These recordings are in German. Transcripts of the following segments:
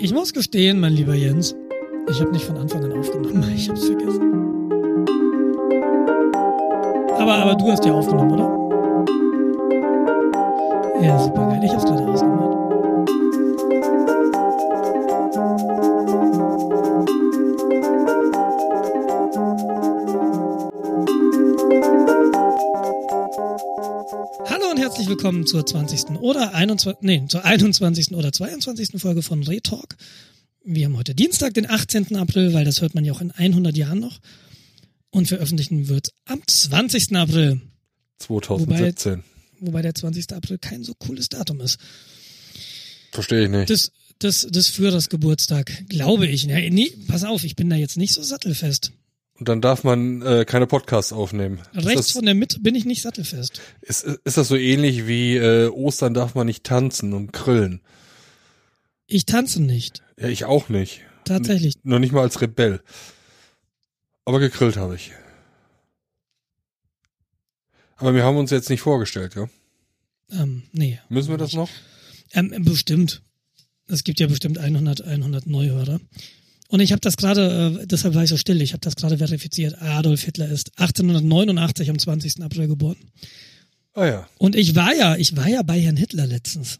Ich muss gestehen, mein lieber Jens, ich habe nicht von Anfang an aufgenommen. Ich habe es vergessen. Aber, aber du hast ja aufgenommen, oder? Ja, super geil. Ich habe es gerade ausgemacht. Willkommen zur 20. oder 21. Nee, zur 21. oder 22. Folge von Retalk. Wir haben heute Dienstag, den 18. April, weil das hört man ja auch in 100 Jahren noch. Und veröffentlichen wird am 20. April. 2017. Wobei, wobei der 20. April kein so cooles Datum ist. Verstehe ich nicht. Des, des, des Führers Geburtstag, glaube ich. Nee, nee, pass auf, ich bin da jetzt nicht so sattelfest. Und dann darf man äh, keine Podcasts aufnehmen. Rechts das, von der Mitte bin ich nicht sattelfest. ist, ist das so ähnlich wie äh, Ostern darf man nicht tanzen und grillen? Ich tanze nicht. Ja, ich auch nicht. Tatsächlich. N noch nicht mal als Rebell. Aber gegrillt habe ich. Aber wir haben uns jetzt nicht vorgestellt, ja? Ähm, nee. Müssen wir das noch? Ähm, bestimmt. Es gibt ja bestimmt 100, 100 Neuhörer. Und ich habe das gerade, äh, deshalb war ich so still, ich habe das gerade verifiziert. Adolf Hitler ist 1889 am 20. April geboren. Ah ja. Und ich war ja, ich war ja bei Herrn Hitler letztens.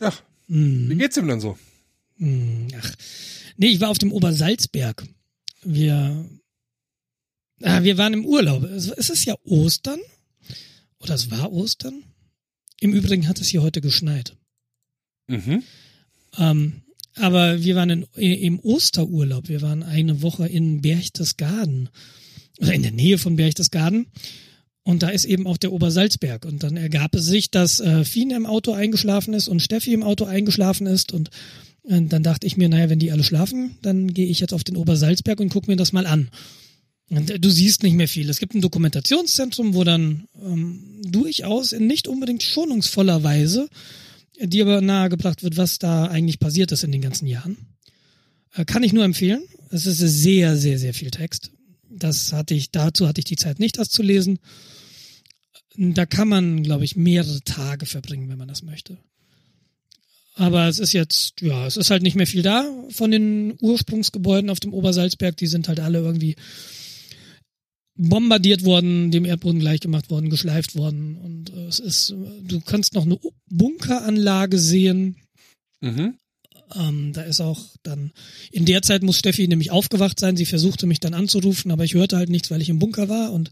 Ach, Hm, wie geht's ihm denn so? hm, ach. Nee, ich war auf dem Obersalzberg. Wir, ah, wir waren im Urlaub. Es, es ist ja Ostern. Oder es war Ostern. Im Übrigen hat es hier heute geschneit. Mhm. Ähm, aber wir waren in, im Osterurlaub. Wir waren eine Woche in Berchtesgaden. Oder in der Nähe von Berchtesgaden. Und da ist eben auch der Obersalzberg. Und dann ergab es sich, dass äh, Fien im Auto eingeschlafen ist und Steffi im Auto eingeschlafen ist. Und äh, dann dachte ich mir, naja, wenn die alle schlafen, dann gehe ich jetzt auf den Obersalzberg und guck mir das mal an. Und äh, du siehst nicht mehr viel. Es gibt ein Dokumentationszentrum, wo dann ähm, durchaus in nicht unbedingt schonungsvoller Weise dir aber nahegebracht wird, was da eigentlich passiert ist in den ganzen Jahren. Äh, kann ich nur empfehlen. Es ist sehr, sehr, sehr viel Text. Das hatte ich, dazu hatte ich die Zeit nicht, das zu lesen. Da kann man, glaube ich, mehrere Tage verbringen, wenn man das möchte. Aber es ist jetzt, ja, es ist halt nicht mehr viel da von den Ursprungsgebäuden auf dem Obersalzberg. Die sind halt alle irgendwie bombardiert worden, dem Erdboden gleichgemacht worden, geschleift worden. Und äh, es ist, du kannst noch eine Bunkeranlage sehen. Mhm. Ähm, da ist auch dann, in der Zeit muss Steffi nämlich aufgewacht sein. Sie versuchte mich dann anzurufen, aber ich hörte halt nichts, weil ich im Bunker war und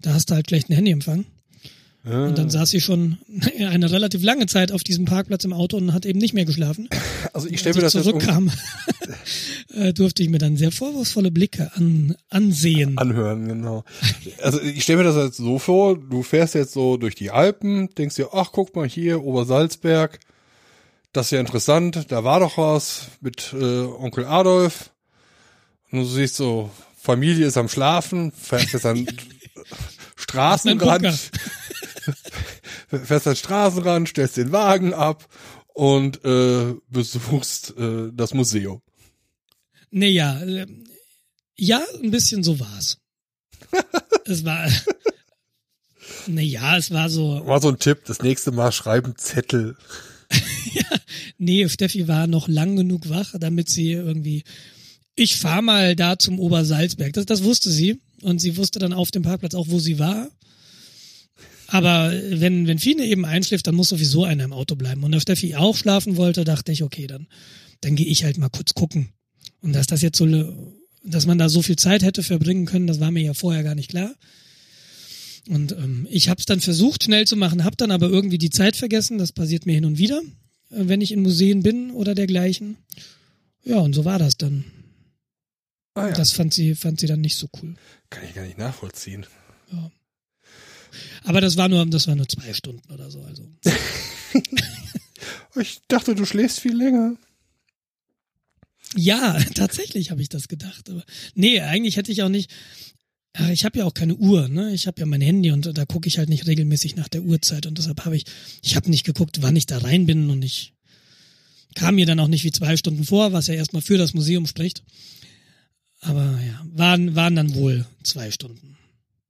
da hast du halt gleich einen Handyempfang. Ja. Und dann saß sie schon eine relativ lange Zeit auf diesem Parkplatz im Auto und hat eben nicht mehr geschlafen. also ich stelle mir das jetzt zurückkam, äh, durfte ich mir dann sehr vorwurfsvolle Blicke an, ansehen. anhören, genau. Also ich stelle mir das jetzt so vor, du fährst jetzt so durch die Alpen, denkst dir, ach guck mal hier, Obersalzberg, das ist ja interessant, da war doch was mit äh, Onkel Adolf. Und du siehst so, Familie ist am Schlafen, fährst jetzt an Straßenrand, fährst an Straßenrand, stellst den Wagen ab und äh, besuchst äh, das Museum. Nee, ja, äh, ja, ein bisschen so war's. es war, nee, ja, es war so, Mal so ein Tipp, das nächste Mal schreiben Zettel. nee, Steffi war noch lang genug wach, damit sie irgendwie, ich fahr mal da zum Obersalzberg. Das, das wusste sie. Und sie wusste dann auf dem Parkplatz auch, wo sie war. Aber wenn, wenn Fine eben einschläft, dann muss sowieso einer im Auto bleiben. Und da Steffi auch schlafen wollte, dachte ich, okay, dann, dann gehe ich halt mal kurz gucken. Und dass das jetzt so, dass man da so viel Zeit hätte verbringen können, das war mir ja vorher gar nicht klar. Und ähm, ich habe es dann versucht, schnell zu machen, habe dann aber irgendwie die Zeit vergessen. Das passiert mir hin und wieder, äh, wenn ich in Museen bin oder dergleichen. Ja, und so war das dann. Ah, ja. Das fand sie, fand sie dann nicht so cool. Kann ich gar nicht nachvollziehen. Aber das war nur, das war nur zwei Stunden oder so. Also Ich dachte, du schläfst viel länger. Ja, tatsächlich habe ich das gedacht. Aber nee, eigentlich hätte ich auch nicht. Ach, Ich habe ja auch keine Uhr, ne? Ich habe ja mein Handy und da gucke ich halt nicht regelmäßig nach der Uhrzeit und deshalb habe ich, ich habe nicht geguckt, wann ich da rein bin und ich kam mir dann auch nicht wie zwei Stunden vor, was ja erstmal für das Museum spricht. Aber ja, waren, waren dann wohl zwei Stunden.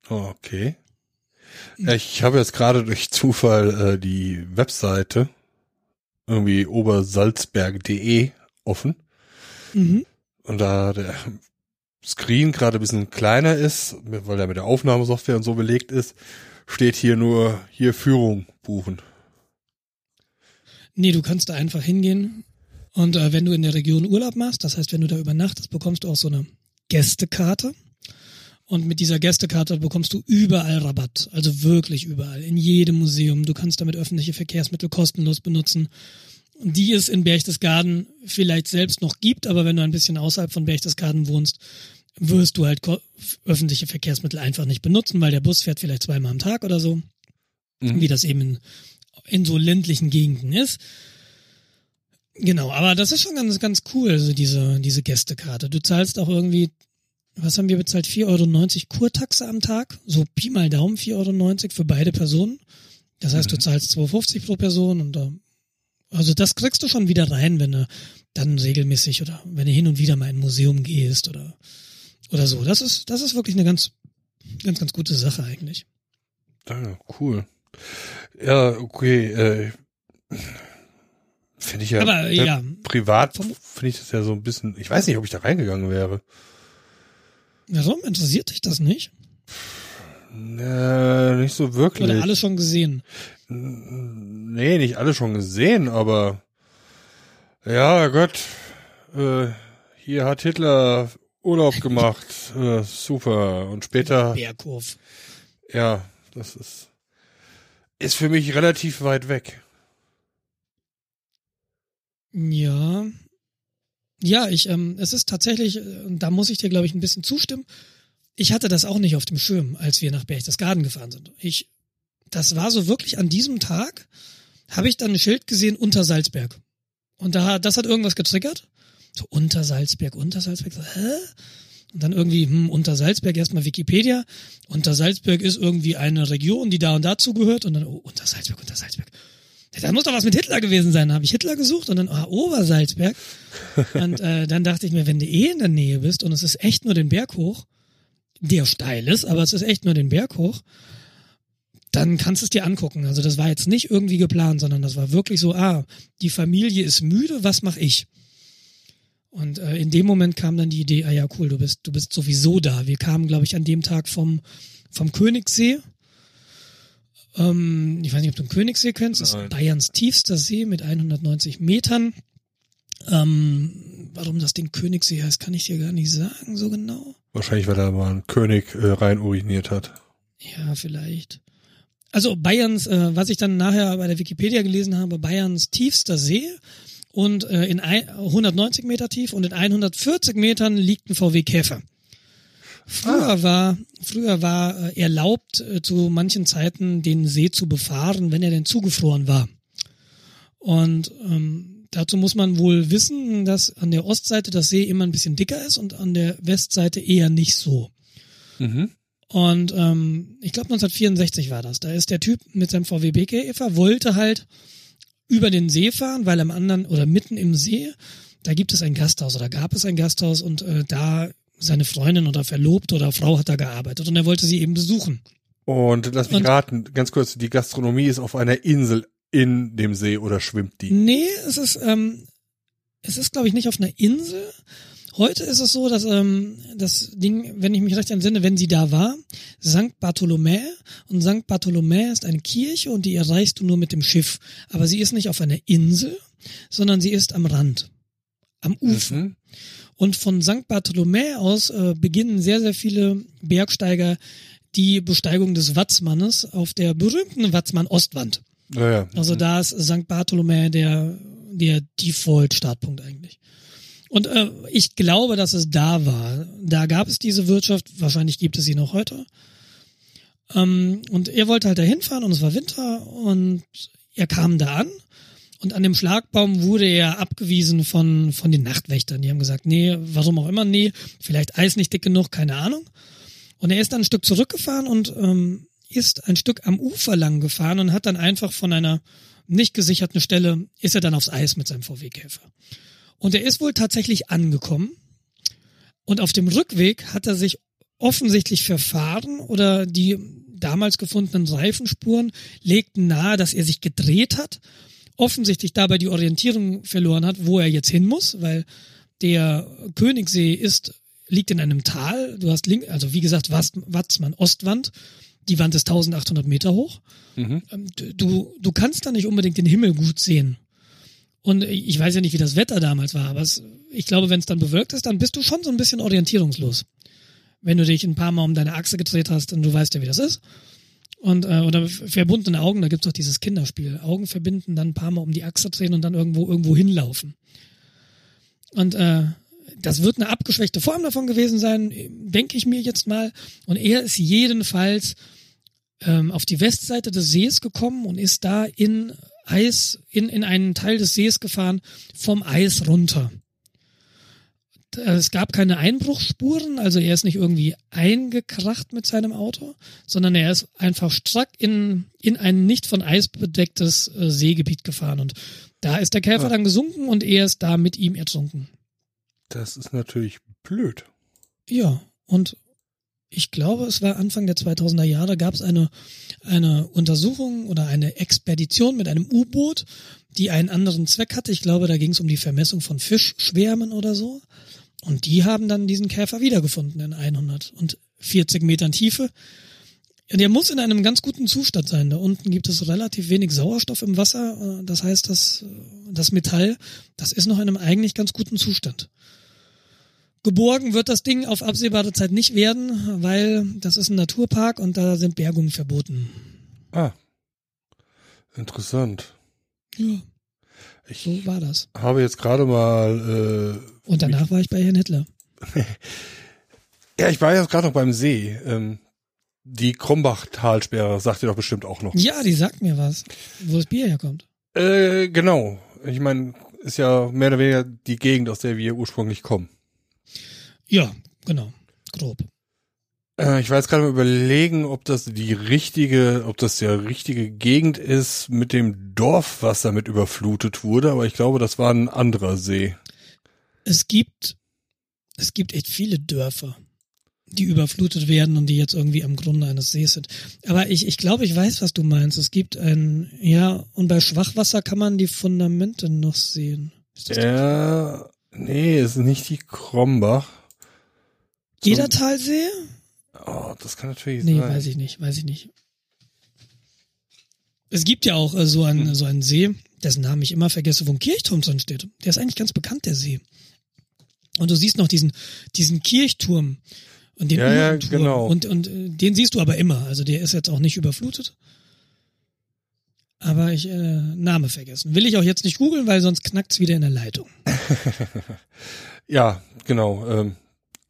Okay. Ich habe jetzt gerade durch Zufall äh, die Webseite irgendwie obersalzberg.de offen. Mhm. Und da der Screen gerade ein bisschen kleiner ist, weil er mit der Aufnahmesoftware und so belegt ist, steht hier nur hier Führung buchen. Nee, du kannst da einfach hingehen. Und äh, wenn du in der Region Urlaub machst, das heißt, wenn du da übernachtest, bekommst du auch so eine Gästekarte. Und mit dieser Gästekarte bekommst du überall Rabatt. Also wirklich überall. In jedem Museum. Du kannst damit öffentliche Verkehrsmittel kostenlos benutzen. Die es in Berchtesgaden vielleicht selbst noch gibt, aber wenn du ein bisschen außerhalb von Berchtesgaden wohnst, wirst du halt öffentliche Verkehrsmittel einfach nicht benutzen, weil der Bus fährt vielleicht zweimal am Tag oder so. Mhm. Wie das eben in, in so ländlichen Gegenden ist. Genau, aber das ist schon ganz, ganz cool, so diese, diese Gästekarte. Du zahlst auch irgendwie, was haben wir bezahlt? 4,90 Euro Kurtaxe am Tag. So Pi mal Daumen 4,90 Euro für beide Personen. Das heißt, du zahlst 2,50 pro Person und da, also das kriegst du schon wieder rein, wenn du dann regelmäßig oder wenn du hin und wieder mal in ein Museum gehst oder, oder so. Das ist, das ist wirklich eine ganz, ganz, ganz gute Sache eigentlich. Ah, cool. Ja, okay. Äh, finde ich ja. Aber, äh, ja. Privat finde ich das ja so ein bisschen. Ich weiß nicht, ob ich da reingegangen wäre. Warum interessiert dich das nicht? Äh, nicht so wirklich. Oder alles schon gesehen? Nee, nicht alle schon gesehen, aber ja, Gott, äh, hier hat Hitler Urlaub gemacht, äh, super. Und später, Berghof. ja, das ist ist für mich relativ weit weg. Ja. Ja, ich, ähm, es ist tatsächlich, äh, da muss ich dir, glaube ich, ein bisschen zustimmen. Ich hatte das auch nicht auf dem Schirm, als wir nach Berchtesgaden gefahren sind. Ich, das war so wirklich an diesem Tag, habe ich dann ein Schild gesehen unter Salzberg. Und da, das hat irgendwas getriggert. So unter Salzberg, unter Salzberg. So, hä? Und dann irgendwie, hm, unter Salzberg erstmal Wikipedia. Unter Salzberg ist irgendwie eine Region, die da und dazu gehört. Und dann, oh, unter Salzberg, unter Salzberg. Da muss doch was mit Hitler gewesen sein. Da habe ich Hitler gesucht und dann, ah, Obersalzberg. Und äh, dann dachte ich mir, wenn du eh in der Nähe bist und es ist echt nur den Berg hoch, der steil ist, aber es ist echt nur den Berg hoch, dann kannst du es dir angucken. Also das war jetzt nicht irgendwie geplant, sondern das war wirklich so, ah, die Familie ist müde, was mache ich? Und äh, in dem Moment kam dann die Idee, ah ja, cool, du bist, du bist sowieso da. Wir kamen, glaube ich, an dem Tag vom, vom Königssee. Ähm, ich weiß nicht, ob du den Königssee kennst. Das ist. Bayerns tiefster See mit 190 Metern. Ähm, warum das Ding Königssee heißt, kann ich dir gar nicht sagen, so genau. Wahrscheinlich, weil da mal ein König äh, rein uriniert hat. Ja, vielleicht. Also Bayerns, äh, was ich dann nachher bei der Wikipedia gelesen habe, Bayerns tiefster See und äh, in ein, 190 Meter tief und in 140 Metern liegt ein VW Käfer. Früher war, früher war äh, erlaubt, äh, zu manchen Zeiten den See zu befahren, wenn er denn zugefroren war. Und ähm, dazu muss man wohl wissen, dass an der Ostseite das See immer ein bisschen dicker ist und an der Westseite eher nicht so. Mhm. Und ähm, ich glaube 1964 war das. Da ist der Typ mit seinem VW BKEfer, wollte halt über den See fahren, weil am anderen oder mitten im See, da gibt es ein Gasthaus oder gab es ein Gasthaus und äh, da seine Freundin oder Verlobte oder Frau hat da gearbeitet und er wollte sie eben besuchen. Und lass mich Und- raten, ganz kurz, die Gastronomie ist auf einer Insel in dem See oder schwimmt die? Nee, es ist, ähm, es ist, glaube ich, nicht auf einer Insel. Heute ist es so, dass ähm, das Ding, wenn ich mich recht entsinne, wenn sie da war, St. Bartholomä und St. Bartholomä ist eine Kirche und die erreichst du nur mit dem Schiff. Aber sie ist nicht auf einer Insel, sondern sie ist am Rand, am Ufer. Mhm. Und von St. Bartholomä aus äh, beginnen sehr, sehr viele Bergsteiger die Besteigung des Watzmannes auf der berühmten Watzmann-Ostwand. Naja. Also da ist St. Bartholomä der, der Default-Startpunkt eigentlich. Und äh, ich glaube, dass es da war. Da gab es diese Wirtschaft, wahrscheinlich gibt es sie noch heute. Ähm, und er wollte halt da hinfahren und es war Winter und er kam da an und an dem Schlagbaum wurde er abgewiesen von, von den Nachtwächtern. Die haben gesagt, nee, warum auch immer, nee, vielleicht Eis nicht dick genug, keine Ahnung. Und er ist dann ein Stück zurückgefahren und ähm, ist ein Stück am Ufer lang gefahren und hat dann einfach von einer nicht gesicherten Stelle, ist er dann aufs Eis mit seinem VW-Käfer. Und er ist wohl tatsächlich angekommen. Und auf dem Rückweg hat er sich offensichtlich verfahren oder die damals gefundenen Reifenspuren legten nahe, dass er sich gedreht hat, offensichtlich dabei die Orientierung verloren hat, wo er jetzt hin muss, weil der Königssee ist, liegt in einem Tal. Du hast link, also wie gesagt, Watzmann Ostwand. Die Wand ist 1800 Meter hoch. Mhm. Du, du kannst da nicht unbedingt den Himmel gut sehen. Und ich weiß ja nicht, wie das Wetter damals war, aber es, ich glaube, wenn es dann bewölkt ist, dann bist du schon so ein bisschen orientierungslos. Wenn du dich ein paar Mal um deine Achse gedreht hast und du weißt ja, wie das ist. Und äh, oder verbundene Augen, da gibt's auch dieses Kinderspiel. Augen verbinden, dann ein paar Mal um die Achse drehen und dann irgendwo irgendwo hinlaufen. Und äh, das wird eine abgeschwächte Form davon gewesen sein, denke ich mir jetzt mal. Und er ist jedenfalls ähm, auf die Westseite des Sees gekommen und ist da in Eis, in, in einen Teil des Sees gefahren, vom Eis runter. Es gab keine Einbruchsspuren, also er ist nicht irgendwie eingekracht mit seinem Auto, sondern er ist einfach strack in, in ein nicht von Eis bedecktes äh, Seegebiet gefahren und da ist der Käfer ah. dann gesunken und er ist da mit ihm ertrunken. Das ist natürlich blöd. Ja, und ich glaube, es war Anfang der 2000er Jahre, gab es eine, eine Untersuchung oder eine Expedition mit einem U-Boot, die einen anderen Zweck hatte. Ich glaube, da ging es um die Vermessung von Fischschwärmen oder so. Und die haben dann diesen Käfer wiedergefunden in 140 Metern Tiefe. Der muss in einem ganz guten Zustand sein. Da unten gibt es relativ wenig Sauerstoff im Wasser. Das heißt, das, das Metall, das ist noch in einem eigentlich ganz guten Zustand. Geborgen wird das Ding auf absehbare Zeit nicht werden, weil das ist ein Naturpark und da sind Bergungen verboten. Ah. Interessant. Ja. Ich so war das. Habe jetzt gerade mal. Äh, und danach war ich bei Herrn Hitler. ja, ich war jetzt gerade noch beim See. Ähm, die Krombach-Talsperre sagt ihr doch bestimmt auch noch. Ja, die sagt mir was, wo das Bier herkommt. Äh, genau. Ich meine, ist ja mehr oder weniger die Gegend, aus der wir ursprünglich kommen. Ja, genau. Grob. Äh, ich war jetzt gerade mal überlegen, ob das die richtige, ob das der richtige Gegend ist, mit dem Dorfwasser mit überflutet wurde, aber ich glaube, das war ein anderer See. Es gibt, es gibt echt viele Dörfer, die überflutet werden und die jetzt irgendwie am Grunde eines Sees sind. Aber ich, ich glaube, ich weiß, was du meinst. Es gibt ein, ja, und bei Schwachwasser kann man die Fundamente noch sehen. ja, nee, es ist nicht die Krombach. Edertalsee? Oh, das kann natürlich nee, sein. Nee, weiß ich nicht, weiß ich nicht. Es gibt ja auch äh, so einen, hm. so einen See, dessen Namen ich immer vergesse, wo ein Kirchturm drin steht. Der ist eigentlich ganz bekannt, der See. Und du siehst noch diesen, diesen Kirchturm und den ja, ja, genau. Und, und äh, den siehst du aber immer. Also der ist jetzt auch nicht überflutet. Aber ich, äh, Name vergessen. Will ich auch jetzt nicht googeln, weil sonst knackt's wieder in der Leitung. ja, genau. Ähm,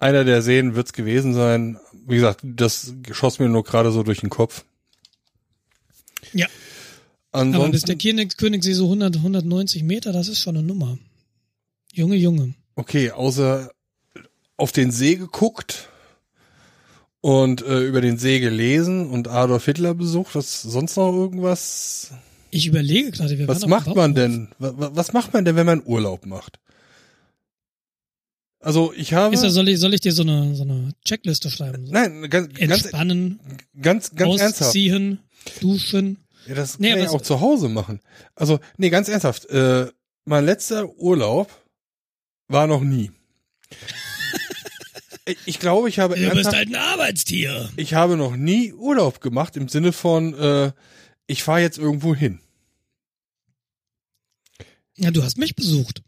einer der Seen wird's gewesen sein. Wie gesagt, das schoss mir nur gerade so durch den Kopf. Ja. Ansonsten, Aber bis der König, Königssee so 100, 190 Meter, das ist schon eine Nummer. Junge, Junge. Okay, außer auf den See geguckt und äh, über den See gelesen und Adolf Hitler besucht, was sonst noch irgendwas? Ich überlege gerade, was macht man denn? Was, was macht man denn, wenn man Urlaub macht? Also ich habe. Ist soll, ich, soll ich dir so eine, so eine Checkliste schreiben? So? Nein, ganz, Entspannen, ganz, ganz ausziehen, ernsthaft. duschen. Ja, das nee, kann ich auch zu Hause machen. Also, nee, ganz ernsthaft. Äh, mein letzter Urlaub war noch nie. ich glaube, ich habe. Du bist halt ein Arbeitstier. Ich habe noch nie Urlaub gemacht im Sinne von, äh, ich fahre jetzt irgendwo hin. Ja, du hast mich besucht.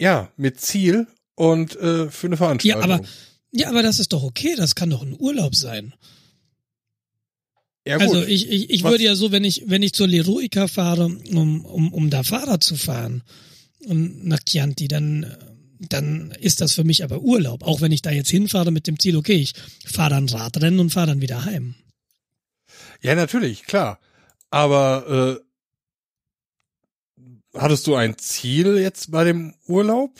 Ja, mit Ziel und äh, für eine Veranstaltung. Ja, aber ja, aber das ist doch okay. Das kann doch ein Urlaub sein. Ja, gut. Also ich, ich, ich würde ja so, wenn ich wenn ich zur Leroica fahre, um, um, um da Fahrrad zu fahren und nach Chianti, dann dann ist das für mich aber Urlaub. Auch wenn ich da jetzt hinfahre mit dem Ziel, okay, ich fahre dann Radrennen und fahre dann wieder heim. Ja, natürlich, klar. Aber äh, hattest du ein Ziel jetzt bei dem Urlaub?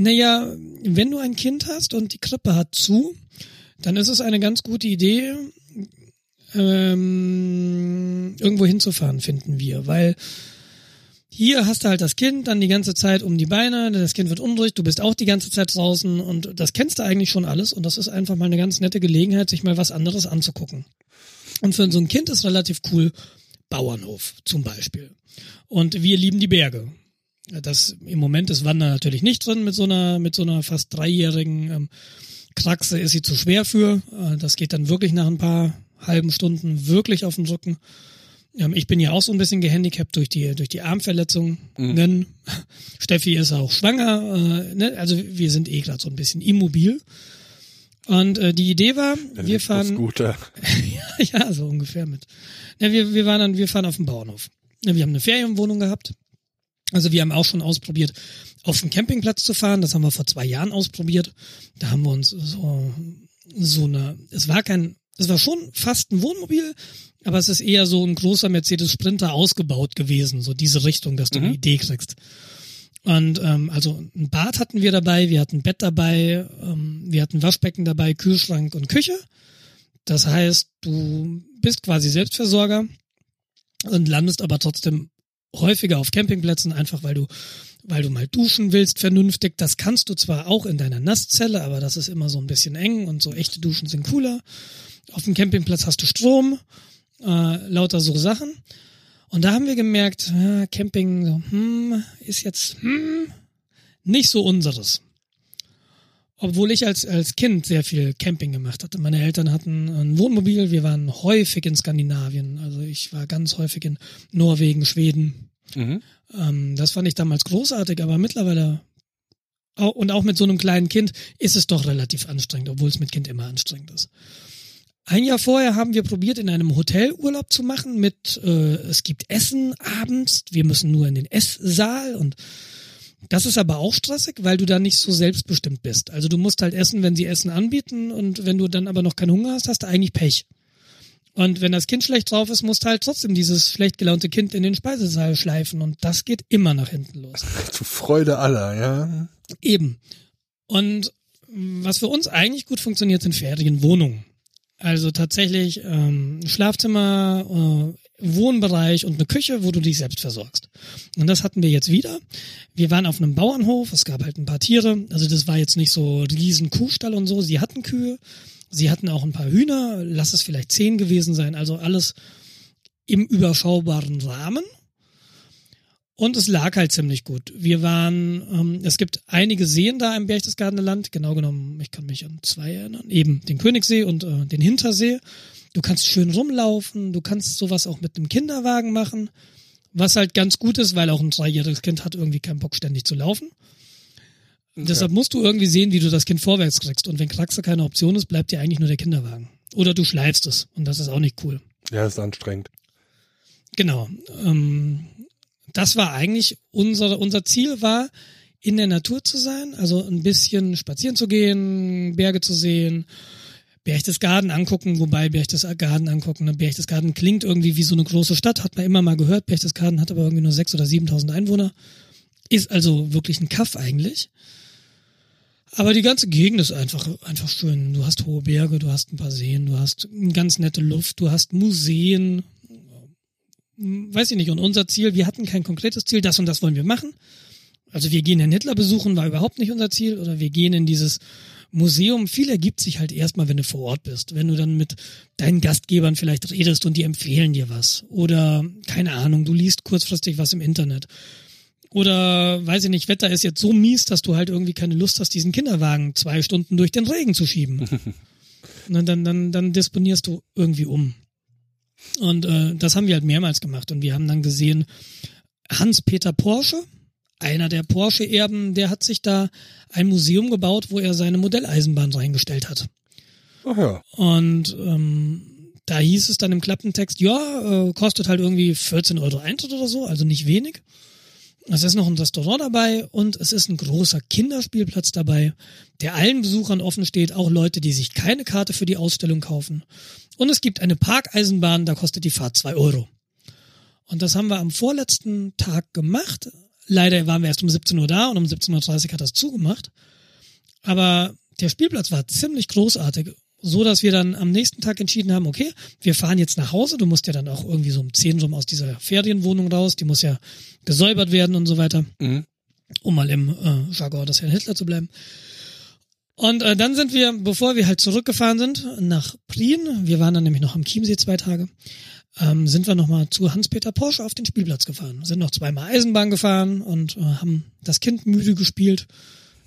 Naja, wenn du ein Kind hast und die Krippe hat zu, dann ist es eine ganz gute Idee, ähm, irgendwo hinzufahren, finden wir. Weil hier hast du halt das Kind dann die ganze Zeit um die Beine, das Kind wird unruhig, du bist auch die ganze Zeit draußen und das kennst du eigentlich schon alles und das ist einfach mal eine ganz nette Gelegenheit, sich mal was anderes anzugucken. Und für so ein Kind ist relativ cool Bauernhof zum Beispiel. Und wir lieben die Berge. Das im Moment ist Wanda natürlich nicht drin mit so einer mit so einer fast dreijährigen ähm, Kraxe ist sie zu schwer für. Äh, das geht dann wirklich nach ein paar halben Stunden wirklich auf den Rücken. Ähm, ich bin ja auch so ein bisschen gehandicapt durch die durch die Armverletzungen. Mhm. Steffi ist auch schwanger. Äh, ne? Also wir sind eh gerade so ein bisschen immobil. Und äh, die Idee war, wir fahren. Scooter. ja, ja, so ungefähr mit. Ja, wir, wir waren dann, wir fahren auf dem Bauernhof. Ja, wir haben eine Ferienwohnung gehabt. Also wir haben auch schon ausprobiert, auf den Campingplatz zu fahren. Das haben wir vor zwei Jahren ausprobiert. Da haben wir uns so, so eine, es war kein, es war schon fast ein Wohnmobil, aber es ist eher so ein großer Mercedes Sprinter ausgebaut gewesen, so diese Richtung, dass du mhm. eine Idee kriegst. Und ähm, also ein Bad hatten wir dabei, wir hatten ein Bett dabei, ähm, wir hatten Waschbecken dabei, Kühlschrank und Küche. Das heißt, du bist quasi Selbstversorger und landest aber trotzdem häufiger auf Campingplätzen, einfach weil du, weil du mal duschen willst, vernünftig. Das kannst du zwar auch in deiner Nasszelle, aber das ist immer so ein bisschen eng und so echte Duschen sind cooler. Auf dem Campingplatz hast du Strom, äh, lauter so Sachen. Und da haben wir gemerkt, ja, Camping so, hm, ist jetzt hm, nicht so unseres. Obwohl ich als, als Kind sehr viel Camping gemacht hatte. Meine Eltern hatten ein Wohnmobil, wir waren häufig in Skandinavien. Also ich war ganz häufig in Norwegen, Schweden. Mhm. Ähm, das fand ich damals großartig, aber mittlerweile und auch mit so einem kleinen Kind ist es doch relativ anstrengend, obwohl es mit Kind immer anstrengend ist. Ein Jahr vorher haben wir probiert, in einem Hotel Urlaub zu machen mit, äh, es gibt Essen abends, wir müssen nur in den Esssaal und das ist aber auch stressig, weil du da nicht so selbstbestimmt bist. Also du musst halt essen, wenn sie Essen anbieten und wenn du dann aber noch keinen Hunger hast, hast du eigentlich Pech. Und wenn das Kind schlecht drauf ist, musst du halt trotzdem dieses schlecht gelaunte Kind in den Speisesaal schleifen und das geht immer nach hinten los. Zu Freude aller, ja. Eben. Und was für uns eigentlich gut funktioniert, sind Ferienwohnungen. Also tatsächlich ähm, Schlafzimmer, äh, Wohnbereich und eine Küche, wo du dich selbst versorgst. Und das hatten wir jetzt wieder. Wir waren auf einem Bauernhof, es gab halt ein paar Tiere. Also das war jetzt nicht so riesen Kuhstall und so. Sie hatten Kühe, sie hatten auch ein paar Hühner, lass es vielleicht zehn gewesen sein. Also alles im überschaubaren Rahmen. Und es lag halt ziemlich gut. Wir waren, ähm, es gibt einige Seen da im Berchtesgadener Land, genau genommen, ich kann mich an zwei erinnern, eben den Königssee und äh, den Hintersee. Du kannst schön rumlaufen, du kannst sowas auch mit einem Kinderwagen machen, was halt ganz gut ist, weil auch ein dreijähriges Kind hat irgendwie keinen Bock ständig zu laufen. Okay. Deshalb musst du irgendwie sehen, wie du das Kind vorwärts kriegst. Und wenn Kraxe keine Option ist, bleibt dir eigentlich nur der Kinderwagen. Oder du schleifst es und das ist auch nicht cool. Ja, ist anstrengend. Genau. Ähm, das war eigentlich unser, unser Ziel war, in der Natur zu sein, also ein bisschen spazieren zu gehen, Berge zu sehen, Berchtesgaden angucken, wobei Berchtesgaden angucken, ne? Berchtesgaden klingt irgendwie wie so eine große Stadt, hat man immer mal gehört, Berchtesgaden hat aber irgendwie nur sechs oder siebentausend Einwohner, ist also wirklich ein Kaff eigentlich. Aber die ganze Gegend ist einfach, einfach schön. Du hast hohe Berge, du hast ein paar Seen, du hast eine ganz nette Luft, du hast Museen, weiß ich nicht. Und unser Ziel, wir hatten kein konkretes Ziel, das und das wollen wir machen. Also wir gehen Herrn Hitler besuchen, war überhaupt nicht unser Ziel. Oder wir gehen in dieses Museum. Viel ergibt sich halt erstmal, wenn du vor Ort bist. Wenn du dann mit deinen Gastgebern vielleicht redest und die empfehlen dir was. Oder, keine Ahnung, du liest kurzfristig was im Internet. Oder, weiß ich nicht, Wetter ist jetzt so mies, dass du halt irgendwie keine Lust hast, diesen Kinderwagen zwei Stunden durch den Regen zu schieben. und dann, dann, dann, dann disponierst du irgendwie um. Und äh, das haben wir halt mehrmals gemacht. Und wir haben dann gesehen, Hans-Peter Porsche, einer der Porsche-Erben, der hat sich da ein Museum gebaut, wo er seine Modelleisenbahn reingestellt hat. Ach ja. Und ähm, da hieß es dann im Klappentext, ja, äh, kostet halt irgendwie 14 Euro Eintritt oder so, also nicht wenig. Es ist noch ein Restaurant dabei und es ist ein großer Kinderspielplatz dabei, der allen Besuchern offen steht, auch Leute, die sich keine Karte für die Ausstellung kaufen. Und es gibt eine Parkeisenbahn, da kostet die Fahrt zwei Euro. Und das haben wir am vorletzten Tag gemacht. Leider waren wir erst um 17 Uhr da und um 17.30 Uhr hat das zugemacht. Aber der Spielplatz war ziemlich großartig. So, dass wir dann am nächsten Tag entschieden haben, okay, wir fahren jetzt nach Hause. Du musst ja dann auch irgendwie so um 10 rum aus dieser Ferienwohnung raus. Die muss ja gesäubert werden und so weiter. Mhm. Um mal im äh, Jargon des Herrn Hitler zu bleiben. Und äh, dann sind wir, bevor wir halt zurückgefahren sind, nach Prien, wir waren dann nämlich noch am Chiemsee zwei Tage, ähm, sind wir nochmal zu Hans-Peter Porsche auf den Spielplatz gefahren. Sind noch zweimal Eisenbahn gefahren und äh, haben das Kind müde gespielt,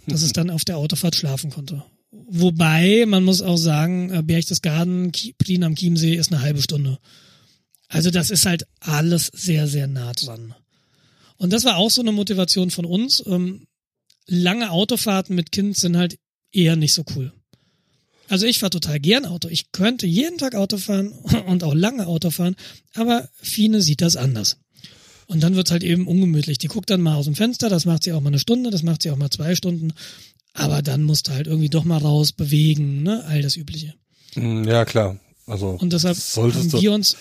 dass es dann auf der Autofahrt schlafen konnte. Wobei, man muss auch sagen, äh, Berchtesgaden, Prien am Chiemsee ist eine halbe Stunde. Also das ist halt alles sehr, sehr nah dran. Und das war auch so eine Motivation von uns. Ähm, lange Autofahrten mit Kind sind halt eher nicht so cool. Also ich fahre total gern Auto. Ich könnte jeden Tag Auto fahren und auch lange Auto fahren, aber Fine sieht das anders. Und dann wird's halt eben ungemütlich. Die guckt dann mal aus dem Fenster, das macht sie auch mal eine Stunde, das macht sie auch mal zwei Stunden. Aber dann musst du halt irgendwie doch mal raus, bewegen, ne? All das Übliche. Mm, Ja, klar. Also Und deshalb solltest haben wir uns,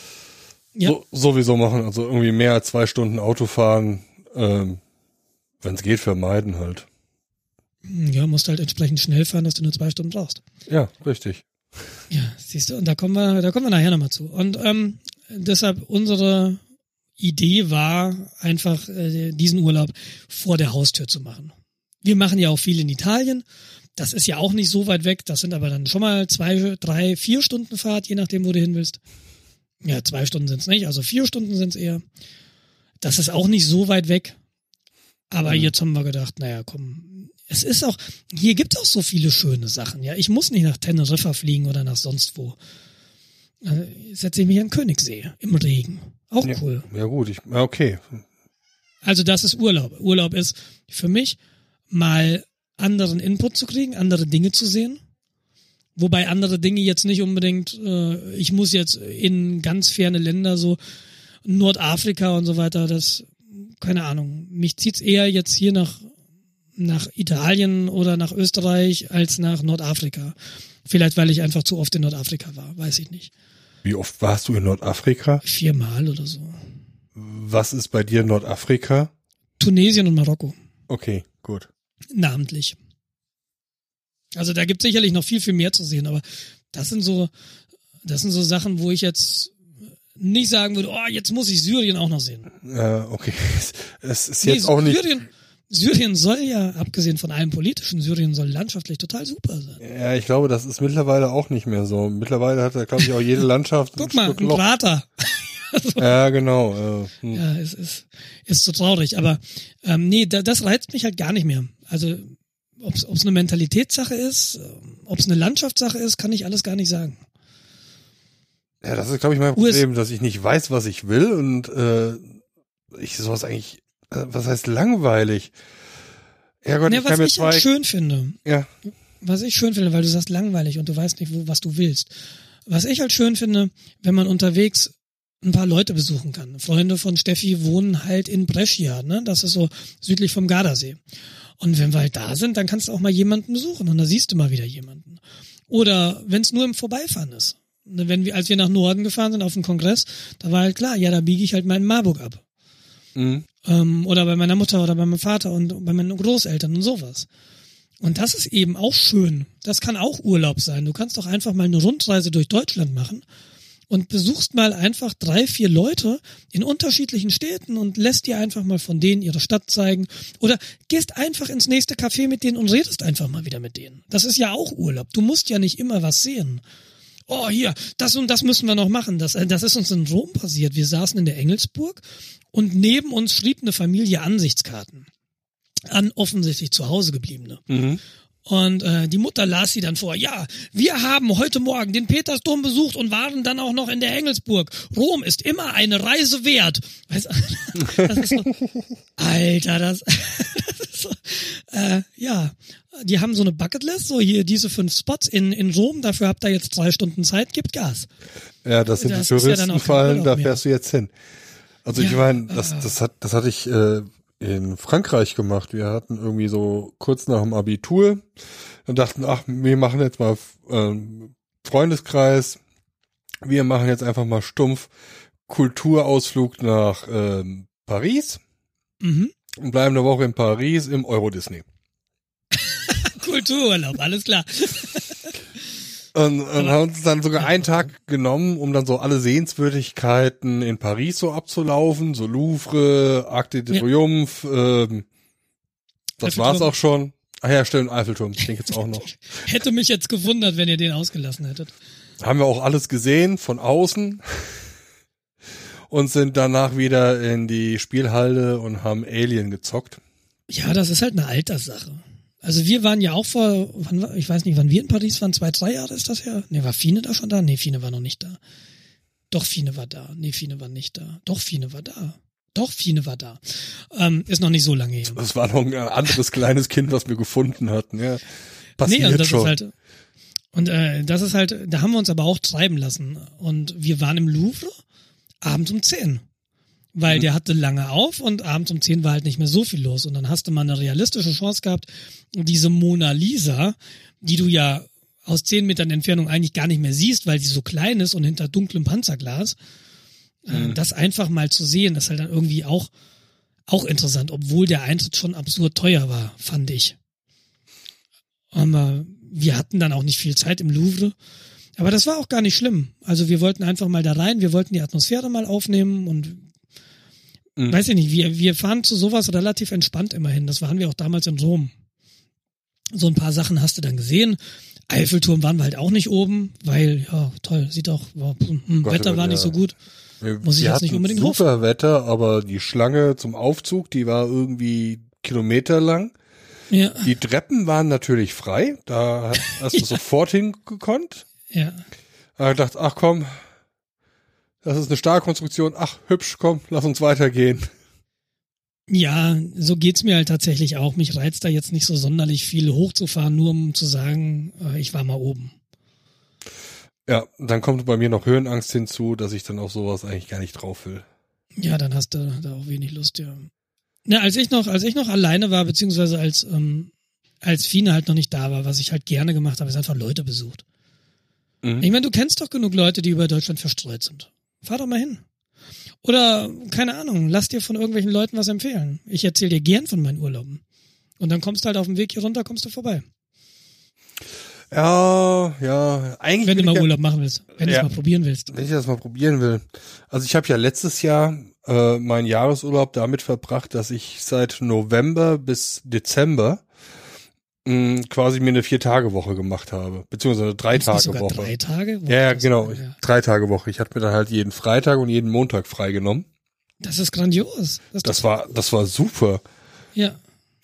ja. so, sowieso machen. Also irgendwie mehr als zwei Stunden Auto fahren, ähm, wenn es geht, vermeiden halt. Ja, musst halt entsprechend schnell fahren, dass du nur zwei Stunden brauchst. Ja, richtig. Ja, siehst du, und da kommen wir, da kommen wir nachher nochmal zu. Und ähm, deshalb unsere Idee war einfach, äh, diesen Urlaub vor der Haustür zu machen. Wir machen ja auch viel in Italien. Das ist ja auch nicht so weit weg. Das sind aber dann schon mal zwei, drei, vier Stunden Fahrt, je nachdem, wo du hin willst. Ja, zwei Stunden sind's nicht, also vier Stunden sind's eher. Das ist auch nicht so weit weg. Aber jetzt haben wir gedacht, naja, komm, es ist auch, hier gibt's auch so viele schöne Sachen, ja. Ich muss nicht nach Teneriffa fliegen oder nach sonst wo. Also, setze ich mich an Königssee im Regen. Auch Ja, cool. ja gut, ich, okay. Also das ist Urlaub. Urlaub ist für mich mal anderen Input zu kriegen, andere Dinge zu sehen. Wobei andere Dinge jetzt nicht unbedingt, äh, ich muss jetzt in ganz ferne Länder, so Nordafrika und so weiter, das, keine Ahnung. Mich zieht's eher jetzt hier nach, nach Italien oder nach Österreich als nach Nordafrika. Vielleicht, weil ich einfach zu oft in Nordafrika war, weiß ich nicht. Wie oft warst du in Nordafrika? Viermal oder so. Was ist bei dir Nordafrika? Tunesien und Marokko. Okay, gut. namentlich. Also da gibt sicherlich noch viel, viel mehr zu sehen, aber das sind so, das sind so Sachen, wo ich jetzt nicht sagen würde, oh, jetzt muss ich Syrien auch noch sehen. Äh, okay. Es ist Nee, jetzt auch nicht. Syrien, Syrien soll ja, abgesehen von allem politischen, Syrien soll landschaftlich total super sein. Ja, ich glaube, das ist mittlerweile auch nicht mehr so. Mittlerweile hat da, glaube ich, auch jede Landschaft Guck mal, Stück ein. Krater. Ja, genau. Äh, hm. Ja, es ist, ist so traurig. Aber ähm, nee, da, das reizt mich halt gar nicht mehr. Also ob es eine Mentalitätssache ist, ob es eine Landschaftssache ist, kann ich alles gar nicht sagen. Ja, das ist, glaube ich, mein US Problem, dass ich nicht weiß, was ich will und äh, ich sowas eigentlich, was heißt langweilig? Ja Gott, Ja, ich was ich zwei, halt schön finde, ja, was ich schön finde, weil du sagst langweilig und du weißt nicht, wo, was du willst. Was ich halt schön finde, wenn man unterwegs ein paar Leute besuchen kann. Freunde von Steffi wohnen halt in Brescia, ne? Das ist so südlich vom Gardasee. Und wenn wir halt da sind, dann kannst du auch mal jemanden besuchen und da siehst du mal wieder jemanden. Oder wenn es nur im Vorbeifahren ist. Ne, Wenn wir, als wir nach Norden gefahren sind auf den Kongress, da war halt klar, ja, da biege ich halt meinen Marburg ab. Mhm. Ähm, oder bei meiner Mutter oder bei meinem Vater und bei meinen Großeltern und sowas. Und das ist eben auch schön. Das kann auch Urlaub sein. Du kannst doch einfach mal eine Rundreise durch Deutschland machen und besuchst mal einfach drei, vier Leute in unterschiedlichen Städten und lässt dir einfach mal von denen ihre Stadt zeigen. Oder gehst einfach ins nächste Café mit denen und redest einfach mal wieder mit denen. Das ist ja auch Urlaub. Du musst ja nicht immer was sehen. Oh, hier, das und das müssen wir noch machen. Das, äh, das ist uns in Rom passiert. Wir saßen in der Engelsburg und neben uns schrieb eine Familie Ansichtskarten an offensichtlich zu Hause gebliebene. Und äh, die Mutter las sie dann vor. Ja, wir haben heute Morgen den Petersdom besucht und waren dann auch noch in der Engelsburg. Rom ist immer eine Reise wert. Weißt, das ist so, Alter, das, das ist so, äh, ja, die haben so eine Bucketlist, so hier diese fünf Spots in, in Rom, dafür habt ihr jetzt drei Stunden Zeit, gibt Gas. ja, das sind Das die ja Touristenfallen, Urlaub da mehr. fährst du jetzt hin. Also ich Ja, meine, das, das hat, das hatte ich äh, in Frankreich gemacht. Wir hatten irgendwie so kurz nach dem Abitur und dachten, ach, wir machen jetzt mal ähm, Freundeskreis. Wir machen jetzt einfach mal stumpf Kulturausflug nach ähm, Paris Mhm. und bleiben eine Woche in Paris im Euro Disney. Kultururlaub, alles klar. Und, und haben uns dann sogar einen Tag genommen, um dann so alle Sehenswürdigkeiten in Paris so abzulaufen, so Louvre, Arc de Ja. Triomphe, ähm, das war's auch schon. Ach ja, stimmt, Eiffelturm, den gibt's auch noch. Hätte mich jetzt gewundert, wenn ihr den ausgelassen hättet. Haben wir auch alles gesehen von außen. und sind danach wieder in die Spielhalde und haben Alien gezockt. Ja, das ist halt eine Alterssache. Also wir waren ja auch vor, wann, ich weiß nicht, wann wir in Paris waren, zwei, drei Jahre ist das her? Nee, war Fine da schon da? Nee, Fine war noch nicht da. Doch, Fine war da. Nee, Fine war nicht da. Doch, Fine war da. Doch, Fine war da. Ähm, ist noch nicht so lange her. Das war noch ein anderes kleines Kind, was wir gefunden hatten, ja. Passiert nee, also das schon. ist halt. Und äh, das ist halt, da haben wir uns aber auch treiben lassen. Und wir waren im Louvre abends um 10. Weil Mhm. der hatte lange auf und abends um 10 war halt nicht mehr so viel los. Und dann hast du mal eine realistische Chance gehabt, diese Mona Lisa, die du ja aus 10 Metern Entfernung eigentlich gar nicht mehr siehst, weil sie so klein ist und hinter dunklem Panzerglas, Mhm. äh, das einfach mal zu sehen, ist halt dann irgendwie auch, auch interessant, obwohl der Eintritt schon absurd teuer war, fand ich. Aber wir hatten dann auch nicht viel Zeit im Louvre. Aber das war auch gar nicht schlimm. Also wir wollten einfach mal da rein, wir wollten die Atmosphäre mal aufnehmen und Mhm. weiß ich nicht, wir, wir fahren zu sowas relativ entspannt immerhin. Das waren wir auch damals in Rom. So ein paar Sachen hast du dann gesehen. Eiffelturm waren wir halt auch nicht oben, weil, ja, toll, sieht auch, wow, hm, Gott, Wetter war ja. nicht so gut. Muss ich wir jetzt nicht unbedingt super Wetter, aber die Schlange zum Aufzug, die war irgendwie Kilometer lang. Ja, Die Treppen waren natürlich frei, da hast du sofort hingekonnt. ja. Da gedacht, ach komm, das ist eine Stahlkonstruktion, ach hübsch, komm, lass uns weitergehen. Ja, so geht's mir halt tatsächlich auch. Mich reizt da jetzt nicht so sonderlich viel hochzufahren, nur um zu sagen, äh, ich war mal oben. Ja, dann kommt bei mir noch Höhenangst hinzu, dass ich dann auf sowas eigentlich gar nicht drauf will. Ja, dann hast du da auch wenig Lust, ja. Ja, als ich noch, als ich noch alleine war, beziehungsweise als, ähm, als Fine halt noch nicht da war, was ich halt gerne gemacht habe, ist einfach Leute besucht. Mhm. Ich meine, du kennst doch genug Leute, die über Deutschland verstreut sind. Fahr doch mal hin. Oder, keine Ahnung, lass dir von irgendwelchen Leuten was empfehlen. Ich erzähle dir gern von meinen Urlauben. Und dann kommst du halt auf dem Weg hier runter, kommst du vorbei. Ja, ja, eigentlich Wenn du mal ja, Urlaub machen willst. Wenn du Ja. es mal probieren willst. wenn ich das mal probieren will. Also ich habe ja letztes Jahr äh, meinen Jahresurlaub damit verbracht, dass ich seit November bis Dezember mh, quasi mir eine Vier-Tage-Woche gemacht habe, beziehungsweise eine Drei-Tage-Woche. drei Tage? Ja, ja, genau. ja. Drei Tage Woche. Ich hatte mir dann halt jeden Freitag und jeden Montag freigenommen. Das ist grandios. Das, Das war, das war super. ja.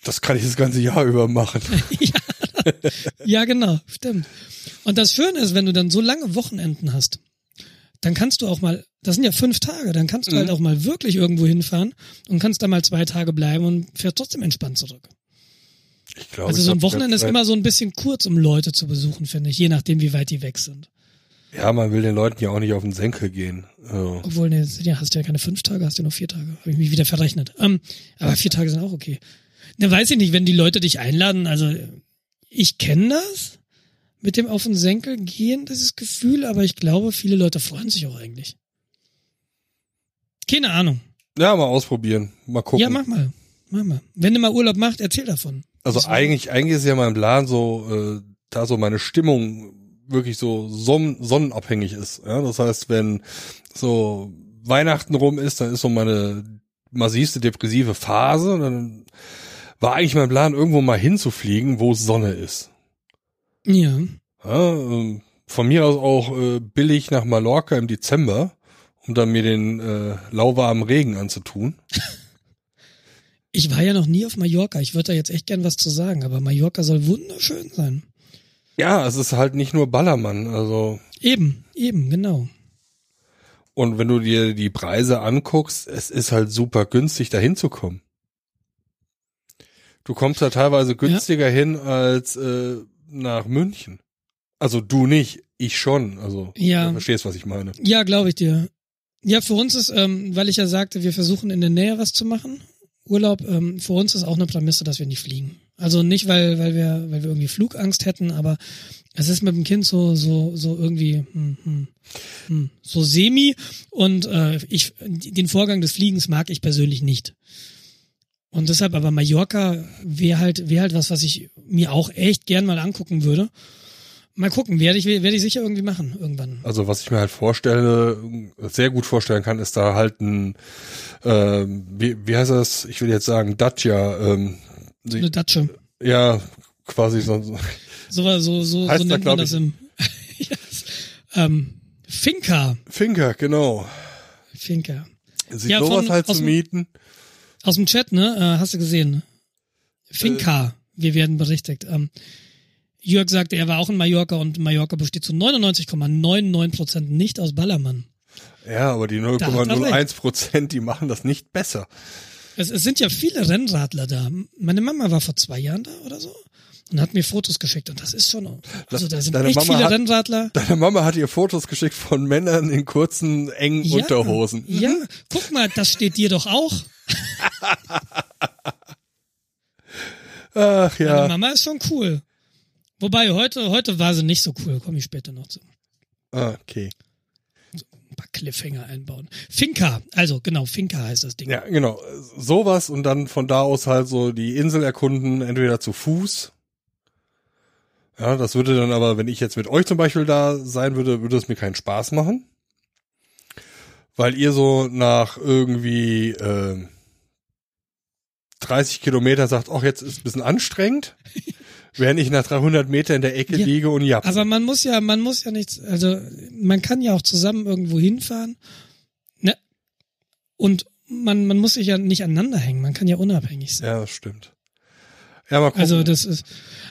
Das kann ich das ganze Jahr über machen. ja, genau, stimmt. Und das Schöne ist, wenn du dann so lange Wochenenden hast, dann kannst du auch mal, das sind ja fünf Tage, dann kannst du Mhm. halt auch mal wirklich irgendwo hinfahren und kannst da mal zwei Tage bleiben und fährst trotzdem entspannt zurück. Ich glaube, Also so ein Wochenende ist immer so ein bisschen kurz, um Leute zu besuchen, finde ich, je nachdem, wie weit die weg sind. Ja, man will den Leuten ja auch nicht auf den Senkel gehen. Also, Obwohl, ne, hast du ja keine fünf Tage, hast du ja nur vier Tage. Habe ich mich wieder verrechnet. Ähm, aber vier Tage sind auch okay. Ne, weiß ich nicht, wenn die Leute dich einladen, also ich kenne das mit dem auf den Senkel gehen, dieses Gefühl, aber ich glaube, viele Leute freuen sich auch eigentlich. Keine Ahnung. ja, mal ausprobieren. Mal gucken. Ja, mach mal. Mach mal. Wenn du mal Urlaub machst, erzähl davon. Also eigentlich, eigentlich ist ja mein Plan so, äh, da so meine Stimmung wirklich so sonnen, sonnenabhängig ist. Ja? Das heißt, wenn so Weihnachten rum ist, dann ist so meine massivste depressive Phase. Und dann war eigentlich mein Plan, irgendwo mal hinzufliegen, wo Sonne ist. Ja. Ja, ähm, von mir aus auch äh, billig nach Mallorca im Dezember, um dann mir den äh, lauwarmen Regen anzutun. Ich war ja noch nie auf Mallorca. Ich würde da jetzt echt gern was zu sagen, aber Mallorca soll wunderschön sein. Ja, es ist halt nicht nur Ballermann. Also Eben, eben, genau. Und wenn du dir die Preise anguckst, es ist halt super günstig, da hinzukommen. Du kommst da teilweise günstiger hin als äh, nach München. Also du nicht, ich schon. Also Ja. du verstehst, was ich meine. Ja, glaube ich dir. Ja, für uns ist, ähm, weil ich ja sagte, wir versuchen in der Nähe was zu machen. Urlaub, ähm, für uns ist auch eine Prämisse, dass wir nicht fliegen. Also nicht, weil, weil wir, weil wir irgendwie Flugangst hätten, aber es ist mit dem Kind so, so, so irgendwie, hm, hm, hm, so semi und äh, ich, den Vorgang des Fliegens mag ich persönlich nicht. Und deshalb aber Mallorca wäre halt, wäre halt was, was ich mir auch echt gern mal angucken würde. Mal gucken, werde ich, werde ich sicher irgendwie machen, irgendwann. Also was ich mir halt vorstelle, sehr gut vorstellen kann, ist da halt ein, ähm, wie, wie heißt das? Ich will jetzt sagen Dacia. Ähm, So eine Datsche. ja, quasi so. so So, so, Heißt so da, nennt man glaub das im yes. ähm, Finca. Finker, genau. Finca. Sich Ja, sowas von- halt zu mieten. Aus dem Chat, ne? Äh, hast du gesehen? Finca, wir werden berichtigt. Ähm, Jörg sagte, er war auch in Mallorca und Mallorca besteht zu 99,99 Prozent nicht aus Ballermann. Ja, aber die hat er 0,01 Prozent, die machen das nicht besser. Es, es sind ja viele Rennradler da. Meine Mama war vor zwei Jahren da oder so und hat mir Fotos geschickt und das ist schon, also da sind Deine echt Mama viele hat- Rennradler. Deine Mama hat ihr Fotos geschickt von Männern in kurzen, engen Ja, Unterhosen. Ja, guck mal, das steht dir doch auch. Ach Meine ja. Mama ist schon cool. Wobei, heute, heute war sie nicht so cool, komme ich später noch zu. Ah, Okay. Ein paar Cliffhanger einbauen. Finca, also genau, Finca heißt das Ding. Ja, genau. Sowas und dann von da aus halt so die Insel erkunden, entweder zu Fuß. Ja, das würde dann aber, wenn ich jetzt mit euch zum Beispiel da sein würde, würde es mir keinen Spaß machen. Weil ihr so nach irgendwie äh, 30 Kilometer sagt, ach, jetzt ist ein bisschen anstrengend. Während ich nach 300 Meter in der Ecke Ja, liege und ja. Aber man muss ja, man muss ja nichts, also man kann ja auch zusammen irgendwo hinfahren. Ne? Und man, man muss sich ja nicht aneinander hängen, man kann ja unabhängig sein. Ja, das stimmt. Ja, mal gucken. Also das ist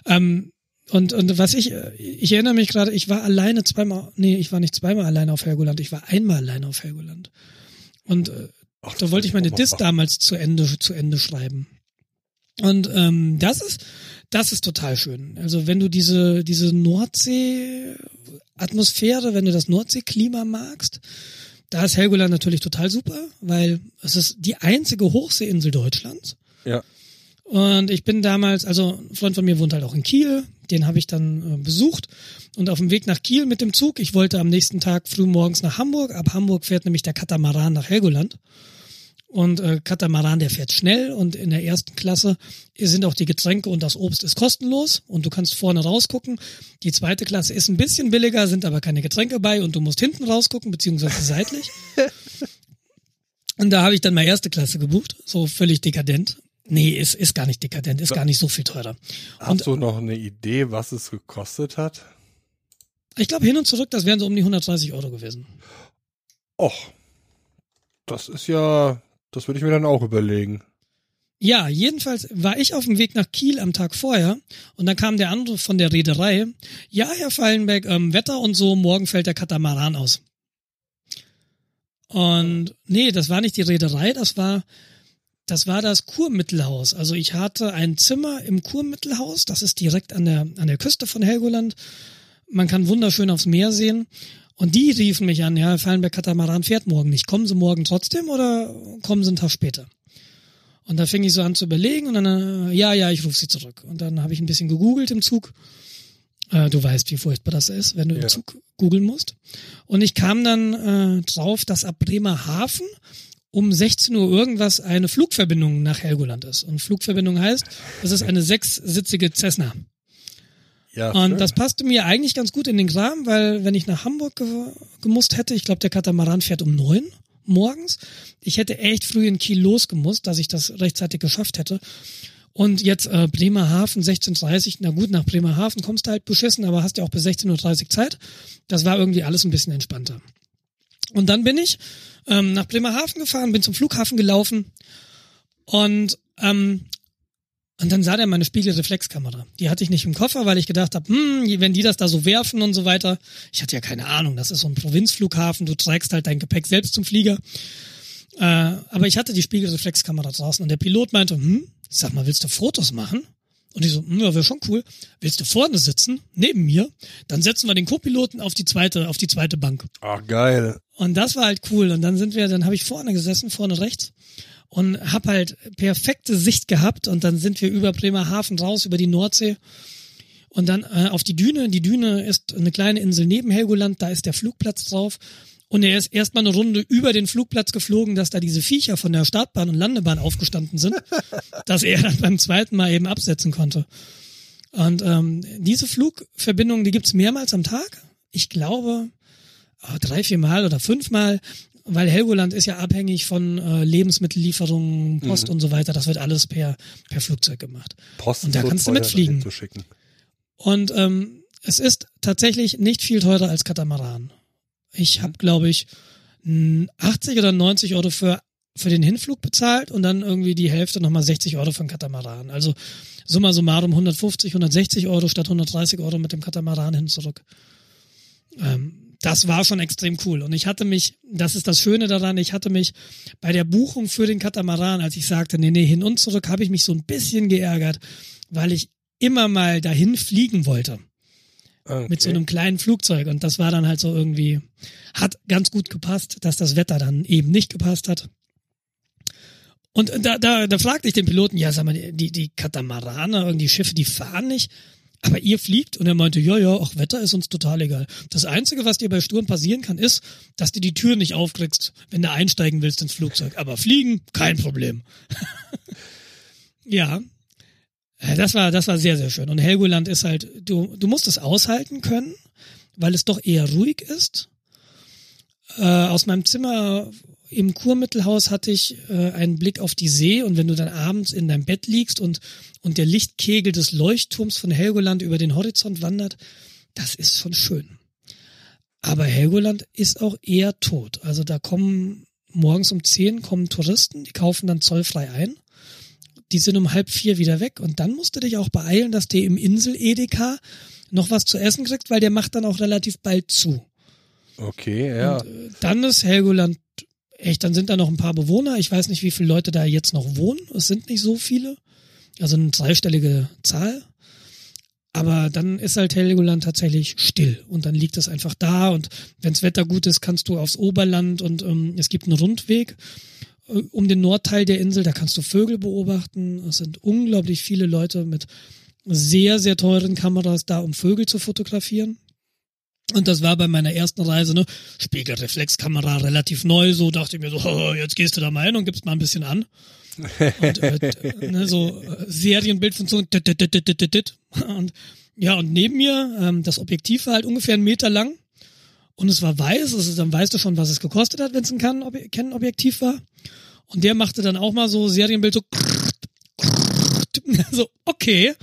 ähm, und und was ich ich erinnere mich gerade, ich war alleine zweimal, nee, ich war nicht zweimal alleine auf Helgoland, ich war einmal alleine auf Helgoland. Und äh, Ach, da wollte ich meine auch mal Dis machen. damals zu Ende zu Ende schreiben. Und ähm, das ist das ist total schön. Also wenn du diese diese Nordsee Atmosphäre, wenn du das Nordseeklima magst, da ist Helgoland natürlich total super, weil es ist die einzige Hochseeinsel Deutschlands. Ja. Und ich bin damals, also ein Freund von mir wohnt halt auch in Kiel, den habe ich dann äh, besucht. Und auf dem Weg nach Kiel mit dem Zug, ich wollte am nächsten Tag früh morgens nach Hamburg. Ab Hamburg fährt nämlich der Katamaran nach Helgoland. Und äh, Katamaran, der fährt schnell und in der ersten Klasse sind auch die Getränke und das Obst ist kostenlos und du kannst vorne rausgucken. Die zweite Klasse ist ein bisschen billiger, sind aber keine Getränke bei und du musst hinten rausgucken, beziehungsweise seitlich. Und da habe ich dann mal erste Klasse gebucht, so völlig dekadent. Nee, ist, ist gar nicht dekadent, ist gar nicht so viel teurer. Hast du noch eine Idee, was es gekostet hat? Ich glaube, hin und zurück, das wären so um die 130 Euro gewesen. Och, das ist ja, das würde ich mir dann auch überlegen. Ja, jedenfalls war ich auf dem Weg nach Kiel am Tag vorher und dann kam der Anruf von der Reederei. Ja, Herr Fallenberg, ähm, Wetter und so, morgen fällt der Katamaran aus. Und nee, das war nicht die Reederei, das war das war das Kurmittelhaus. Also ich hatte ein Zimmer im Kurmittelhaus, das ist direkt an der an der Küste von Helgoland. Man kann wunderschön aufs Meer sehen. Und die riefen mich an, ja, Fallenberg Katamaran fährt morgen nicht. Kommen Sie morgen trotzdem oder kommen Sie einen Tag später? Und da fing ich so an zu überlegen und dann, äh, ja, ja, ich rufe sie zurück. Und dann habe ich ein bisschen gegoogelt im Zug. Äh, du weißt, wie furchtbar das ist, wenn du Ja. im Zug googeln musst. Und ich kam dann äh, drauf, dass ab Bremerhaven um 16 Uhr irgendwas eine Flugverbindung nach Helgoland ist. Und Flugverbindung heißt, das ist eine sechssitzige Cessna. Ja, Und schön. das passte mir eigentlich ganz gut in den Kram, weil wenn ich nach Hamburg ge gemusst hätte, ich glaube, der Katamaran fährt um neun morgens. Ich hätte echt früh in Kiel losgemusst, dass ich das rechtzeitig geschafft hätte. Und jetzt äh, Bremerhaven 16.30 na gut, nach Bremerhaven kommst du halt beschissen, aber hast ja auch bis 16.30 Uhr Zeit. Das war irgendwie alles ein bisschen entspannter. Und dann bin ich ähm, nach Bremerhaven gefahren, bin zum Flughafen gelaufen und ähm, und dann sah der meine Spiegelreflexkamera. Die hatte ich nicht im Koffer, weil ich gedacht habe, hm, wenn die das da so werfen und so weiter. Ich hatte ja keine Ahnung, das ist so ein Provinzflughafen, du trägst halt dein Gepäck selbst zum Flieger. Äh, aber ich hatte die Spiegelreflexkamera draußen und der Pilot meinte, hm, sag mal, willst du Fotos machen? Und ich so, hm, ja, wäre schon cool. Willst du vorne sitzen, neben mir? Dann setzen wir den Co-Piloten auf die zweite, auf die zweite Bank. Ach, geil. Und das war halt cool. Und dann sind wir, dann habe ich vorne gesessen, vorne rechts und hab halt perfekte Sicht gehabt. Und dann sind wir über Bremerhaven raus, über die Nordsee und dann äh, auf die Düne. Die Düne ist eine kleine Insel neben Helgoland, da ist der Flugplatz drauf. Und er ist erstmal eine Runde über den Flugplatz geflogen, dass da diese Viecher von der Startbahn und Landebahn aufgestanden sind, dass er dann beim zweiten Mal eben absetzen konnte. Und ähm, diese Flugverbindung, die gibt's mehrmals am Tag. Ich glaube, äh, drei, vier Mal oder fünfmal, weil Helgoland ist ja abhängig von äh, Lebensmittellieferungen, Post und so weiter. Das wird alles per, per Flugzeug gemacht. Post Und da so kannst du mitfliegen. Und ähm, es ist tatsächlich nicht viel teurer als Katamaran. Ich habe, glaube ich, n- 80 oder 90 Euro für für den Hinflug bezahlt und dann irgendwie die Hälfte nochmal 60 Euro für den Katamaran. Also summa summarum 150, 160 Euro statt 130 Euro mit dem Katamaran hin zurück. Ähm, das war schon extrem cool. Und ich hatte mich, das ist das Schöne daran, ich hatte mich bei der Buchung für den Katamaran, als ich sagte, nee, nee, hin und zurück, habe ich mich so ein bisschen geärgert, weil ich immer mal dahin fliegen wollte. Okay. Mit so einem kleinen Flugzeug. Und das war dann halt so irgendwie, hat ganz gut gepasst, dass das Wetter dann eben nicht gepasst hat. Und da, da, da fragte ich den Piloten, ja, sag mal, die, die Katamaraner, die Schiffe, die fahren nicht. Aber ihr fliegt und er meinte, ja, ja, auch Wetter ist uns total egal. Das Einzige, was dir bei Sturm passieren kann, ist, dass du die Tür nicht aufkriegst, wenn du einsteigen willst ins Flugzeug. Aber fliegen, kein Problem. ja, äh, das war, das war sehr, sehr schön. Und Helgoland ist halt, du, du musst es aushalten können, weil es doch eher ruhig ist. Äh, aus meinem Zimmer im Kurmittelhaus hatte ich äh, einen Blick auf die See und wenn du dann abends in deinem Bett liegst und, und der Lichtkegel des Leuchtturms von Helgoland über den Horizont wandert, das ist schon schön. Aber Helgoland ist auch eher tot. Also da kommen morgens um zehn kommen Touristen, die kaufen dann zollfrei ein. Die sind um halb vier wieder weg und dann musst du dich auch beeilen, dass der im Insel Edeka noch was zu essen kriegt, weil der macht dann auch relativ bald zu. Okay, ja. Und, äh, dann ist Helgoland echt, dann sind da noch ein paar Bewohner. Ich weiß nicht, wie viele Leute da jetzt noch wohnen. Es sind nicht so viele. Also eine dreistellige Zahl. Aber dann ist halt Helgoland tatsächlich still und dann liegt es einfach da und wenns Wetter gut ist, kannst du aufs Oberland und ähm, es gibt einen Rundweg äh, um den Nordteil der Insel, da kannst du Vögel beobachten. Es sind unglaublich viele Leute mit sehr, sehr teuren Kameras da, um Vögel zu fotografieren. Und das war bei meiner ersten Reise, ne, Spiegelreflexkamera relativ neu, so dachte ich mir so, oh, jetzt gehst du da mal hin und gibst mal ein bisschen an. und äh, ne, so äh, Serienbildfunktion und ja und neben mir ähm, das Objektiv war halt ungefähr einen Meter lang und es war weiß, also dann weißt du schon, was es gekostet hat, wenn es ein Canon-Objektiv war. Und der machte dann auch mal so Serienbild so so okay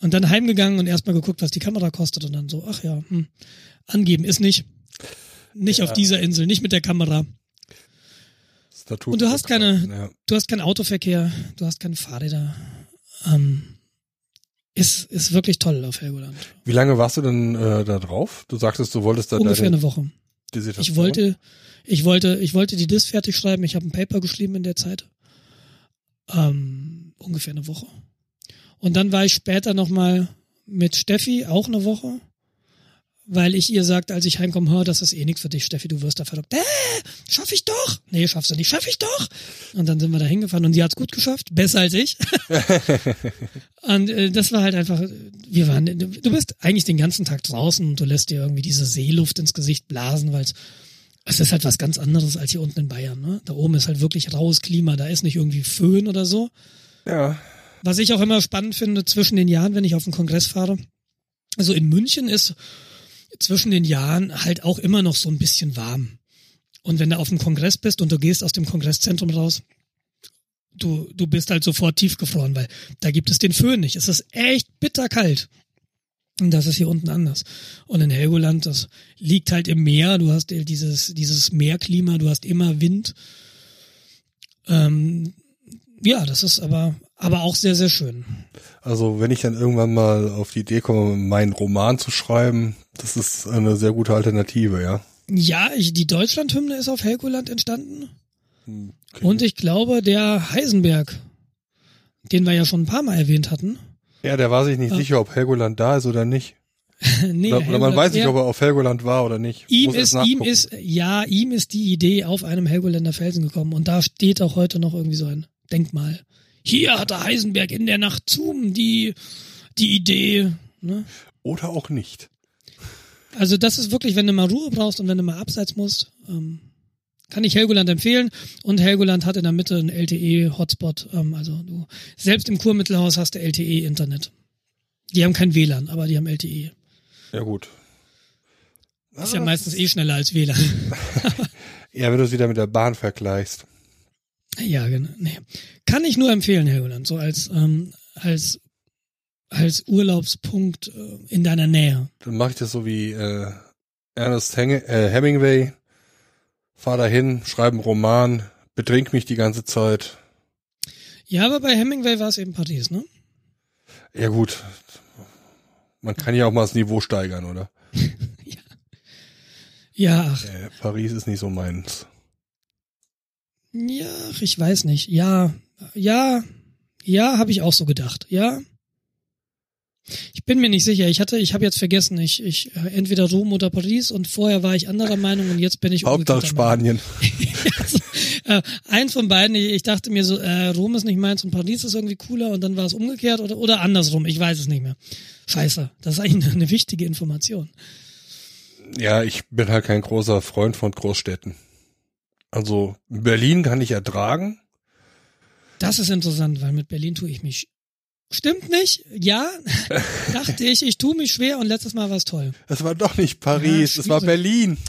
und dann heimgegangen und erstmal geguckt, was die Kamera kostet und dann so ach ja hm. Angeben ist nicht. Nicht ja. auf dieser Insel, nicht mit der Kamera. Und du hast keine, ja. du hast keinen Autoverkehr, du hast keine Fahrräder. Ähm, ist, ist wirklich toll auf Helgoland. Wie lange warst du denn äh, da drauf? Du sagtest, du wolltest da ungefähr eine Woche. Ich wollte, ich wollte, ich wollte die Dis fertig schreiben. Ich habe ein Paper geschrieben in der Zeit. Ähm, ungefähr eine Woche. Und dann war ich später nochmal mit Steffi auch eine Woche weil ich ihr sagte, als ich heimkomme, hör, das ist eh nichts für dich, Steffi, du wirst da verrückt. Äh, schaff ich doch. Nee, schaffst du nicht, schaff ich doch. Und dann sind wir da hingefahren und sie hat's gut geschafft, besser als ich. und äh, das war halt einfach, wir waren, du bist eigentlich den ganzen Tag draußen und du lässt dir irgendwie diese Seeluft ins Gesicht blasen, weil es ist halt was ganz anderes als hier unten in Bayern. Ne? Da oben ist halt wirklich raues Klima, da ist nicht irgendwie Föhn oder so. Ja. Was ich auch immer spannend finde zwischen den Jahren, wenn ich auf den Kongress fahre. Also in München ist zwischen den Jahren halt auch immer noch so ein bisschen warm. Und wenn du auf dem Kongress bist und du gehst aus dem Kongresszentrum raus, du, du bist halt sofort tiefgefroren, weil da gibt es den Föhn nicht. Es ist echt bitterkalt. Und das ist hier unten anders. Und in Helgoland, das liegt halt im Meer. Du hast dieses, dieses Meerklima, du hast immer Wind. Ähm, ja, das ist aber, aber auch sehr, sehr schön. Also wenn ich dann irgendwann mal auf die Idee komme, meinen Roman zu schreiben, das ist eine sehr gute Alternative, ja. Ja, ich, die Deutschlandhymne ist auf Helgoland entstanden. Hm, okay. Und ich glaube, der Heisenberg, den wir ja schon ein paar Mal erwähnt hatten. Ja, der war sich nicht äh, sicher, ob Helgoland da ist oder nicht. nee, oder, oder man weiß nicht, ob er auf Helgoland war oder nicht. Ihm ist, ihm ist, ja, ihm ist die Idee auf einem Helgoländer Felsen gekommen und da steht auch heute noch irgendwie so ein Denkmal. Hier hatte Heisenberg in der Nacht Zoom die, die Idee. Ne? Oder auch nicht. Also das ist wirklich, wenn du mal Ruhe brauchst und wenn du mal abseits musst, ähm, kann ich Helgoland empfehlen. Und Helgoland hat in der Mitte einen LTE-Hotspot. Ähm, also du selbst im Kurmittelhaus hast du LTE-Internet. Die haben kein WLAN, aber die haben LTE. Ja gut. Ist ja meistens eh schneller als WLAN. ja, wenn du es wieder mit der Bahn vergleichst. Ja, genau. Nee. Kann ich nur empfehlen, Helgoland, so als, ähm, als als Urlaubspunkt äh, in deiner Nähe. Dann mache ich das so wie äh, Ernest Heng äh, Hemingway. Fahr dahin, schreibe einen Roman, betrink mich die ganze Zeit. Ja, aber bei Hemingway war es eben Paris, ne? Ja gut, man kann ja auch mal das Niveau steigern, oder? Ja, ach, Äh, Paris ist nicht so meins. Ja, ich weiß nicht. Ja, ja, ja, habe ich auch so gedacht. Ja. Ich bin mir nicht sicher. Ich hatte, ich habe jetzt vergessen, ich, ich äh, entweder Rom oder Paris und vorher war ich anderer Meinung und jetzt bin ich Hauptsache. Spanien. also, äh, eins von beiden, ich, ich dachte mir so, äh, Rom ist nicht meins und Paris ist irgendwie cooler und dann war es umgekehrt oder, oder andersrum, ich weiß es nicht mehr. Scheiße, das ist eigentlich eine, eine wichtige Information. Ja, ich bin halt kein großer Freund von Großstädten. Also Berlin kann ich ertragen. Das ist interessant, weil mit Berlin tue ich mich. Stimmt nicht? Ja, dachte ich, ich tue mich schwer und letztes Mal war es toll. Es war doch nicht Paris, Ja, es war. Berlin.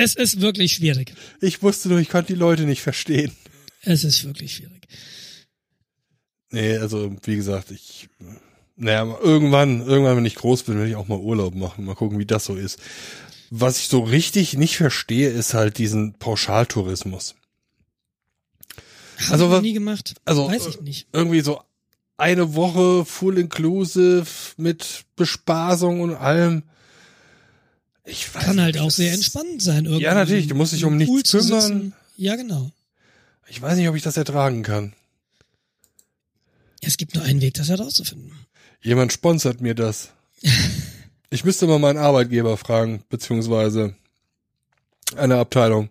Es ist wirklich schwierig. Ich wusste nur, ich konnte die Leute nicht verstehen. Es ist wirklich schwierig. Nee, also wie gesagt, ich naja, irgendwann, irgendwann, wenn ich groß bin, will ich auch mal Urlaub machen, mal gucken, wie das so ist. Was ich so richtig nicht verstehe, ist halt diesen Pauschaltourismus. Also ich wa- noch nie gemacht. also, Weiß äh, ich nicht. Irgendwie so eine Woche full inclusive mit Bespaßung und allem. Ich weiß Kann halt nicht, auch sehr entspannend sein. Irgendwie Ja, natürlich, du musst dich um nichts Pool zu kümmern. sitzen. Ja, genau. Ich weiß nicht, ob ich das ertragen kann. Es gibt nur einen Weg, das herauszufinden. Jemand sponsert mir das. Ich müsste mal meinen Arbeitgeber fragen, beziehungsweise eine Abteilung,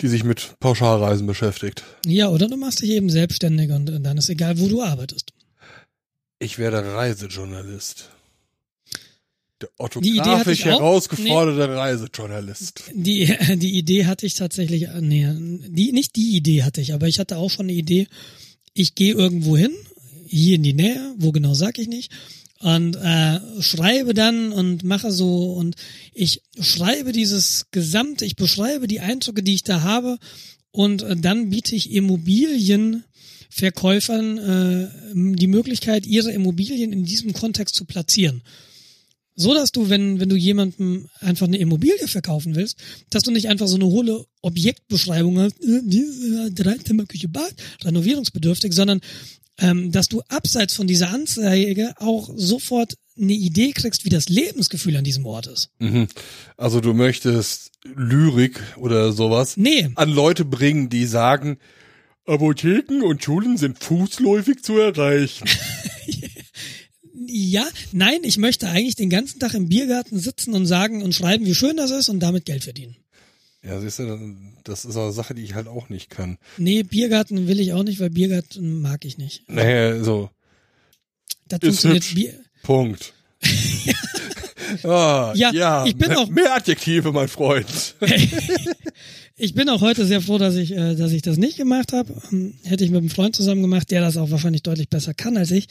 die sich mit Pauschalreisen beschäftigt. Ja, oder du machst dich eben selbstständig und, und dann ist egal, wo du arbeitest. Ich werde Reisejournalist. Der Die Idee hatte orthografisch herausgeforderte Reisejournalist. Die, die Idee hatte ich tatsächlich, äh, nee, die, nicht die Idee hatte ich, aber ich hatte auch schon eine Idee. Ich gehe irgendwo hin, hier in die Nähe, wo genau sag ich nicht, und äh, schreibe dann und mache so und ich schreibe dieses gesamte, ich beschreibe die Eindrücke, die ich da habe und äh, dann biete ich Immobilienverkäufern äh, die Möglichkeit, ihre Immobilien in diesem Kontext zu platzieren. So dass du, wenn, wenn du jemandem einfach eine Immobilie verkaufen willst, dass du nicht einfach so eine hohle Objektbeschreibung hast, äh, äh, Dreizimmer, Küche, Bad, renovierungsbedürftig, sondern ähm, dass du abseits von dieser Anzeige auch sofort eine Idee kriegst, wie das Lebensgefühl an diesem Ort ist. Mhm. Also du möchtest Lyrik oder sowas Nee, an Leute bringen, die sagen, Apotheken und Schulen sind fußläufig zu erreichen. ja, nein, ich möchte eigentlich den ganzen Tag im Biergarten sitzen und sagen und schreiben, wie schön das ist und damit Geld verdienen. Ja, siehst du, das ist eine Sache, die ich halt auch nicht kann. Nee, Biergarten will ich auch nicht, weil Biergarten mag ich nicht. Naja, so, Das Ist hübsch. Bier Punkt. ah, Ja, ja, ich bin auch- mehr Adjektive, mein Freund. Ich bin auch heute sehr froh, dass ich, äh, dass ich das nicht gemacht habe. Ähm, Hätte ich mit einem Freund zusammen gemacht, der das auch wahrscheinlich deutlich besser kann als ich.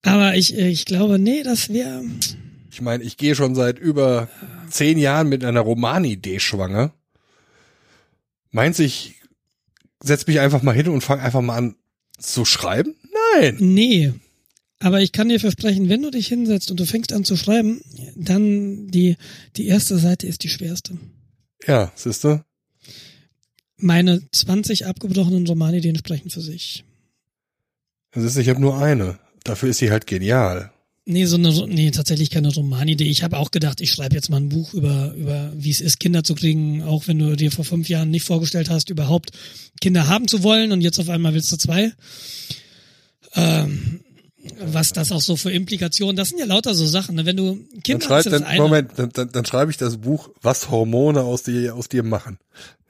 Aber ich, äh, ich glaube, nee, das wäre. Ich meine, ich gehe schon seit über zehn Jahren mit einer Romanidee schwanger. Meinst du, ich setz mich einfach mal hin und fange einfach mal an zu schreiben? Nein. Nee. Aber ich kann dir versprechen, wenn du dich hinsetzt und du fängst an zu schreiben, dann die, die erste Seite ist die schwerste. Ja, siehst du? Meine 20 abgebrochenen Romanideen sprechen für sich. Siehst du, ich habe nur eine. Dafür ist sie halt genial. Nee, so eine, nee, tatsächlich keine Romanidee. Ich habe auch gedacht, ich schreibe jetzt mal ein Buch über, über wie es ist, Kinder zu kriegen, auch wenn du dir vor fünf Jahren nicht vorgestellt hast, überhaupt Kinder haben zu wollen und jetzt auf einmal willst du zwei. Ähm, was das auch so für Implikationen, das sind ja lauter so Sachen. Ne? Wenn du Dann Kinder schreib, hast, ist das dann. Moment, dann, dann, dann schreibe ich das Buch, was Hormone aus dir, aus dir machen.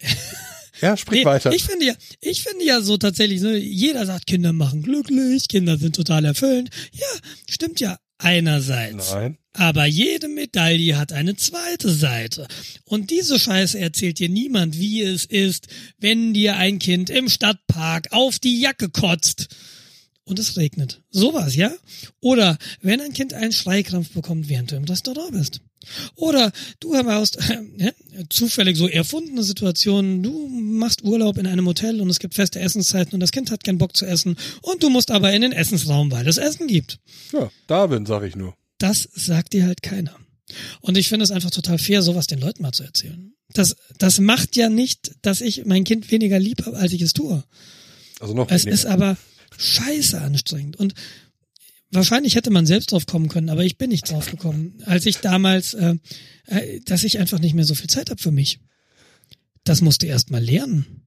Ja, sprich Nee, weiter. Ich finde ja, ich finde ja so tatsächlich, ne, jeder sagt, Kinder machen glücklich, Kinder sind total erfüllend. Ja, stimmt ja einerseits. Nein. Aber jede Medaille hat eine zweite Seite. Und diese Scheiße erzählt dir niemand, wie es ist, wenn dir ein Kind im Stadtpark auf die Jacke kotzt und es regnet. Sowas, ja? Oder wenn ein Kind einen Schreikrampf bekommt, während du im Restaurant bist. Oder du hast äh, zufällig so erfundene Situationen, du machst Urlaub in einem Hotel und es gibt feste Essenszeiten und das Kind hat keinen Bock zu essen und du musst aber in den Essensraum, weil es Essen gibt. Ja, Darwin, sag ich nur. Das sagt dir halt keiner. Und ich finde es einfach total fair, sowas den Leuten mal zu erzählen. Das, das macht ja nicht, dass ich mein Kind weniger lieb habe, als ich es tue. Also noch Es weniger. ist aber scheiße anstrengend. Und wahrscheinlich hätte man selbst drauf kommen können, aber ich bin nicht drauf gekommen. Als ich damals, äh, äh, dass ich einfach nicht mehr so viel Zeit habe für mich. Das musst du erst mal lernen.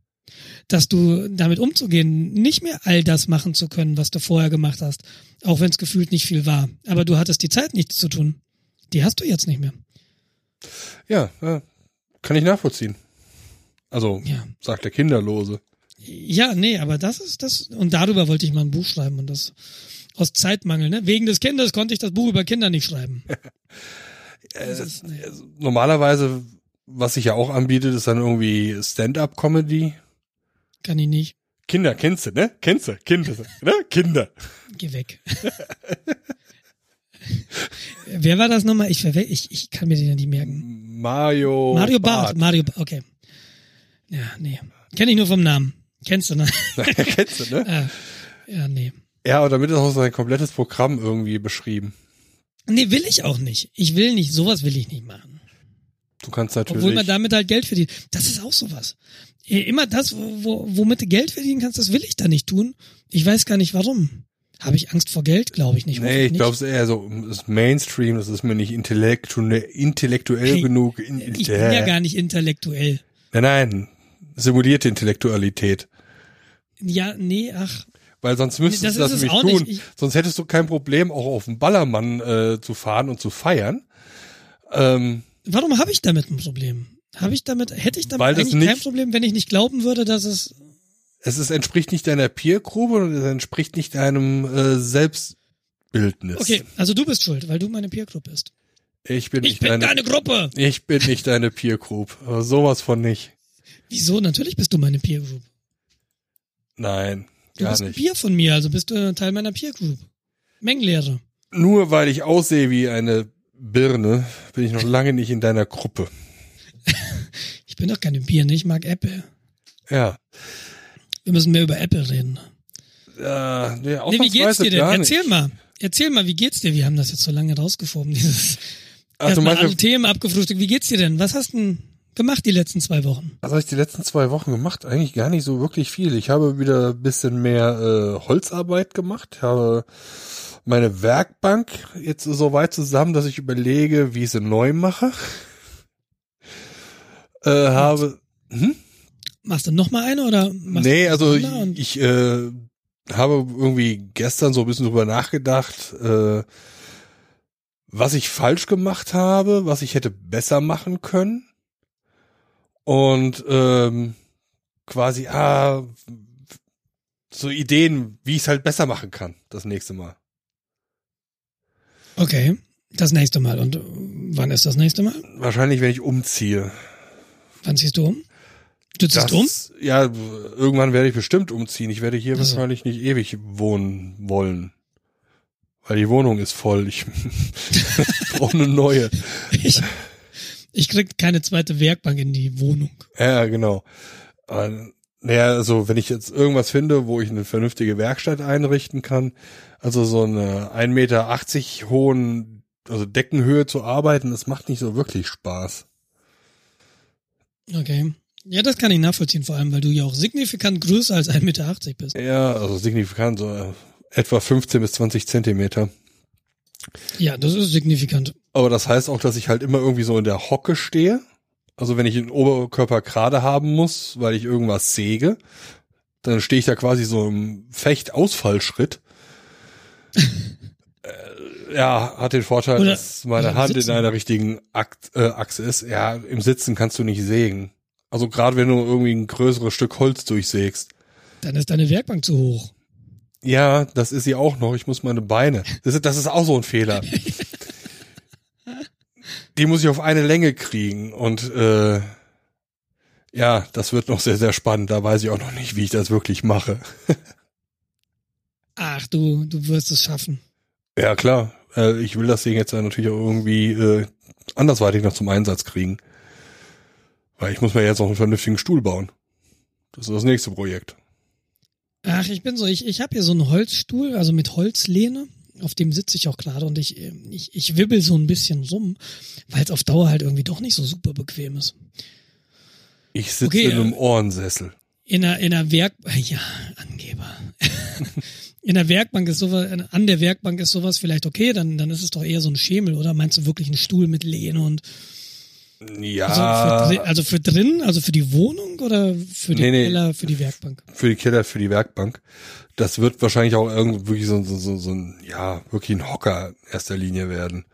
Dass du damit umzugehen, nicht mehr all das machen zu können, was du vorher gemacht hast, auch wenn es gefühlt nicht viel war. Aber du hattest die Zeit, nichts zu tun. Die hast du jetzt nicht mehr. ja, ja, kann ich nachvollziehen. Also, Ja. sagt der Kinderlose. Ja, nee, aber das ist das, und darüber wollte ich mal ein Buch schreiben und das aus Zeitmangel, ne? Wegen des Kindes konnte ich das Buch über Kinder nicht schreiben. Das ist, nee. Normalerweise, was sich ja auch anbietet, ist dann irgendwie Stand-up-Comedy. Kann ich nicht. Kinder, kennst du, ne? Kennst du, Kinder, ne? Kinder. Geh weg. Wer war das nochmal? Ich, ich, ich kann mir den ja nicht merken. Mario. Mario Barth. Mario okay. Ja, nee. Kenn ich nur vom Namen. Kennst du, ne? kennst du, ne? ah, ja, nee. Ja, aber damit ist auch sein komplettes Programm irgendwie beschrieben. Nee, will ich auch nicht. Ich will nicht, sowas will ich nicht machen. Du kannst natürlich. Obwohl man damit halt Geld verdient. Das ist auch sowas. Eh, Immer das, wo, wo- womit du Geld verdienen kannst, das will ich da nicht tun. Ich weiß gar nicht warum. Habe ich Angst vor Geld? Glaube ich nicht. Nee, ich glaube, es eher so, ist Mainstream, das ist mir nicht intellektu intellektuell Hey, genug. In, Ich bin ja gar nicht intellektuell. Nein, nein, simulierte Intellektualität. Ja, nee, ach. Weil sonst müsstest Das du das nämlich tun. Ich- sonst hättest du kein Problem, auch auf den Ballermann äh, zu fahren und zu feiern. Ähm, Warum habe ich damit ein Problem? Habe ich damit, hätte ich damit eigentlich kein nicht- Problem, wenn ich nicht glauben würde, dass es. es ist, entspricht nicht deiner Peergruppe und es entspricht nicht deinem äh, Selbstbildnis. Okay, also du bist schuld, weil du meine Peer Group bist. Ich bin Ich nicht bin deine, deine Gruppe. ich bin nicht deine Peer Group. Aber sowas von nicht. Wieso? Natürlich bist du meine Peer Group. Nein, Du gar bist ein. Peer von mir, also bist du Teil meiner Peer Group. Mengenlehre. Nur weil ich aussehe wie eine Birne, bin ich noch lange nicht in deiner Gruppe. Ich bin doch keine Bier, ne? ich mag Apple. Ja. Wir müssen mehr über Apple reden. Äh, nee, Nee, wie geht's dir denn? Erzähl nicht. mal. Erzähl mal, wie geht's dir? Wir haben das jetzt so lange rausgeschoben, dieses Also erstmal manche, alle Themen abgefrühstückt. Wie geht's dir denn? Was hast du denn gemacht die letzten zwei Wochen? was habe ich die letzten zwei Wochen gemacht? Eigentlich gar nicht so wirklich viel. Ich habe wieder ein bisschen mehr äh, Holzarbeit gemacht. Habe meine Werkbank jetzt so weit zusammen, dass ich überlege, wie ich sie neu mache. Äh, habe, hm? Machst du noch mal eine oder machst Nee, also ich, ich äh, habe irgendwie gestern so ein bisschen drüber nachgedacht, äh, was ich falsch gemacht habe, was ich hätte besser machen können. Und ähm, quasi, ah, so Ideen, wie ich es halt besser machen kann, das nächste Mal. Okay, das nächste Mal. Und wann ist das nächste Mal? Wahrscheinlich, wenn ich umziehe. Wann ziehst du um? Du ziehst um? Ja, irgendwann werde ich bestimmt umziehen. Ich werde hier Ach so. wahrscheinlich nicht ewig wohnen wollen. Weil die Wohnung ist voll. Ich brauche eine neue. Ich, ich krieg keine zweite Werkbank in die Wohnung. Ja, genau. Aber, Naja, also wenn ich jetzt irgendwas finde, wo ich eine vernünftige Werkstatt einrichten kann, also so eine 1,80 Meter hohen, also Deckenhöhe zu arbeiten, das macht nicht so wirklich Spaß. Okay. Ja, das kann ich nachvollziehen, vor allem, weil du ja auch signifikant größer als 1,80 Meter bist. Ja, also signifikant, so äh, etwa 15 bis 20 Zentimeter. Ja, das ist signifikant. Aber das heißt auch, dass ich halt immer irgendwie so in der Hocke stehe. Also wenn ich den Oberkörper gerade haben muss, weil ich irgendwas säge, dann stehe ich da quasi so im Fecht-Ausfallschritt. äh, ja, hat den Vorteil, Oder- dass meine Hand sitzen. in einer richtigen Akt, äh, Achse ist. Ja, im Sitzen kannst du nicht sägen. Also gerade wenn du irgendwie ein größeres Stück Holz durchsägst. Dann ist deine Werkbank zu hoch. Ja, das ist sie auch noch. Ich muss meine Beine. Das ist, das ist auch so ein Fehler. Die muss ich auf eine Länge kriegen und äh, ja, das wird noch sehr, sehr spannend. Da weiß ich auch noch nicht, wie ich das wirklich mache. Ach, du, du wirst es schaffen. Ja, klar. Äh, ich will das Ding jetzt natürlich auch irgendwie äh, andersweitig noch zum Einsatz kriegen. Weil ich muss mir jetzt noch einen vernünftigen Stuhl bauen. Das ist das nächste Projekt. Ach, ich bin so, ich, ich habe hier so einen Holzstuhl, also mit Holzlehne. Auf dem sitze ich auch gerade und ich, äh, ich, ich wibbel so ein bisschen rum, weil es auf Dauer halt irgendwie doch nicht so super bequem ist. Ich sitze Okay, in einem äh, Ohrensessel. In einer, in einer Werk, ja, Angeber. in der Werkbank ist sowas, an der Werkbank ist sowas vielleicht okay, dann, dann ist es doch eher so ein Schemel, oder meinst du wirklich einen Stuhl mit Lehne und, Ja, also für, also für drin, also für die Wohnung oder für den Nee, nee. Keller, für die Werkbank? für die Keller, für die Werkbank. Das wird wahrscheinlich auch irgendwie wirklich so, so, so, so ein, ja, wirklich ein Hocker in erster Linie werden.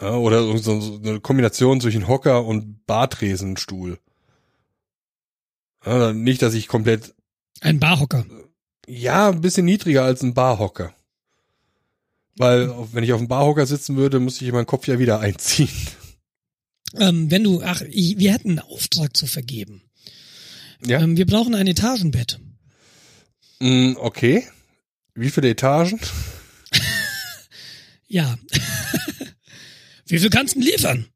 Ja, oder so, so so eine Kombination zwischen Hocker und Bartresenstuhl. Ja, nicht, dass ich komplett, Ein Barhocker. ja, ein bisschen niedriger als ein Barhocker. Weil, wenn ich auf dem Barhocker sitzen würde, müsste ich meinen Kopf ja wieder einziehen. Ähm, wenn du, ach, ich, wir hätten einen Auftrag zu vergeben. Ja. Ähm, wir brauchen ein Etagenbett. Mm, okay. Wie viele Etagen? Ja. Wie viel kannst du denn liefern?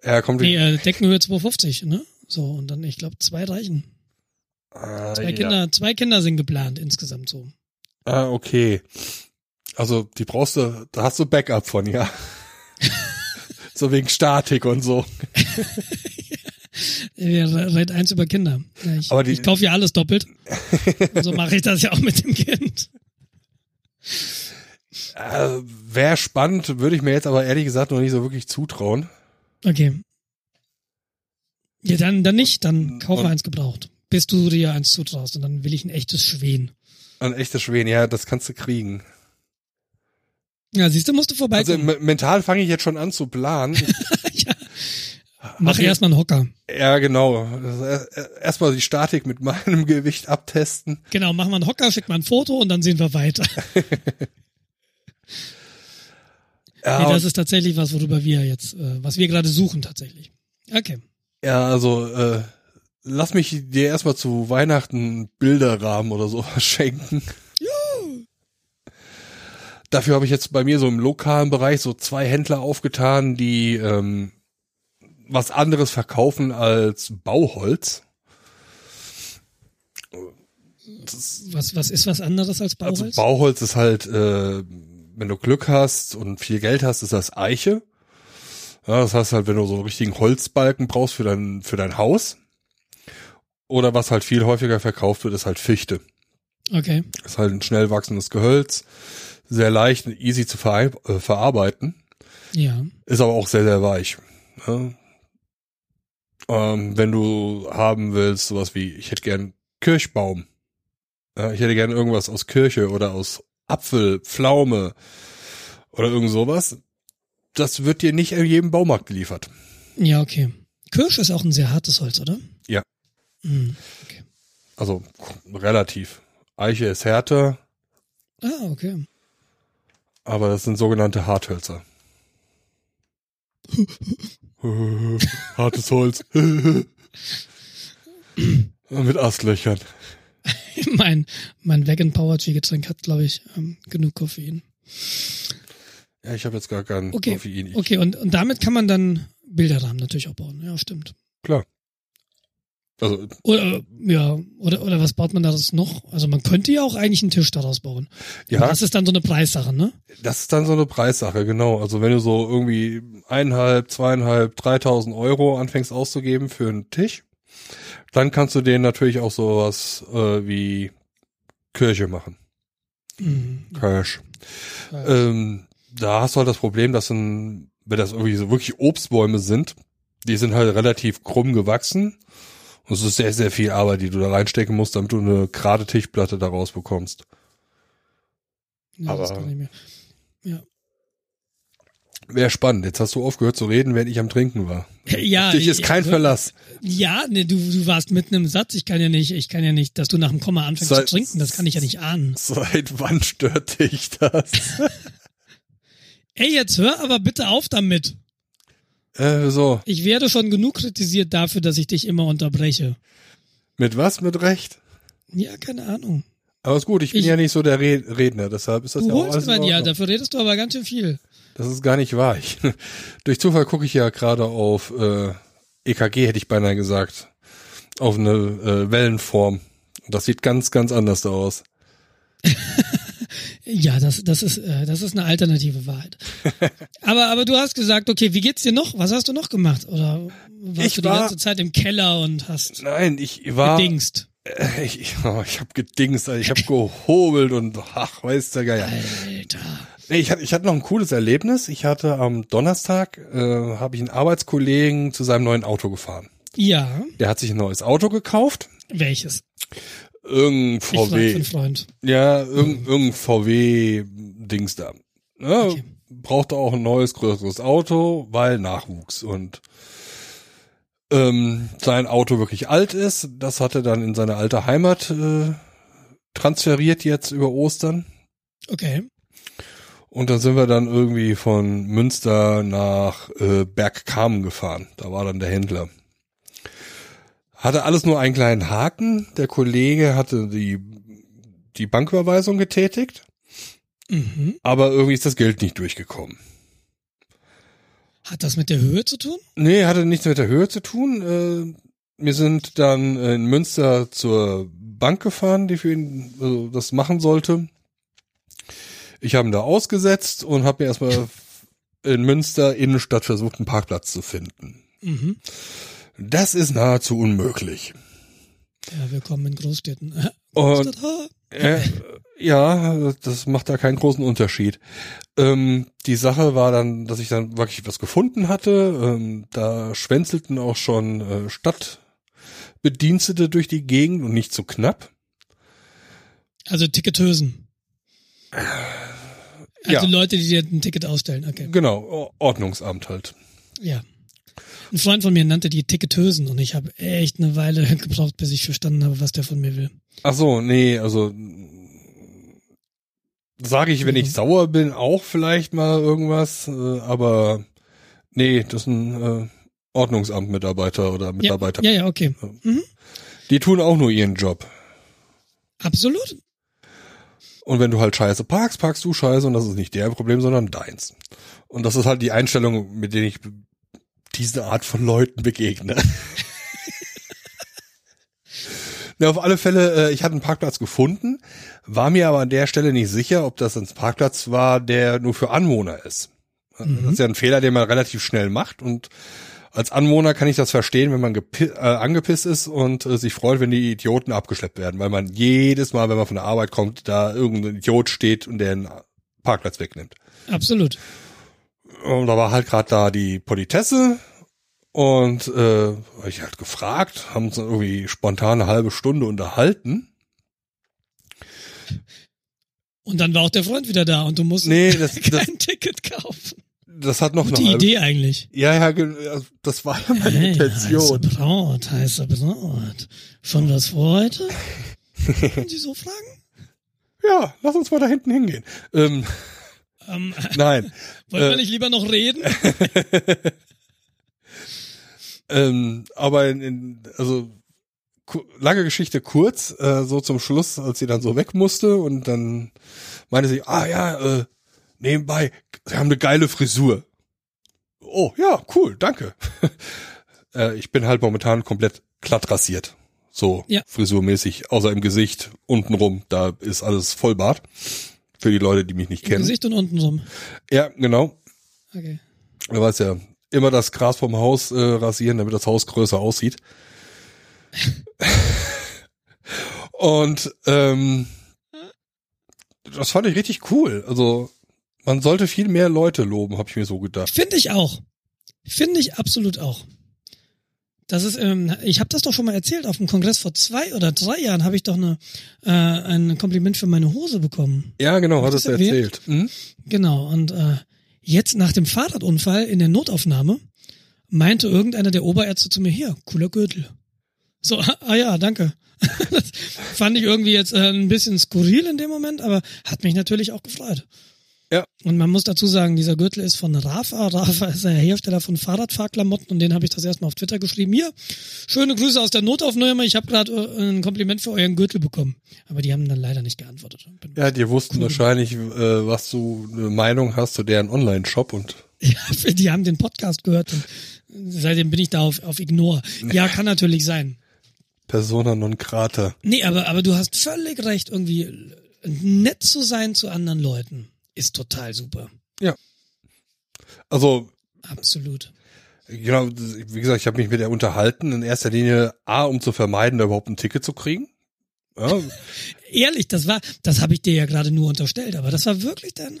Er kommt Nee, äh, Deckenhöhe 250, ne? So, und dann, ich glaube, zwei reichen. Ah, Zwei ja. Kinder, zwei Kinder sind geplant insgesamt so. Ah, okay. Also, die brauchst du, da hast du Backup von, ja. so wegen Statik und so. Wir reden eins über Kinder. Ja, ich, Aber die- ich kaufe ja alles doppelt. So mache ich das ja auch mit dem Kind. Äh, Wäre spannend, würde ich mir jetzt aber ehrlich gesagt noch nicht so wirklich zutrauen. Okay. Ja, dann, dann nicht, dann kaufe Und- eins gebraucht. Bis du dir eins zutraust und dann will ich ein echtes Schwen. Ein echtes Schwen, ja, das kannst du kriegen. Ja, siehst du, musst du Also vorbeikommen. me- mental fange ich jetzt schon an zu planen. ja. Mach Also- erstmal einen Hocker. ja, genau. Erstmal die Statik mit meinem Gewicht abtesten. Genau, mach mal einen Hocker, schick mal ein Foto und dann sehen wir weiter. Ja, nee, das ist tatsächlich was, worüber wir jetzt, äh, was wir gerade suchen tatsächlich. Okay. ja also äh, lass mich dir erstmal zu Weihnachten Bilderrahmen oder sowas schenken. Dafür habe ich jetzt bei mir so im lokalen Bereich so zwei Händler aufgetan, die ähm, was anderes verkaufen als Bauholz. Was, was ist was anderes als Bauholz? Also Bauholz ist halt, äh, wenn du Glück hast und viel Geld hast, ist das Eiche. Ja, das heißt halt, wenn du so einen richtigen Holzbalken brauchst für dein, für dein Haus. Oder was halt viel häufiger verkauft wird, ist halt Fichte. okay. Ist halt ein schnell wachsendes Gehölz. Sehr leicht und easy zu ver äh, verarbeiten. Ja. Ist aber auch sehr, sehr weich. Ja. Ähm, wenn du haben willst, sowas wie, ich hätte gern Kirschbaum. Ja, ich hätte gern irgendwas aus Kirche oder aus Apfel, Pflaume oder irgend sowas. Das wird dir nicht in jedem Baumarkt geliefert. Ja, okay. Kirsch ist auch ein sehr hartes Holz, oder? Ja. Hm, okay. Also relativ. Eiche ist härter, Ah, okay. Aber das sind sogenannte Harthölzer. Hartes Holz. Mit Astlöchern. mein, mein Vegan Power Getränk hat, glaube ich, ähm, genug Koffein. Ja, ich habe jetzt gar keinen Okay. Koffein. Ich, Okay, und, und damit kann man dann Bilderrahmen natürlich auch bauen. Ja, stimmt. Klar. Also, Oder, ja, oder, oder was baut man daraus noch? Also man könnte ja auch eigentlich einen Tisch daraus bauen. ja, Aber Das ist dann so eine Preissache, ne? das ist dann so eine Preissache, genau. Also wenn du so irgendwie eineinhalb, zweieinhalb, dreitausend Euro anfängst auszugeben für einen Tisch, dann kannst du den natürlich auch sowas äh, wie Kirche machen. Mhm. Kirsch. Ja. Ähm, da hast du halt das Problem, dass ein, wenn das irgendwie so wirklich Obstbäume sind, die sind halt relativ krumm gewachsen. Und es ist sehr, sehr viel Arbeit, die du da reinstecken musst, damit du eine gerade Tischplatte daraus bekommst. Ja, das aber- kann ich mir. Wäre spannend. Jetzt hast du aufgehört zu reden, während ich am Trinken war. Ja, Dich ist kein ja, Verlass. Ja, ne, du, du warst mitten im Satz. Ich kann ja nicht, ich kann ja nicht, dass du nach dem Komma anfängst Seit- zu trinken. Das kann ich ja nicht ahnen. Seit wann stört dich das? Ey, jetzt hör aber bitte auf damit. Äh, so. Ich werde schon genug kritisiert dafür, dass ich dich immer unterbreche. Mit was? Mit Recht? Ja, keine Ahnung. Aber ist gut, ich bin Ich- ja nicht so der Red Redner, deshalb ist das Du ja auch holst alles in immer, ja, dafür redest du aber ganz schön viel. Das ist gar nicht wahr. Ich, durch Zufall gucke ich ja gerade auf äh, EKG, hätte ich beinahe gesagt. Auf eine äh, Wellenform. Das sieht ganz, ganz anders da aus. Ja, das, das ist, äh, das ist eine alternative Wahrheit. aber, aber du hast gesagt, okay, wie geht's dir noch? Was hast du noch gemacht? Oder warst Ich du die war- ganze Zeit im Keller und hast Nein, ich war. gedingst? Äh, Ich, ich, oh, ich habe gedingst, also ich habe gehobelt und ach, weiß der Geier. Alter. Nee, ich hatte, ich hatte noch ein cooles Erlebnis. Ich hatte am Donnerstag, äh, habe ich einen Arbeitskollegen zu seinem neuen Auto gefahren. Ja, Der hat sich ein neues Auto gekauft. welches? Irgendein Ich VW. einen Freund. Ja, irgendein, irgendein VW-Dings da. Ja, Okay. Brauchte auch ein neues, größeres Auto, weil Nachwuchs. Und ähm, sein Auto wirklich alt ist. Das hat er dann in seine alte Heimat äh, transferiert jetzt über Ostern. Okay. Und dann sind wir dann irgendwie von Münster nach äh, Bergkamen gefahren. Da war dann der Händler. Hatte alles nur einen kleinen Haken. Der Kollege hatte die, die Banküberweisung getätigt, Mhm. aber irgendwie ist das Geld nicht durchgekommen. Hat das mit der Höhe zu tun? Nee, hatte nichts mit der Höhe zu tun. Äh, wir sind dann in Münster zur Bank gefahren, die für ihn also das machen sollte. Ich habe ihn da ausgesetzt und habe mir erstmal in Münster Innenstadt versucht, einen Parkplatz zu finden. Mhm. Das ist nahezu unmöglich. Ja, willkommen in Großstädten. Und Großstadt, ha. äh, ja, das macht da keinen großen Unterschied. Ähm, die Sache war dann, dass ich dann wirklich was gefunden hatte. Ähm, da schwänzelten auch schon äh, Stadtbedienstete durch die Gegend und nicht zu knapp. Also Ticketösen. Also Ja. Leute, die dir ein Ticket ausstellen. Okay. Genau, Ordnungsamt halt. Ja. Ein Freund von mir nannte die Ticketösen und ich habe echt eine Weile gebraucht, bis ich verstanden habe, was der von mir will. Ach so, nee, also sage ich, wenn ich sauer bin, auch vielleicht mal irgendwas, äh, aber nee, das ist ein äh, Ordnungsamt-Mitarbeiter oder Ja, Mitarbeiter. ja, ja, okay. Die tun auch nur ihren Job. Absolut. Und wenn du halt scheiße parkst, parkst du scheiße und das ist nicht deren Problem, sondern deins. Und das ist halt die Einstellung, mit der ich diese Art von Leuten begegne. Na, auf alle Fälle, äh, ich hatte einen Parkplatz gefunden, war mir aber an der Stelle nicht sicher, ob das ein Parkplatz war, der nur für Anwohner ist. Das ist ja ein Fehler, den man relativ schnell macht und als Anwohner kann ich das verstehen, wenn man äh, angepisst ist und äh, sich freut, wenn die Idioten abgeschleppt werden, weil man jedes Mal, wenn man von der Arbeit kommt, da irgendein Idiot steht und der einen Parkplatz wegnimmt. Absolut. Und da war halt gerade da die Politesse und äh, hab ich halt gefragt, haben uns dann irgendwie spontan eine halbe Stunde unterhalten. Und dann war auch der Freund wieder da und du musst Nee, das, kein das, Ticket kaufen. das hat noch Gute eine halbe Idee eigentlich. Ja, ja, das war ja meine Hey, Intention. heiße Braut, heiße Braut. Schon was vor heute? Können Sie so fragen? Ja, lass uns mal da hinten hingehen. Ähm, Ähm, nein, wollen wir Äh. nicht lieber noch reden? ähm, aber in, in, also lange Geschichte kurz, äh, so zum Schluss, als sie dann so weg musste und dann meinte sie, ah ja, äh, nebenbei, sie haben eine geile Frisur. Oh ja, cool, danke. äh, ich bin halt momentan komplett glatt rasiert. So Ja. frisurmäßig, außer im Gesicht, untenrum, da ist alles Vollbart. Für die Leute, die mich nicht Im kennen. Gesicht und unten rum. Ja, genau. Okay. Du weißt ja, immer das Gras vom Haus äh, rasieren, damit das Haus größer aussieht. Und ähm, das fand ich richtig cool. Also man sollte viel mehr Leute loben, habe ich mir so gedacht. Finde ich auch. Finde ich absolut auch. Das ist, ähm, ich habe das doch schon mal erzählt, auf dem Kongress vor zwei oder drei Jahren habe ich doch eine, äh, ein Kompliment für meine Hose bekommen. Ja, genau, hattest du erzählt. Mhm. Genau, und äh, jetzt nach dem Fahrradunfall in der Notaufnahme meinte irgendeiner der Oberärzte zu mir, hier, cooler Gürtel. So, ah ja, danke. das fand ich irgendwie jetzt äh, ein bisschen skurril in dem Moment, aber hat mich natürlich auch gefreut. Ja. Und man muss dazu sagen, dieser Gürtel ist von Rafa. Rafa ist der Hersteller von Fahrradfahrklamotten und den habe ich das erstmal auf Twitter geschrieben. Hier, schöne Grüße aus der Notaufnahme. Ich habe gerade äh, ein Kompliment für euren Gürtel bekommen. Aber die haben dann leider nicht geantwortet. Bin- Ja, die wussten wahrscheinlich, äh, was du eine Meinung hast zu deren Online-Shop und Ja, die haben den Podcast gehört und seitdem bin ich da auf, auf Ignore. Ja, kann natürlich sein. Persona non grata. Nee, aber, aber du hast völlig recht. Irgendwie nett zu sein zu anderen Leuten ist total super. Also, Absolut. genau, wie gesagt, ich habe mich mit der unterhalten, in erster Linie A, um zu vermeiden, da überhaupt ein Ticket zu kriegen. Ja, Ehrlich, das war, das habe ich dir ja gerade nur unterstellt, aber das war wirklich dann.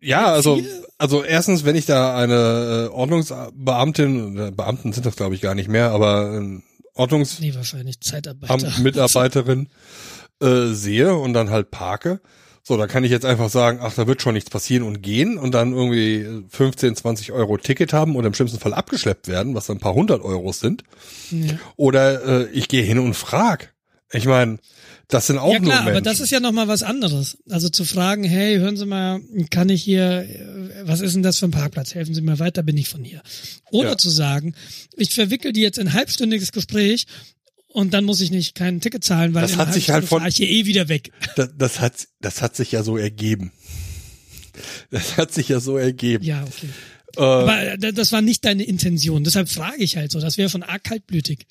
Ja, also, also erstens, wenn ich da eine äh, Ordnungsbeamtin, oder Beamten sind das glaube ich gar nicht mehr, aber äh, Ordnungs Nee, wahrscheinlich Zeitarbeiter. Mitarbeiterin äh, sehe und dann halt parke, so, da kann ich jetzt einfach sagen, ach, da wird schon nichts passieren und gehen und dann irgendwie 15, 20 Euro Ticket haben oder im schlimmsten Fall abgeschleppt werden, was dann ein paar hundert Euros sind. Ja. Oder äh, ich gehe hin und frag. Ich meine, das sind auch ja nur klar, Menschen. aber das ist ja nochmal was anderes. Also zu fragen, hey, hören Sie mal, kann ich hier, äh, was ist denn das für ein Parkplatz? Helfen Sie mir weiter, bin ich von hier. Oder Ja. zu sagen, ich verwickel die jetzt in ein halbstündiges Gespräch und dann muss ich nicht kein Ticket zahlen, weil Das hat sich halt von- ich hier eh wieder weg. das, das hat das hat sich ja so ergeben. Das hat sich ja so ergeben. Ja, okay. Äh, Aber äh, das war nicht deine Intention. Deshalb frage ich halt so. Das wäre von arg kaltblütig.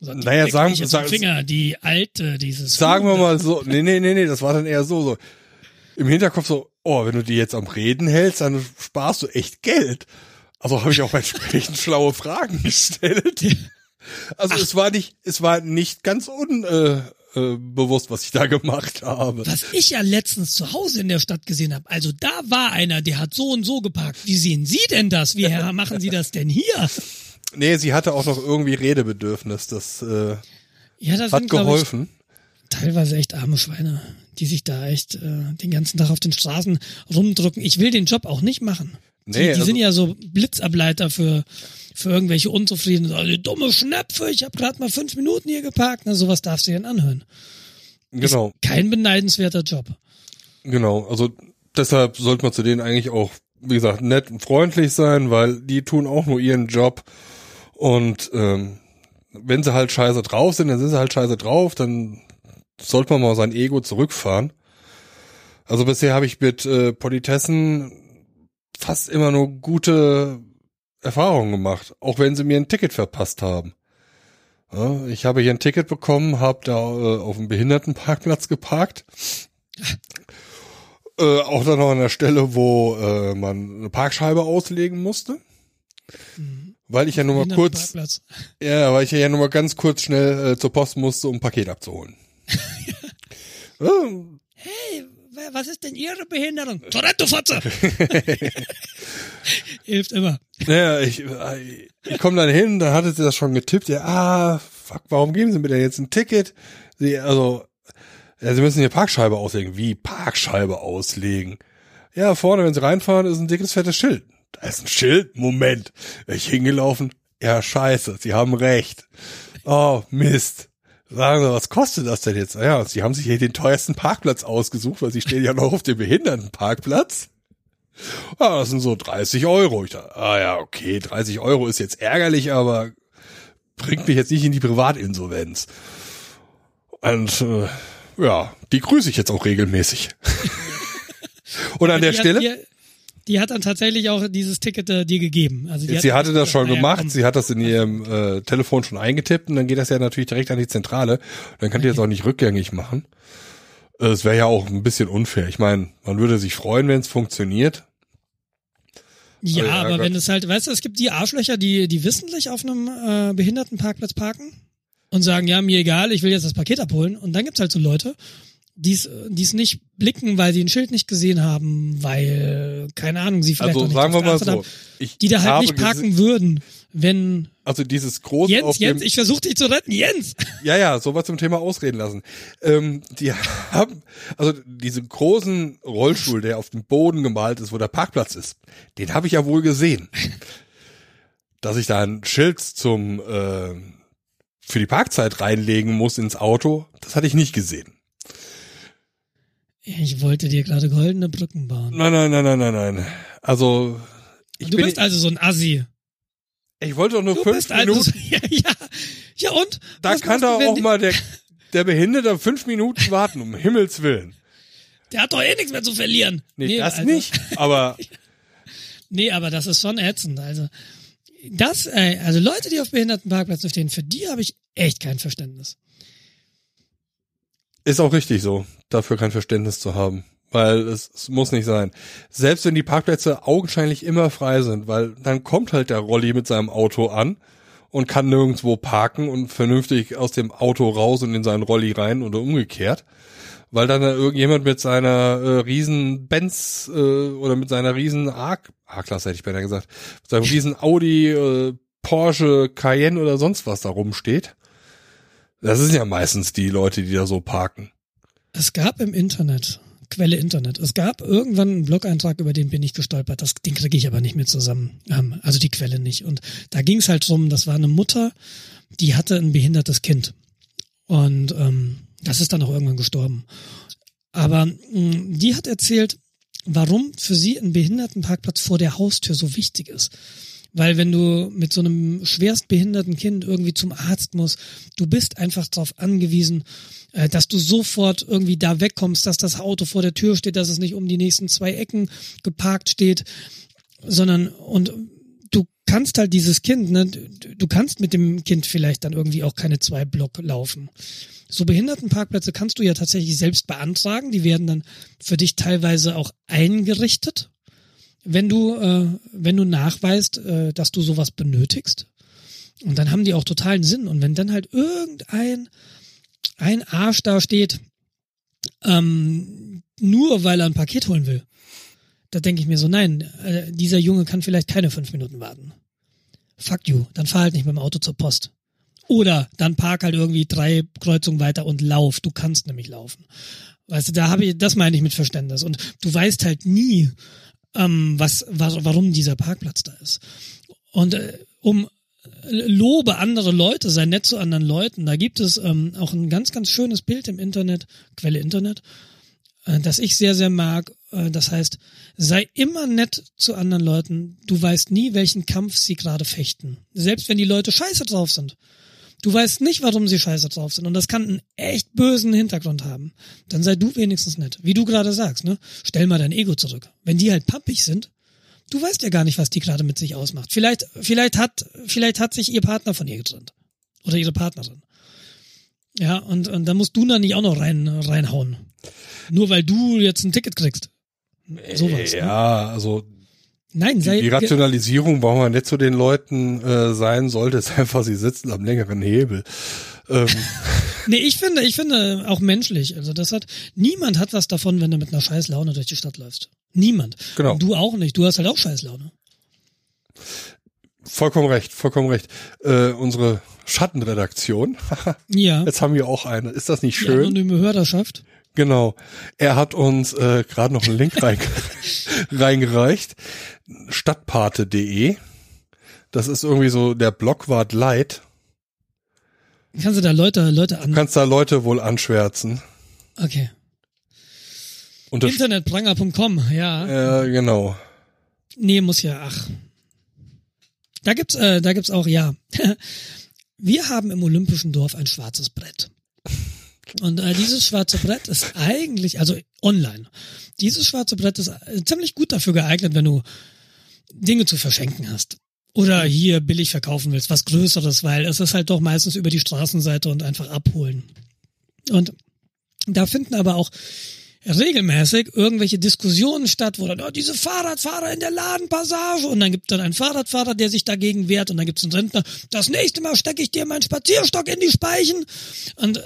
So, die Naja, sagen- jetzt sagen- Finger, die alte, dieses. sagen wir mal so, nee, nee, nee, nee, das war dann eher so, so im Hinterkopf so, oh, wenn du die jetzt am Reden hältst, dann sparst du echt Geld. Also habe ich auch entsprechend schlaue Fragen gestellt. Also es war nicht, es war nicht ganz unbewusst, äh, äh, was ich da gemacht habe. Was ich ja letztens zu Hause in der Stadt gesehen habe. Also da war einer, der hat so und so geparkt. Wie sehen Sie denn das? Wie machen Sie das denn hier? Nee, sie hatte auch noch irgendwie Redebedürfnis. Das äh, Ja, das hat sind, glaube ich, geholfen. teilweise echt arme Schweine, die sich da echt äh, den ganzen Tag auf den Straßen rumdrücken. Ich will den Job auch nicht machen. Die, Nee, die also- sind ja so Blitzableiter für für irgendwelche Unzufriedenen. So, die dumme Schnäpfe, ich habe gerade mal fünf Minuten hier geparkt. Na, sowas darfst du dir dann anhören. Genau. Kein beneidenswerter Job. Genau, also deshalb sollte man zu denen eigentlich auch, wie gesagt, nett und freundlich sein, weil die tun auch nur ihren Job. Und ähm, wenn sie halt scheiße drauf sind, dann sind sie halt scheiße drauf, dann sollte man mal sein Ego zurückfahren. Also bisher habe ich mit äh, Politessen fast immer nur gute Erfahrungen gemacht, auch wenn sie mir ein Ticket verpasst haben. Ja, ich habe hier ein Ticket bekommen, habe da äh, auf dem Behindertenparkplatz geparkt. Äh, auch dann noch an der Stelle, wo äh, man eine Parkscheibe auslegen musste. Weil ich ja nur mal kurz, ja, weil ich ja nur mal ganz kurz schnell äh, zur Post musste, um ein Paket abzuholen. ja, Hey, was ist denn Ihre Behinderung? Toretto-Fotze! Hilft immer. Naja, ich, äh, ich komme dann hin, dann hatte sie das schon getippt. Ja, ah, fuck, warum geben Sie mir denn jetzt ein Ticket? Sie, also, ja, Sie müssen hier Parkscheibe auslegen. Wie Parkscheibe auslegen? Ja, vorne, wenn Sie reinfahren, ist ein dickes, fettes Schild. Da ist ein Schild? Moment. Wäre ich hingelaufen? Ja, scheiße, Sie haben recht. Oh, Mist. Sagen Sie, was kostet das denn jetzt? Ja, Sie haben sich hier den teuersten Parkplatz ausgesucht, weil Sie stehen ja noch auf dem Behindertenparkplatz. Ah, das sind so 30 Euro. Ich dachte, ah ja, okay, 30 Euro ist jetzt ärgerlich, aber bringt mich jetzt nicht in die Privatinsolvenz. Und äh, ja, die grüße ich jetzt auch regelmäßig. Und an der Stelle, Hat, die, die hat dann tatsächlich auch dieses Ticket äh, dir gegeben. Also sie hat hatte das schon gemacht, sie hat das in ihrem äh, Telefon schon eingetippt und dann geht das ja natürlich direkt an die Zentrale. Dann kann die jetzt auch nicht rückgängig machen. Äh, Es wäre ja auch ein bisschen unfair. Ich meine, man würde sich freuen, wenn es funktioniert. Ja, Oh ja, aber wenn es halt, weißt du, es gibt die Arschlöcher, die, die wissentlich auf einem äh, Behindertenparkplatz parken und sagen, ja, mir egal, ich will jetzt das Paket abholen. Und dann gibt's halt so Leute, die es nicht blicken, weil sie ein Schild nicht gesehen haben, weil, keine Ahnung, sie vielleicht Also auch nicht sagen wir mal so, haben, die da halt nicht parken würden, wenn Also dieses große Jens, auf Jens, dem, ich versuche dich zu retten, Jens! Ja, ja, sowas zum Thema ausreden lassen. Ähm, die haben, also diesen großen Rollstuhl, der auf dem Boden gemalt ist, wo der Parkplatz ist, den habe ich ja wohl gesehen. Dass ich da ein Schild zum äh, für die Parkzeit reinlegen muss ins Auto, das hatte ich nicht gesehen. Ich wollte dir gerade goldene Brücken bauen. Nein, nein, nein, nein, nein, nein. Also ich du bin, bist also so ein Assi. Ich wollte doch nur Du fünf also Minuten. ja, ja. Ja und? da kann doch auch mal der der Behinderte fünf Minuten warten, um Himmels willen. Der hat doch eh nichts mehr zu verlieren. Nee, das also- nicht. Aber Nee, aber das ist schon ätzend. Also das, äh, also Leute, die auf Behindertenparkplätzen stehen, für die habe ich echt kein Verständnis. Ist auch richtig so, dafür kein Verständnis zu haben. Weil es, es muss nicht sein. Selbst wenn die Parkplätze augenscheinlich immer frei sind, weil dann kommt halt der Rolli mit seinem Auto an und kann nirgendwo parken und vernünftig aus dem Auto raus und in seinen Rolli rein oder umgekehrt. Weil dann da irgendjemand mit seiner äh, riesen Benz äh, oder mit seiner riesen A-Klasse hätte ich beinahe gesagt, mit seinem riesen Audi, äh, Porsche, Cayenne oder sonst was da rumsteht. Das sind ja meistens die Leute, die da so parken. Es gab im Internet, Quelle Internet, es gab irgendwann einen Blog-Eintrag, über den bin ich gestolpert. Das, den kriege ich aber nicht mehr zusammen. Ähm, also die Quelle nicht. Und da ging es halt drum, das war eine Mutter, die hatte ein behindertes Kind. Und ähm, das ist dann auch irgendwann gestorben. Aber mh, die hat erzählt, warum für sie ein Behindertenparkplatz vor der Haustür so wichtig ist. Weil wenn du mit so einem schwerst behinderten Kind irgendwie zum Arzt musst, du bist einfach darauf angewiesen, äh, dass du sofort irgendwie da wegkommst, dass das Auto vor der Tür steht, dass es nicht um die nächsten zwei Ecken geparkt steht, sondern und du kannst halt dieses Kind, ne, du kannst mit dem Kind vielleicht dann irgendwie auch keine zwei Block laufen. So Behindertenparkplätze kannst du ja tatsächlich selbst beantragen, die werden dann für dich teilweise auch eingerichtet wenn du, äh, wenn du nachweist, äh, dass du sowas benötigst. Und dann haben die auch totalen Sinn. Und wenn dann halt irgendein ein Arsch da steht, ähm, nur weil er ein Paket holen will, da denke ich mir so, nein, äh, dieser Junge kann vielleicht keine fünf Minuten warten. Fuck you, dann fahr halt nicht mit dem Auto zur Post. Oder dann park halt irgendwie drei Kreuzungen weiter und lauf. Du kannst nämlich laufen. Weißt du, da habe ich, das meine ich mit Verständnis. Und du weißt halt nie, ähm, was, was, warum dieser Parkplatz da ist. Und äh, um äh, lobe andere Leute, sei nett zu anderen Leuten. Da gibt es ähm, auch ein ganz, ganz schönes Bild im Internet, Quelle Internet, äh, das ich sehr, sehr mag. Äh, das heißt, sei immer nett zu anderen Leuten. Du weißt nie, welchen Kampf sie gerade fechten. Selbst wenn die Leute scheiße drauf sind. Du weißt nicht, warum sie scheiße drauf sind. Und das kann einen echt bösen Hintergrund haben. Dann sei du wenigstens nett. Wie du gerade sagst, ne? Stell mal dein Ego zurück. Wenn die halt pampig sind, du weißt ja gar nicht, was die gerade mit sich ausmacht. Vielleicht, vielleicht hat, vielleicht hat sich ihr Partner von ihr getrennt. Oder ihre Partnerin. Ja, und, und da musst du dann nicht auch noch rein, reinhauen. Nur weil du jetzt ein Ticket kriegst. Sowas. Ne? Ja, also Nein, sei, die Rationalisierung, warum man nett zu den Leuten äh, sein sollte, ist einfach, sie sitzen am längeren Hebel. Ähm, Nee, ich finde, ich finde auch menschlich. Also das hat, niemand hat was davon, wenn du mit einer scheiß Laune durch die Stadt läufst. Niemand. Genau. Und du auch nicht. Du hast halt auch scheiß Laune. vollkommen recht, vollkommen recht. Äh, unsere Schattenredaktion, Ja. jetzt haben wir auch eine. Ist das nicht Die schön? anonyme Hörerschaft. Genau. Er hat uns äh, gerade noch einen Link rein, reingereicht. Stadtpate.de. Das ist irgendwie so der Blockwart Light. Kannst du da Leute, Leute Du an. kannst da Leute wohl anschwärzen. Okay. Internetpranger.com, ja. äh, genau. Nee, muss ja, ach. Da gibt's, äh, da gibt's auch, ja. Wir haben im Olympischen Dorf ein schwarzes Brett. Und äh, dieses schwarze Brett ist eigentlich, also online, dieses schwarze Brett ist äh, ziemlich gut dafür geeignet, wenn du Dinge zu verschenken hast. Oder hier billig verkaufen willst, was Größeres, weil es ist halt doch meistens über die Straßenseite und einfach abholen. Und da finden aber auch regelmäßig irgendwelche Diskussionen statt, wo dann, oh, diese Fahrradfahrer in der Ladenpassage und dann gibt dann einen Fahrradfahrer, der sich dagegen wehrt und dann gibt es einen Rentner, das nächste Mal stecke ich dir meinen Spazierstock in die Speichen und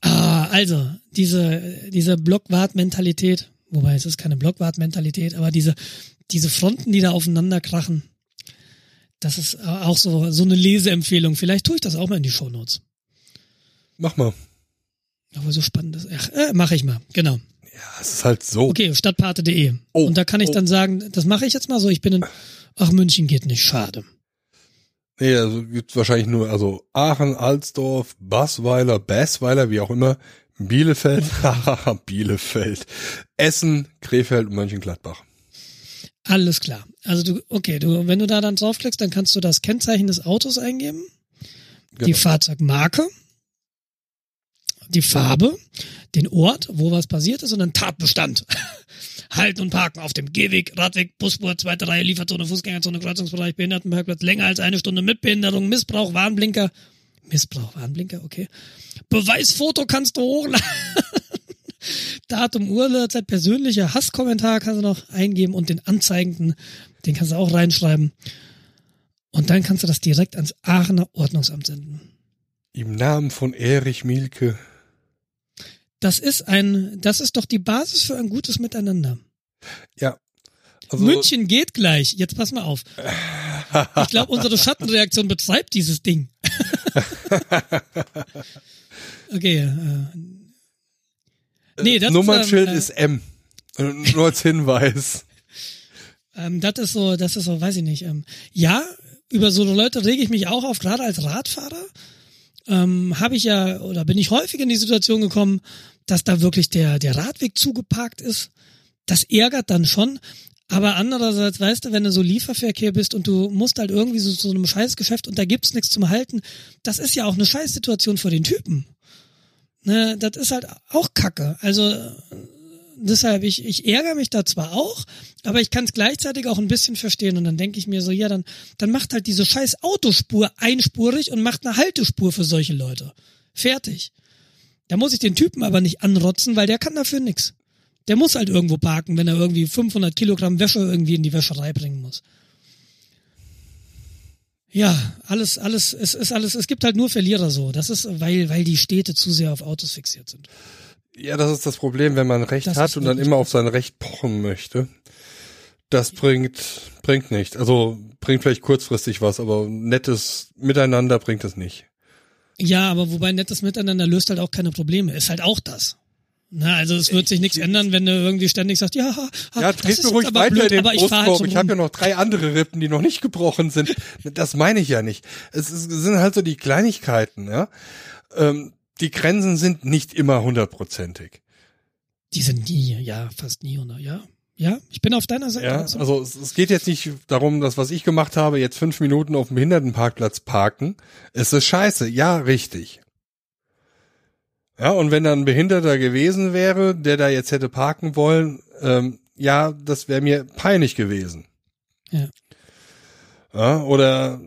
ah, also diese, diese Blockwart-Mentalität, wobei es ist keine Blockwart-Mentalität, aber diese, diese Fronten, die da aufeinander krachen, das ist auch so, so eine Leseempfehlung. Vielleicht tue ich das auch mal in die Shownotes. Mach mal. Aber so spannend ist. Ach, äh, mache ich mal, genau. Ja, es ist halt so. Okay, stadtpate.de. Oh, und da kann ich oh. dann sagen, das mache ich jetzt mal so, ich bin in, ach, München geht nicht, schade. Nee, also gibt's wahrscheinlich nur, also Aachen, Alsdorf, Basweiler, Bassweiler, wie auch immer, Bielefeld, Bielefeld, Essen, Krefeld und Mönchengladbach. Alles klar. Also du, okay, du, wenn du da dann draufklickst, dann kannst du das Kennzeichen des Autos eingeben, die Genau. Fahrzeugmarke, die Farbe, den Ort, wo was passiert ist und dann Tatbestand. Halten und parken auf dem Gehweg, Radweg, Busspur, zweite Reihe, Lieferzone, Fußgängerzone, Kreuzungsbereich, Behindertenparkplatz, länger als eine Stunde mit Behinderung, Missbrauch, Warnblinker. Missbrauch, Warnblinker, okay. Beweisfoto kannst du hochladen. Datum, Uhrzeit, persönlicher Hasskommentar kannst du noch eingeben und den anzeigenden, den kannst du auch reinschreiben. Und dann kannst du das direkt ans Aachener Ordnungsamt senden. Im Namen von Erich Mielke. Das ist ein, das ist doch die Basis für ein gutes Miteinander. Ja. Also, München geht gleich. Jetzt pass mal auf. Ich glaube, unsere Schattenreaktion betreibt dieses Ding. okay. Äh, nee, das Nummernschild ähm, ist M. Nur als Hinweis. Ähm, das ist so, das ist so, weiß ich nicht. Ähm, ja, über so Leute rege ich mich auch auf, gerade als Radfahrer. Ähm, habe ich ja oder bin ich häufig in die Situation gekommen, dass da wirklich der der Radweg zugeparkt ist. Das ärgert dann schon, aber andererseits, weißt du, wenn du so Lieferverkehr bist und du musst halt irgendwie so zu so einem Scheißgeschäft und da gibt's nichts zum Halten, das ist ja auch eine Scheißsituation für den Typen. Ne, das ist halt auch Kacke. Also deshalb, ich, ich ärgere mich da zwar auch, aber ich kann es gleichzeitig auch ein bisschen verstehen. Und dann denke ich mir so, ja, dann, dann macht halt diese scheiß Autospur einspurig und macht eine Haltespur für solche Leute. Fertig. Da muss ich den Typen aber nicht anrotzen, weil der kann dafür nix. Der muss halt irgendwo parken, wenn er irgendwie 500 Kilogramm Wäsche irgendwie in die Wäscherei bringen muss. Ja, alles, alles, es ist alles, es gibt halt nur Verlierer so. Das ist, weil, weil die Städte zu sehr auf Autos fixiert sind. Ja, das ist das Problem, wenn man Recht Das hat und dann immer auf sein Recht pochen möchte. Das bringt, bringt nicht. Also bringt vielleicht kurzfristig was, aber nettes Miteinander bringt es nicht. Ja, aber wobei nettes Miteinander löst halt auch keine Probleme. Ist halt auch das. Na, also es wird sich nichts ändern, wenn du irgendwie ständig sagst, ja, ha, ha, Ja, das ist mir ruhig aber weiter blöd, in den aber ich halt Brustkorb. Ich habe ja noch drei andere Rippen, die noch nicht gebrochen sind. Das meine ich ja nicht. Es, ist, es sind halt so die Kleinigkeiten, ja. Ähm, die Grenzen sind nicht immer hundertprozentig. Die sind nie, ja, fast nie, oder? Ja, ja, ich bin auf deiner Seite. Ja, dazu. also es, es geht jetzt nicht darum, dass was ich gemacht habe, jetzt fünf Minuten auf dem Behindertenparkplatz parken. Es ist scheiße. Ja, richtig. Ja, und wenn da ein Behinderter gewesen wäre, der da jetzt hätte parken wollen, ähm, ja, das wäre mir peinlich gewesen. Ja. Ja, oder,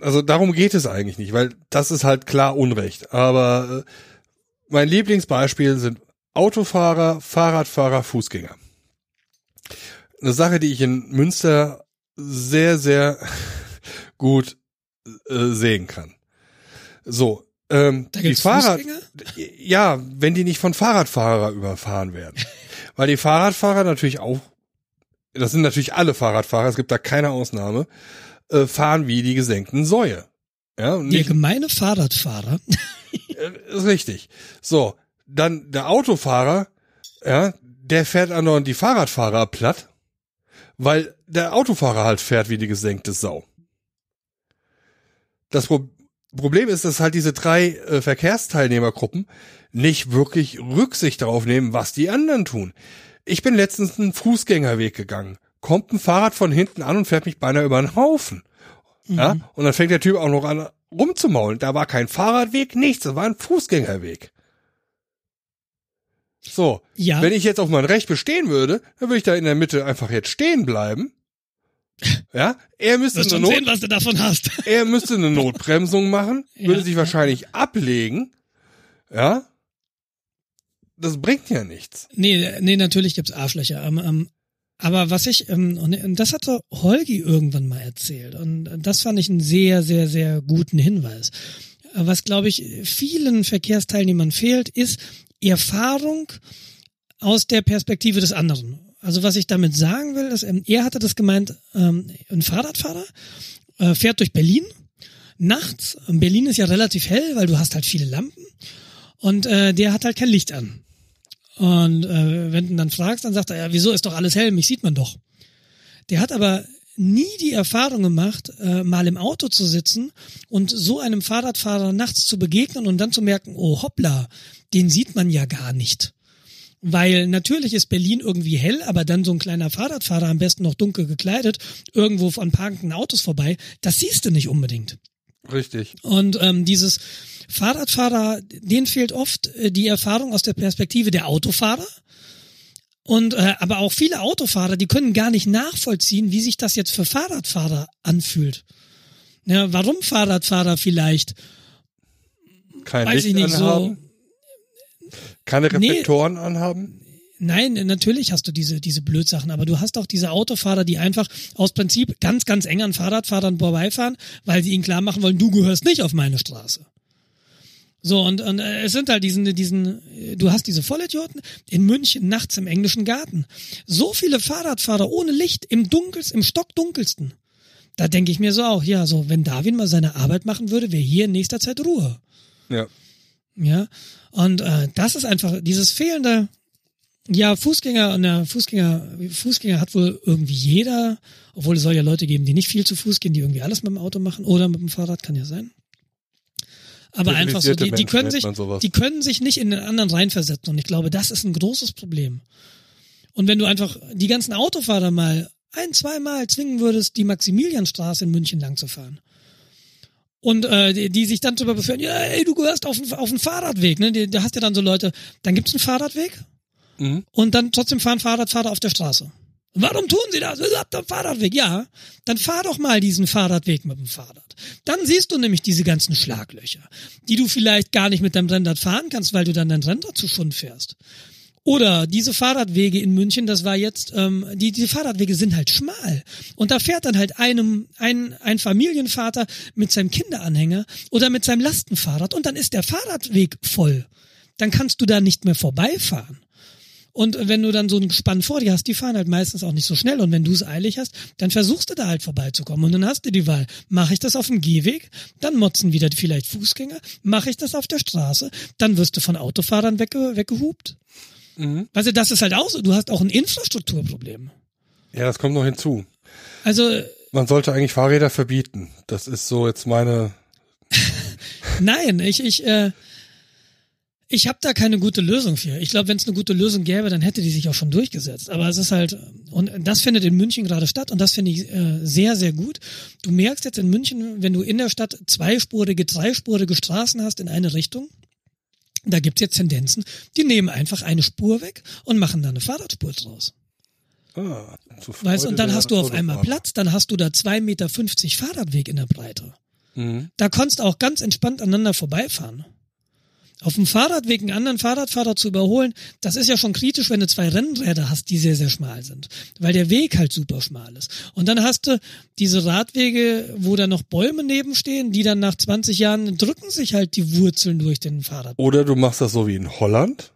also darum geht es eigentlich nicht, weil das ist halt klar Unrecht. Aber äh, mein Lieblingsbeispiel sind Autofahrer, Fahrradfahrer, Fußgänger. Eine Sache, die ich in Münster sehr, sehr gut äh, sehen kann. So, ähm, Da die gibt's Fahrrad, Fußgänger? ja, wenn die nicht von Fahrradfahrer überfahren werden. Weil die Fahrradfahrer natürlich auch, das sind natürlich alle Fahrradfahrer, es gibt da keine Ausnahme, äh, fahren wie die gesenkten Säue. Ja, und Der nicht, gemeine Fahrradfahrer, äh, ist richtig. So, dann der Autofahrer, ja, der fährt andauernd die Fahrradfahrer platt, weil der Autofahrer halt fährt wie die gesenkte Sau. Das Pro Problem ist, dass halt diese drei äh, Verkehrsteilnehmergruppen nicht wirklich Rücksicht darauf nehmen, was die anderen tun. Ich bin letztens einen Fußgängerweg gegangen. Kommt ein Fahrrad von hinten an und fährt mich beinahe über den Haufen. Ja, und dann fängt der Typ auch noch an rumzumaulen. Da war kein Fahrradweg, nichts, das war ein Fußgängerweg. So, Ja. wenn ich jetzt auf mein Recht bestehen würde, dann würde ich da in der Mitte einfach jetzt stehen bleiben. Ja, er müsste eine Not sehen, was du davon hast. er müsste eine Notbremsung machen, Ja, würde sich ja. wahrscheinlich ablegen. Ja? Das bringt ja nichts. Nee, nee, natürlich gibt's Arschlöcher. Ähm, ähm, aber was ich, ähm, und und das hatte Holgi irgendwann mal erzählt. Und das fand ich einen sehr, sehr, sehr guten Hinweis. Was, glaube ich, vielen Verkehrsteilnehmern fehlt, ist Erfahrung aus der Perspektive des anderen. Also was ich damit sagen will, ist, ähm, er hatte das gemeint, ähm, ein Fahrradfahrer äh, fährt durch Berlin nachts. Berlin ist ja relativ hell, weil du hast halt viele Lampen. Und äh, der hat halt kein Licht an. Und äh, wenn du dann fragst, dann sagt er, ja, wieso ist doch alles hell, mich sieht man doch. Der hat aber nie die Erfahrung gemacht, äh, mal im Auto zu sitzen und so einem Fahrradfahrer nachts zu begegnen und dann zu merken, oh hoppla, den sieht man ja gar nicht. Weil natürlich ist Berlin irgendwie hell, aber dann so ein kleiner Fahrradfahrer, am besten noch dunkel gekleidet, irgendwo von parkenden Autos vorbei, das siehst du nicht unbedingt. Richtig. Und ähm, dieses Fahrradfahrer, denen fehlt oft äh, die Erfahrung aus der Perspektive der Autofahrer. Und äh, aber auch viele Autofahrer, die können gar nicht nachvollziehen, wie sich das jetzt für Fahrradfahrer anfühlt. Ja, warum Fahrradfahrer vielleicht? Kein Weiß Licht ich nicht anhaben, keine Nee. Reflektoren anhaben. nein, natürlich hast du diese, diese Blödsachen, aber du hast auch diese Autofahrer, die einfach aus Prinzip ganz, ganz eng an Fahrradfahrern vorbeifahren, weil sie ihnen klar machen wollen, du gehörst nicht auf meine Straße. So, und, und äh, es sind halt diesen, diesen, äh, du hast diese Vollidioten in München nachts im englischen Garten. So viele Fahrradfahrer ohne Licht, im Dunkels, im Stockdunkelsten. Da denke ich mir so auch, ja, so, wenn Darwin mal seine Arbeit machen würde, wäre hier in nächster Zeit Ruhe. Ja. Ja. Und äh, das ist einfach dieses fehlende, ja, Fußgänger und der Fußgänger, Fußgänger hat wohl irgendwie jeder, obwohl es soll ja Leute geben, die nicht viel zu Fuß gehen, die irgendwie alles mit dem Auto machen oder mit dem Fahrrad, kann ja sein. Aber einfach so, die, die können sich, die können sich nicht in den anderen reinversetzen. Und ich glaube, das ist ein großes Problem. Und wenn du einfach die ganzen Autofahrer mal ein, zweimal zwingen würdest, die Maximilianstraße in München lang zu fahren. Und äh, die, die sich dann darüber beschweren, ja, ey, du gehörst auf auf einen Fahrradweg, ne? Da hast du dann so Leute, dann gibt's einen Fahrradweg Mhm. und dann trotzdem fahren Fahrradfahrer auf der Straße. Warum tun sie das? Ihr habt einen Fahrradweg. Ja, dann fahr doch mal diesen Fahrradweg mit dem Fahrrad. Dann siehst du nämlich diese ganzen Schlaglöcher, die du vielleicht gar nicht mit deinem Rennrad fahren kannst, weil du dann dein Rennrad zu Schund fährst. Oder diese Fahrradwege in München, das war jetzt, ähm, die, die Fahrradwege sind halt schmal. Und da fährt dann halt einem, ein, ein Familienvater mit seinem Kinderanhänger oder mit seinem Lastenfahrrad und dann ist der Fahrradweg voll. Dann kannst du da nicht mehr vorbeifahren. Und wenn du dann so ein Gespann vor dir hast, die fahren halt meistens auch nicht so schnell. Und wenn du es eilig hast, dann versuchst du da halt vorbeizukommen. Und dann hast du die Wahl. Mache ich das auf dem Gehweg? Dann motzen wieder vielleicht Fußgänger. Mache ich das auf der Straße? Dann wirst du von Autofahrern wegge weggehupt. Mhm. Also das ist halt auch so. Du hast auch ein Infrastrukturproblem. Ja, das kommt noch hinzu. Also Man sollte eigentlich Fahrräder verbieten. Das ist so jetzt meine. nein, ich, ich, äh, ich habe da keine gute Lösung für. Ich glaube, wenn es eine gute Lösung gäbe, dann hätte die sich auch schon durchgesetzt. Aber es ist halt, und das findet in München gerade statt und das finde ich äh, sehr, sehr gut. Du merkst jetzt in München, wenn du in der Stadt zweispurige, dreispurige Straßen hast in eine Richtung, da gibt's jetzt Tendenzen, die nehmen einfach eine Spur weg und machen da eine Fahrradspur draus. Ah, Weißt, und dann hast du auf einmal. Platz, dann hast du da zwei Meter fünfzig Fahrradweg in der Breite. Mhm. Da konntest du auch ganz entspannt aneinander vorbeifahren. Auf dem Fahrradweg einen anderen Fahrradfahrer zu überholen, das ist ja schon kritisch, wenn du zwei Rennräder hast, die sehr, sehr schmal sind. Weil der Weg halt super schmal ist. Und dann hast du diese Radwege, wo da noch Bäume nebenstehen, die dann nach 20 Jahren drücken sich halt die Wurzeln durch den Fahrrad. Oder du machst das so wie in Holland.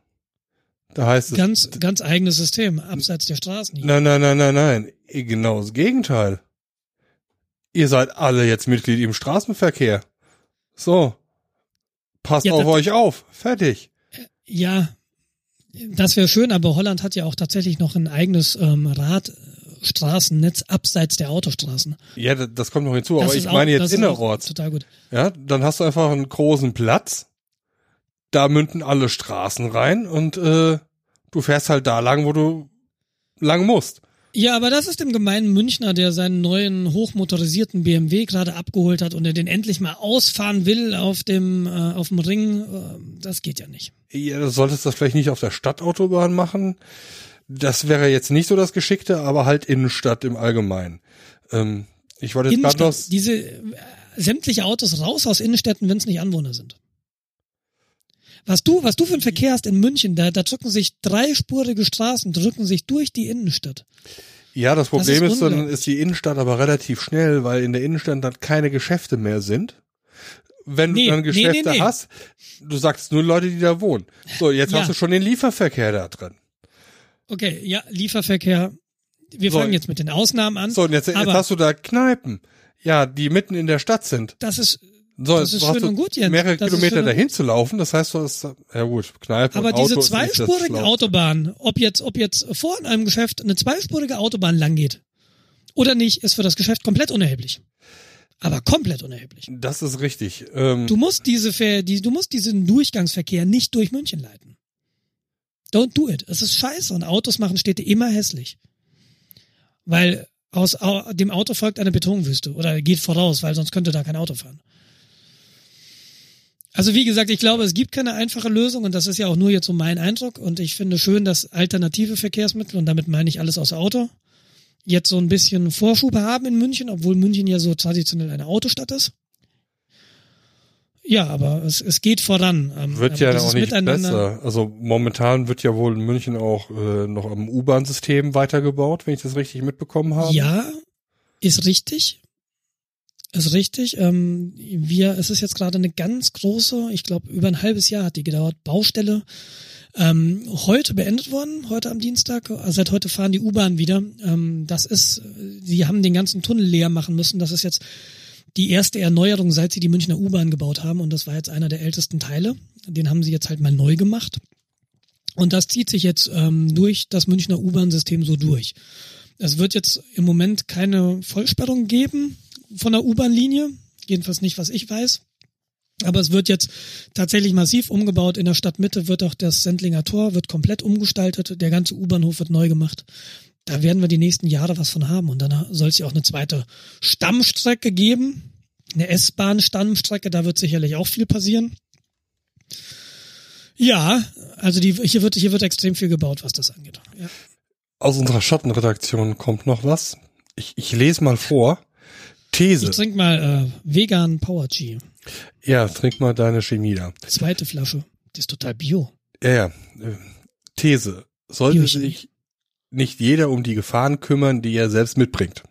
Da heißt es. Ganz, ganz eigenes System, abseits der Straßen. hier. Nein, nein, nein, nein, nein. Genau das Gegenteil. Ihr seid alle jetzt Mitglied im Straßenverkehr. So. Passt Ja, auf das- euch auf. Fertig. Ja, das wäre schön, aber Holland hat ja auch tatsächlich noch ein eigenes ähm, Radstraßennetz abseits der Autostraßen. Ja, das, das kommt noch hinzu, Das aber ich auch- meine jetzt innerorts. Total gut. Ja, dann hast du einfach einen großen Platz. Da münden alle Straßen rein und äh, du fährst halt da lang, wo du lang musst. Ja, aber das ist dem gemeinen Münchner, der seinen neuen hochmotorisierten BMW gerade abgeholt hat und er den endlich mal ausfahren will auf dem äh, auf dem Ring. Äh, das geht ja nicht. Ja, du solltest das vielleicht nicht auf der Stadtautobahn machen. Das wäre jetzt nicht so das Geschickte, aber halt Innenstadt im Allgemeinen. Ähm, ich wollte jetzt gerade noch. Diese äh, sämtliche Autos raus aus Innenstädten, wenn es nicht Anwohner sind. Was du, was du für einen Verkehr hast in München, da, da drücken sich dreispurige Straßen, drücken sich durch die Innenstadt. Ja, das Problem ist ist, dann ist die Innenstadt aber relativ schnell, weil in der Innenstadt dann keine Geschäfte mehr sind. Wenn Nee, du dann Geschäfte nee, nee. hast, du sagst nur Leute, die da wohnen. So, jetzt Ja. hast du schon den Lieferverkehr da drin. Okay, ja, Lieferverkehr. Wir So. fangen jetzt mit den Ausnahmen an. So, und jetzt, jetzt hast du da Kneipen. Ja, die mitten in der Stadt sind. das ist, So, Das ist schön und gut, Jens. mehrere Das Kilometer dahin zu laufen. Das heißt, du hast, ja gut, Kneipe aber diese Auto Schlauste. Autobahnen, ob jetzt, ob jetzt vor in einem Geschäft eine zweispurige Autobahn lang geht oder nicht, ist für das Geschäft komplett unerheblich. Aber komplett unerheblich. Das ist richtig. Ähm, Du musst diese, Ver die, du musst diesen Durchgangsverkehr nicht durch München leiten. Don't do it. Es ist scheiße und Autos machen Städte immer hässlich. Weil aus Au dem Auto folgt eine Betonwüste oder geht voraus, weil sonst könnte da kein Auto fahren. Also wie gesagt, ich glaube, es gibt keine einfache Lösung und das ist ja auch nur jetzt so mein Eindruck und ich finde schön, dass alternative Verkehrsmittel und damit meine ich alles außer Auto jetzt so ein bisschen Vorschub haben in München, obwohl München ja so traditionell eine Autostadt ist. Ja, aber es, es geht voran. Ähm, Wird aber ja auch nicht besser. Also momentan wird ja wohl in München auch äh, noch am U-Bahn-System weitergebaut, wenn ich das richtig mitbekommen habe. Ja, ist richtig. Ist richtig. Ähm, wir, es ist jetzt gerade eine ganz große, ich glaube, über ein halbes Jahr hat die gedauert, Baustelle. Ähm, heute beendet worden, heute am Dienstag. Also seit heute fahren die U-Bahn wieder. Ähm, das ist, sie haben den ganzen Tunnel leer machen müssen. Das ist jetzt die erste Erneuerung, seit sie die Münchner U-Bahn gebaut haben. Und das war jetzt einer der ältesten Teile. Den haben sie jetzt halt mal neu gemacht. Und das zieht sich jetzt ähm, durch das Münchner U-Bahn-System so durch. Es wird jetzt im Moment keine Vollsperrung geben von der U-Bahn-Linie. Jedenfalls nicht, was ich weiß. Aber es wird jetzt tatsächlich massiv umgebaut. In der Stadtmitte wird auch das Sendlinger Tor wird komplett umgestaltet. Der ganze U-Bahnhof wird neu gemacht. Da werden wir die nächsten Jahre was von haben. Und dann soll es ja auch eine zweite Stammstrecke geben. Eine S-Bahn-Stammstrecke. Da wird sicherlich auch viel passieren. Ja, also die, hier wird, hier wird extrem viel gebaut, was das angeht. Ja. Aus unserer Schattenredaktion kommt noch was. Ich, ich lese mal vor. These. Ich trink mal äh, vegan Power G. Ja, trink mal deine Chemie da. Zweite Flasche. Die ist total bio. Ja, ja. äh, These. Sollte Biochemie. sich nicht jeder um die Gefahren kümmern, die er selbst mitbringt?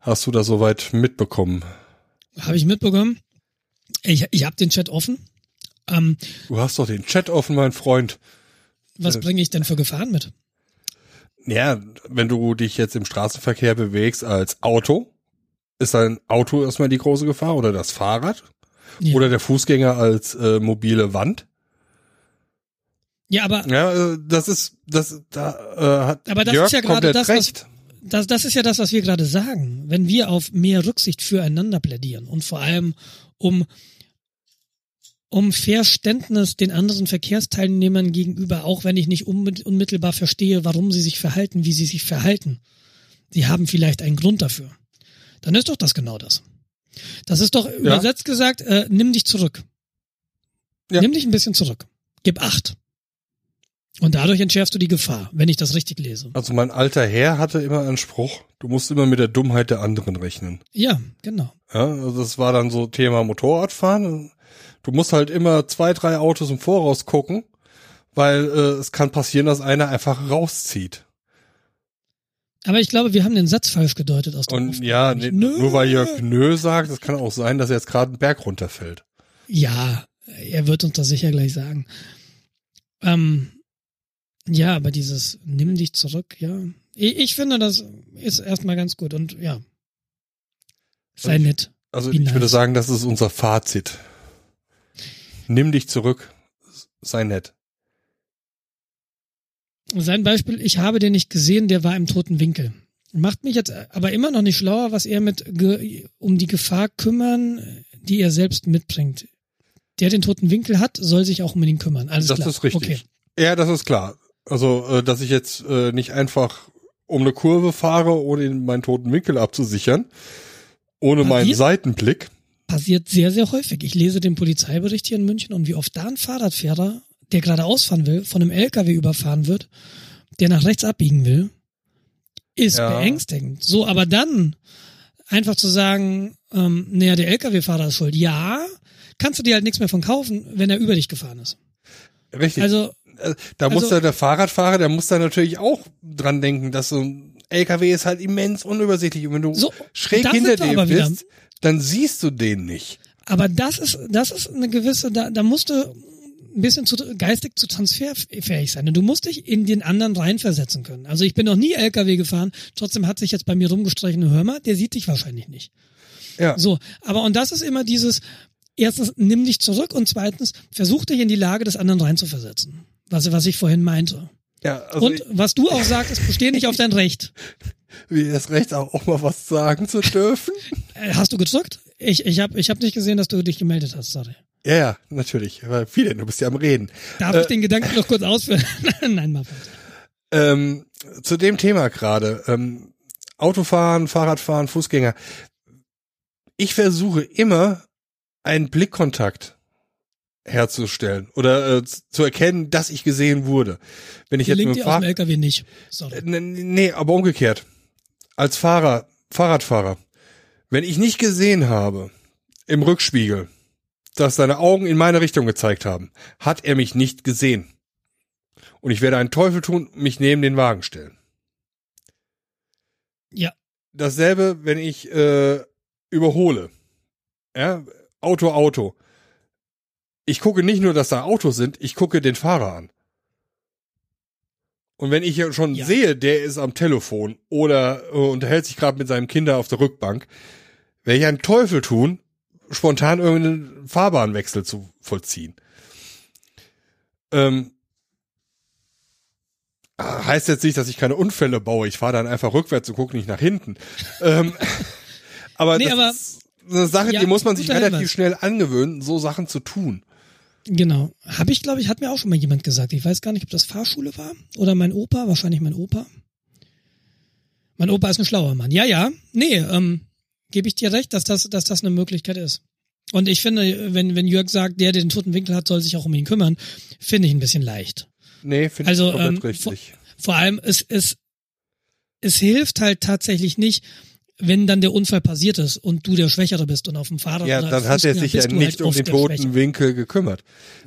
Hast du das soweit mitbekommen? Habe ich mitbekommen. Ich, ich habe den Chat offen. Ähm, Du hast doch den Chat offen, mein Freund. was Äh. bringe ich denn für Gefahren mit? Ja, wenn du dich jetzt im Straßenverkehr bewegst als Auto, ist dein Auto erstmal die große Gefahr oder das Fahrrad Ja. oder der Fußgänger als äh, mobile Wand. Ja, aber Ja, äh, das ist das da äh, hat Aber das Jörg ist ja gerade das, was- recht. das, das ist ja das, was wir gerade sagen. Wenn wir auf mehr Rücksicht füreinander plädieren und vor allem um um Verständnis den anderen Verkehrsteilnehmern gegenüber, auch wenn ich nicht unmi- unmittelbar verstehe, warum sie sich verhalten, wie sie sich verhalten. Sie haben vielleicht einen Grund dafür. Dann ist doch das genau das. Das ist doch übersetzt gesagt, äh, nimm dich zurück. Ja. Nimm dich ein bisschen zurück. Gib acht. Und dadurch entschärfst du die Gefahr, wenn ich das richtig lese. Also mein alter Herr hatte immer einen Spruch, du musst immer mit der Dummheit der anderen rechnen. Ja, genau. Ja, also das war dann so Thema Motorradfahren. Du musst halt immer zwei, drei Autos im Voraus gucken, weil äh, es kann passieren, dass einer einfach rauszieht. Aber ich glaube, wir haben den Satz falsch gedeutet aus dem Und ja, nee, nur weil Jörg Nö sagt, es kann auch sein, dass er jetzt gerade einen Berg runterfällt. Ja, er wird uns das sicher gleich sagen. Ähm, ja, aber dieses nimm dich zurück, ja. Ich, ich finde, das ist erstmal ganz gut und ja. Sei Ich- nett. Also ich würde nice. sagen, das ist unser Fazit. Nimm dich zurück, sei nett. Sein Beispiel, ich habe den nicht gesehen, der war im toten Winkel. Macht mich jetzt aber immer noch nicht schlauer, was er mit um die Gefahr kümmern, die er selbst mitbringt. Der den toten Winkel hat, soll sich auch um ihn kümmern. Alles das klar. ist richtig. Okay. Ja, das ist klar. Also, äh, dass ich jetzt äh, nicht einfach um eine Kurve fahre, ohne meinen toten Winkel abzusichern, ohne meinen Passiert? Seitenblick. Passiert sehr, sehr häufig. Ich lese den Polizeibericht hier in München und wie oft da ein Fahrradfahrer, der gerade ausfahren will, von einem LKW überfahren wird, der nach rechts abbiegen will, ist Ja. beängstigend. So, aber dann einfach zu sagen, ähm, naja, der LKW-Fahrer ist schuld. Ja, kannst du dir halt nichts mehr von kaufen, wenn er über dich gefahren ist. Richtig. Also, Äh, da muss also- ja der Fahrradfahrer, der muss da natürlich auch dran denken, dass so ein LKW ist halt immens unübersichtlich und wenn du So, schräg hinter dem aber wieder. bist, dann siehst du den nicht. aber das ist, das ist eine gewisse, da, da musst du ein bisschen zu, geistig zu transferfähig sein. Und du musst dich in den anderen reinversetzen können. Also ich bin noch nie LKW gefahren, trotzdem hat sich jetzt bei mir rumgestreichen, hör mal, der sieht dich wahrscheinlich nicht. Ja. So, aber und das ist immer dieses, erstens, nimm dich zurück und zweitens, versuch dich in die Lage des anderen reinzuversetzen. Was, was ich vorhin meinte. Ja, also und was du auch sagst, ist, besteh nicht auf dein Recht. wie das Recht auch, auch mal was sagen zu dürfen. Äh, Hast du gedrückt? Ich, ich habe ich hab nicht gesehen, dass du dich gemeldet hast, sorry. ja, ja, natürlich. Weil viele, du bist ja am Reden. Darf Äh. ich den Gedanken noch kurz ausführen? Nein, mal weiter. Ähm, zu dem Thema gerade. Ähm, Autofahren, Fahrradfahren, Fußgänger. Ich versuche immer einen Blickkontakt herzustellen oder äh, zu erkennen, dass ich gesehen wurde. Wenn ich jetzt Gelingt mit dem aus dem LKW nicht. Sorry. Äh, nee, aber umgekehrt. Als Fahrer, Fahrradfahrer, wenn ich nicht gesehen habe im Rückspiegel, dass seine Augen in meine Richtung gezeigt haben, hat er mich nicht gesehen. Und ich werde einen Teufel tun, mich neben den Wagen stellen. Ja. Dasselbe, wenn ich äh, überhole. Ja, Auto, Auto. Ich gucke nicht nur, dass da Autos sind, ich gucke den Fahrer an. Und wenn ich ja schon Ja. sehe, der ist am Telefon oder äh, unterhält sich gerade mit seinem Kinder auf der Rückbank, werde ich einen Teufel tun, spontan irgendeinen Fahrbahnwechsel zu vollziehen. Ähm, heißt jetzt nicht, dass ich keine Unfälle baue. Ich fahre dann einfach rückwärts und gucke nicht nach hinten. ähm, aber Nee, das aber- ist eine Sache, Ja, die muss man sich relativ Hinweis. schnell angewöhnen, so Sachen zu tun. Genau. Habe ich, glaube ich, hat mir auch schon mal jemand gesagt. Ich weiß gar nicht, ob das Fahrschule war oder mein Opa, wahrscheinlich mein Opa. Mein Opa ist ein schlauer Mann. Ja, ja. Nee, ähm, gebe ich dir recht, dass das, dass das eine Möglichkeit ist. Und ich finde, wenn, wenn Jörg sagt, der, der den toten Winkel hat, soll sich auch um ihn kümmern, finde ich ein bisschen leicht. Nee, finde Also, ich komplett ähm, richtig. Vor allem, es, es, es hilft halt tatsächlich nicht, wenn dann der Unfall passiert ist und du der Schwächere bist und auf dem Fahrrad Ja, dann hat er sich ja nicht halt um den toten. Winkel gekümmert.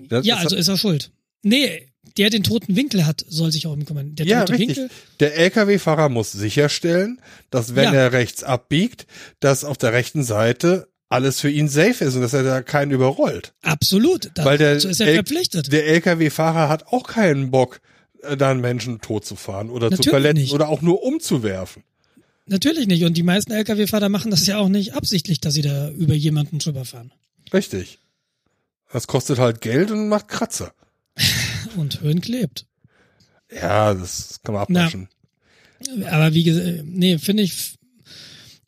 Das, Ja, das also ist er schuld. Nee, der den toten Winkel hat, soll sich auch um ihn kümmern. Der ja, tote richtig. Winkel, Der LKW-Fahrer muss sicherstellen, dass wenn Ja. er rechts abbiegt, dass auf der rechten Seite alles für ihn safe ist und dass er da keinen überrollt. absolut. Weil der, ist er verpflichtet. der LKW-Fahrer hat auch keinen Bock, äh, da einen Menschen tot zu fahren oder zu Natürlich verletzen nicht. oder auch nur umzuwerfen. Natürlich nicht. Und die meisten Lkw-Fahrer machen das ja auch nicht absichtlich, dass sie da über jemanden drüber fahren. Richtig. Das kostet halt Geld und macht Kratzer. Und Höhen klebt. Ja, das kann man Na. abwaschen. Aber wie gesagt, nee, finde ich.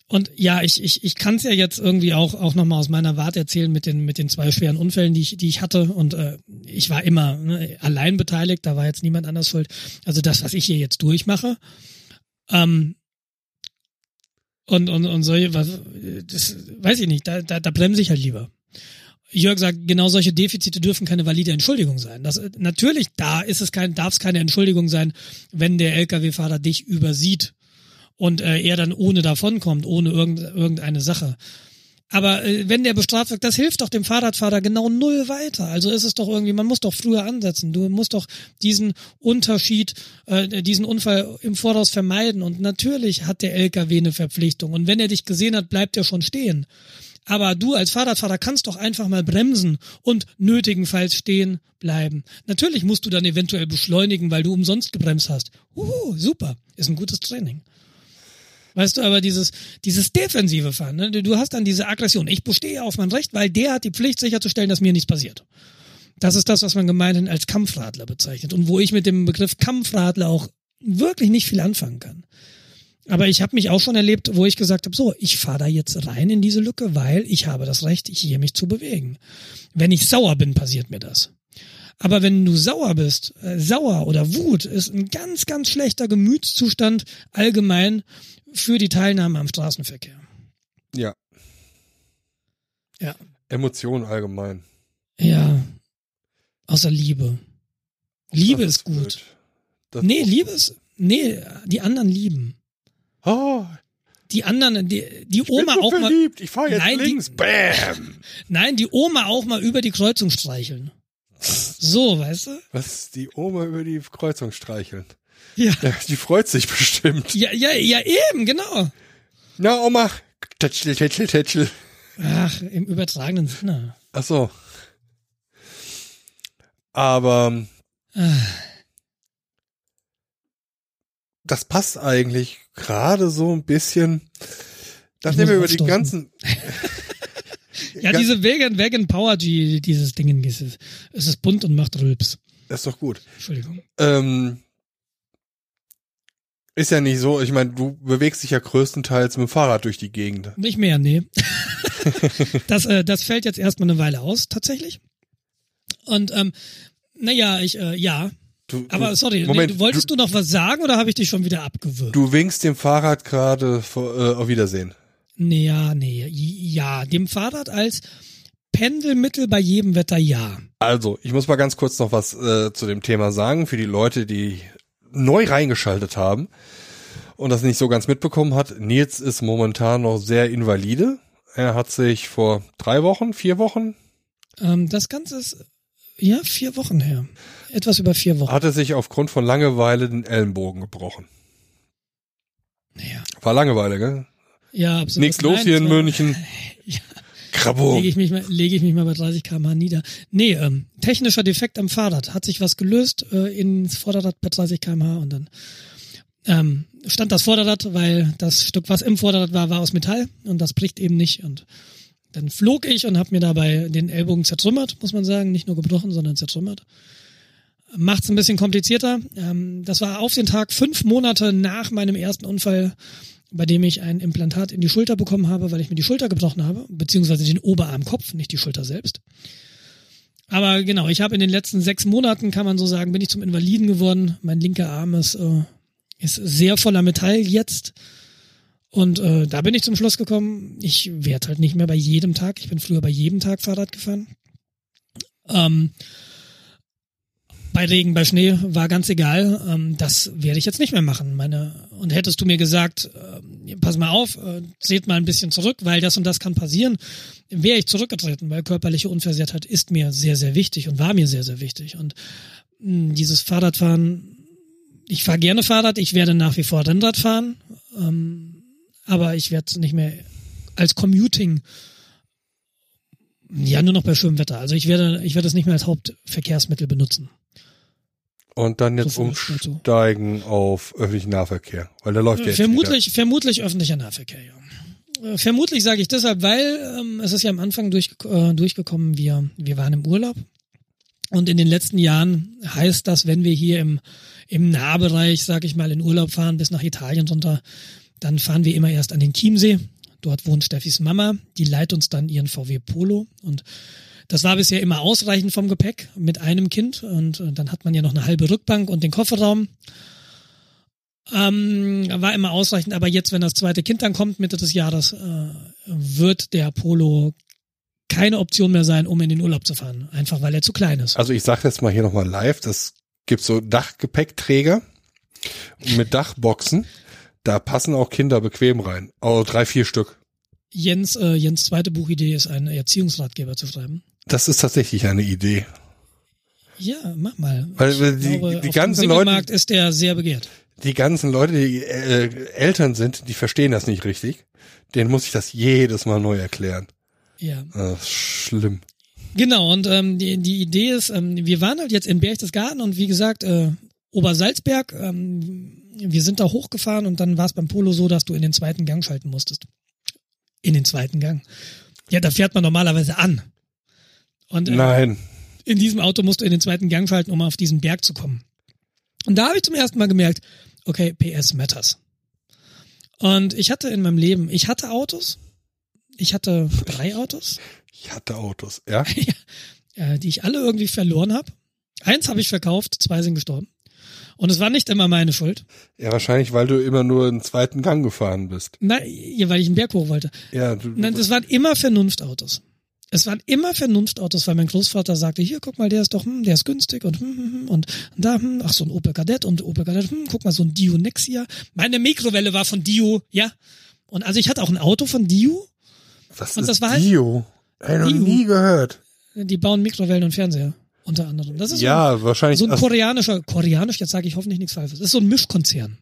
Und ja, ich, ich, ich kann es ja jetzt irgendwie auch, auch nochmal aus meiner Warte erzählen mit den, mit den zwei schweren Unfällen, die ich, die ich hatte. Und äh, ich war immer ne, allein beteiligt, da war jetzt niemand anders schuld. Also das, was ich hier jetzt durchmache. Ähm, und, und, und solche, was, das weiß ich nicht, da, da, da bremse ich halt lieber. Jörg sagt, genau solche Defizite dürfen keine valide Entschuldigung sein. Das, natürlich, da ist es kein, darf es keine Entschuldigung sein, wenn der Lkw-Fahrer dich übersieht und äh, er dann ohne davonkommt, ohne irgend, irgendeine Sache. Aber äh, wenn der bestraft wird, das hilft doch dem Fahrradfahrer genau null weiter. Also ist es doch irgendwie, man muss doch früher ansetzen. Du musst doch diesen Unterschied, äh, diesen Unfall im Voraus vermeiden. Und natürlich hat der LKW eine Verpflichtung. Und wenn er dich gesehen hat, bleibt er schon stehen. Aber du als Fahrradfahrer kannst doch einfach mal bremsen und nötigenfalls stehen bleiben. Natürlich musst du dann eventuell beschleunigen, weil du umsonst gebremst hast. Uhu, super. Ist ein gutes Training. Weißt du, aber dieses, dieses defensive Fahren, ne? du hast dann diese Aggression. Ich bestehe auf mein Recht, weil der hat die Pflicht sicherzustellen, dass mir nichts passiert. Das ist das, was man gemeinhin als Kampfradler bezeichnet und wo ich mit dem Begriff Kampfradler auch wirklich nicht viel anfangen kann. Aber ich habe mich auch schon erlebt, wo ich gesagt habe, so, ich fahre da jetzt rein in diese Lücke, weil ich habe das Recht, hier mich zu bewegen. Wenn ich sauer bin, passiert mir das. Aber wenn du sauer bist, äh, sauer oder Wut ist ein ganz, ganz schlechter Gemütszustand allgemein für die Teilnahme am Straßenverkehr. Ja. Ja. Emotionen allgemein. Ja. Außer Liebe. Liebe Das ist gut. Nee, Liebe ist, nee, die anderen lieben. Oh, Die anderen, die, die ich Oma auch mal, verliebt. Ich fahr jetzt Nein, die- links. Bam. nein, die Oma auch mal über die Kreuzung streicheln. So, weißt du? Was die Oma über die Kreuzung streicheln. Ja. Ja, die freut sich bestimmt. Ja, ja, ja, eben, genau. Na, Oma. Tätschel, tätschel, tätschel. Ach, im übertragenen Sinne. Ach so. Aber Ah, das passt eigentlich gerade so ein bisschen. Nachdem muss wir über die ganzen, Ja, Ganz- diese Vegan, Vegan Power G, dieses Ding, es ist bunt und macht Rülps. das ist doch gut. Entschuldigung. Ähm, ist ja nicht so, ich meine, du bewegst dich ja größtenteils mit dem Fahrrad durch die Gegend. Nicht mehr, nee. das, äh, das fällt jetzt erstmal eine Weile aus, tatsächlich. Und, ähm, naja, ich, äh, ja. Du, Aber du, sorry, Moment, nee, du, wolltest du, noch was sagen oder habe ich dich schon wieder abgewürgt? Du winkst dem Fahrrad gerade äh, auf Wiedersehen. Nee, ja, nee, ja. Dem Fahrrad als Pendelmittel bei jedem Wetter ja. Also, ich muss mal ganz kurz noch was äh, zu dem Thema sagen für die Leute, die neu reingeschaltet haben und das nicht so ganz mitbekommen hat. Nils ist momentan noch sehr invalide. Er hat sich vor drei Wochen, vier Wochen, Ähm, das Ganze ist ja vier Wochen her. Etwas über vier Wochen. Hatte sich aufgrund von Langeweile den Ellenbogen gebrochen. Ja, War Langeweile, gell? ja absolut. Nichts los Nein, hier in München. Ja. Krabbo. Lege ich mich mal, lege ich mich mal bei 30 km/h nieder. Nee, ähm, technischer Defekt am Fahrrad. Hat sich was gelöst äh, ins Vorderrad bei 30 km/h und dann ähm, stand das Vorderrad, weil das Stück, was im Vorderrad war, war aus Metall und das bricht eben nicht. Und dann flog ich und habe mir dabei den Ellbogen zertrümmert, muss man sagen. Nicht nur gebrochen, sondern zertrümmert. Macht's ein bisschen komplizierter. Ähm, das war auf den Tag fünf Monate nach meinem ersten Unfall, bei dem ich ein Implantat in die Schulter bekommen habe, weil ich mir die Schulter gebrochen habe, beziehungsweise den Oberarmkopf, nicht die Schulter selbst. Aber genau, ich habe in den letzten sechs Monaten, kann man so sagen, bin ich zum Invaliden geworden. Mein linker Arm ist, äh, ist sehr voller Metall jetzt. Und äh, da bin ich zum Schluss gekommen, ich werde halt nicht mehr bei jedem Tag, ich bin früher bei jedem Tag Fahrrad gefahren. Ähm, bei Regen, bei Schnee war ganz egal. Ähm, das werde ich jetzt nicht mehr machen. Meine und hättest du mir gesagt, äh, pass mal auf, äh, seht mal ein bisschen zurück, weil das und das kann passieren, wäre ich zurückgetreten, weil körperliche Unversehrtheit ist mir sehr sehr wichtig und war mir sehr sehr wichtig und mh, dieses Fahrradfahren, ich fahre gerne Fahrrad, ich werde nach wie vor Rennrad fahren, ähm, aber ich werde nicht mehr als Commuting ja, nur noch bei schönem Wetter. Also ich werde, ich werde es nicht mehr als Hauptverkehrsmittel benutzen. Und dann jetzt So umsteigen auf öffentlichen Nahverkehr. Weil der läuft ja jetzt Vermutlich, vermutlich öffentlicher Nahverkehr, ja. Äh, Vermutlich sage ich deshalb, weil ähm, es ist ja am Anfang durch, äh, durchgekommen, wir, wir waren im Urlaub. Und in den letzten Jahren heißt das, wenn wir hier im, im Nahbereich, sag ich mal, in Urlaub fahren, bis nach Italien runter, dann fahren wir immer erst an den Chiemsee. Dort wohnt Steffis Mama, die leiht uns dann ihren VW Polo und das war bisher immer ausreichend vom Gepäck mit einem Kind und äh, dann hat man ja noch eine halbe Rückbank und den Kofferraum. Ähm, war immer ausreichend, aber jetzt, wenn das zweite Kind dann kommt, Mitte des Jahres, äh, wird der Polo keine Option mehr sein, um in den Urlaub zu fahren. Einfach weil er zu klein ist. Also ich sage jetzt mal hier nochmal live, das gibt so Dachgepäckträger mit Dachboxen. Da passen auch Kinder bequem rein. Also drei, vier Stück. Jens, äh, Jens zweite Buchidee ist, einen Erziehungsratgeber zu schreiben. Das ist tatsächlich eine Idee. Ja, mach mal. Weil, Ich die- glaube, die auf ganzen dem Leute- ist der sehr begehrt. Die ganzen Leute, die äh, Eltern sind, die verstehen das nicht richtig. Denen muss ich das jedes Mal neu erklären. Ja. Ist schlimm. Genau, und ähm, die, die Idee ist, ähm, wir waren halt jetzt in Berchtesgaden und wie gesagt, äh, Obersalzberg, ähm, wir sind da hochgefahren und dann war es beim Polo so, dass du in den zweiten Gang schalten musstest. In den zweiten Gang. Ja, da fährt man normalerweise an. Und äh, Nein. in diesem Auto musst du in den zweiten Gang schalten, um auf diesen Berg zu kommen. Und da habe ich zum ersten Mal gemerkt, okay, PS matters. Und ich hatte in meinem Leben, ich hatte Autos, ich hatte drei Autos, Ich hatte Autos, ja? äh, die ich alle irgendwie verloren habe. Eins habe ich verkauft, zwei sind gestorben. Und es war nicht immer meine Schuld. Ja, wahrscheinlich, weil du immer nur einen zweiten Gang gefahren bist. Nein, ja, weil ich einen Berg hoch wollte. Ja, du, Nein, das waren immer Vernunftautos. Es waren immer Vernunftautos, weil mein Großvater sagte, hier, guck mal, der ist doch, hm, der ist günstig und hm, hm, hm, und da, hm, ach, so ein Opel Kadett und Opel Kadett, hm, guck mal, so ein Dio Nexia. Meine Mikrowelle war von Dio, ja. Und also ich hatte auch ein Auto von Dio, was und ist das war halt- Dio? Ich noch nie gehört. die bauen Mikrowellen und Fernseher, unter anderem. Das ist so Ja, wahrscheinlich. So ein koreanischer, koreanisch, jetzt sage ich hoffentlich nichts Falsches. Das ist so ein Mischkonzern,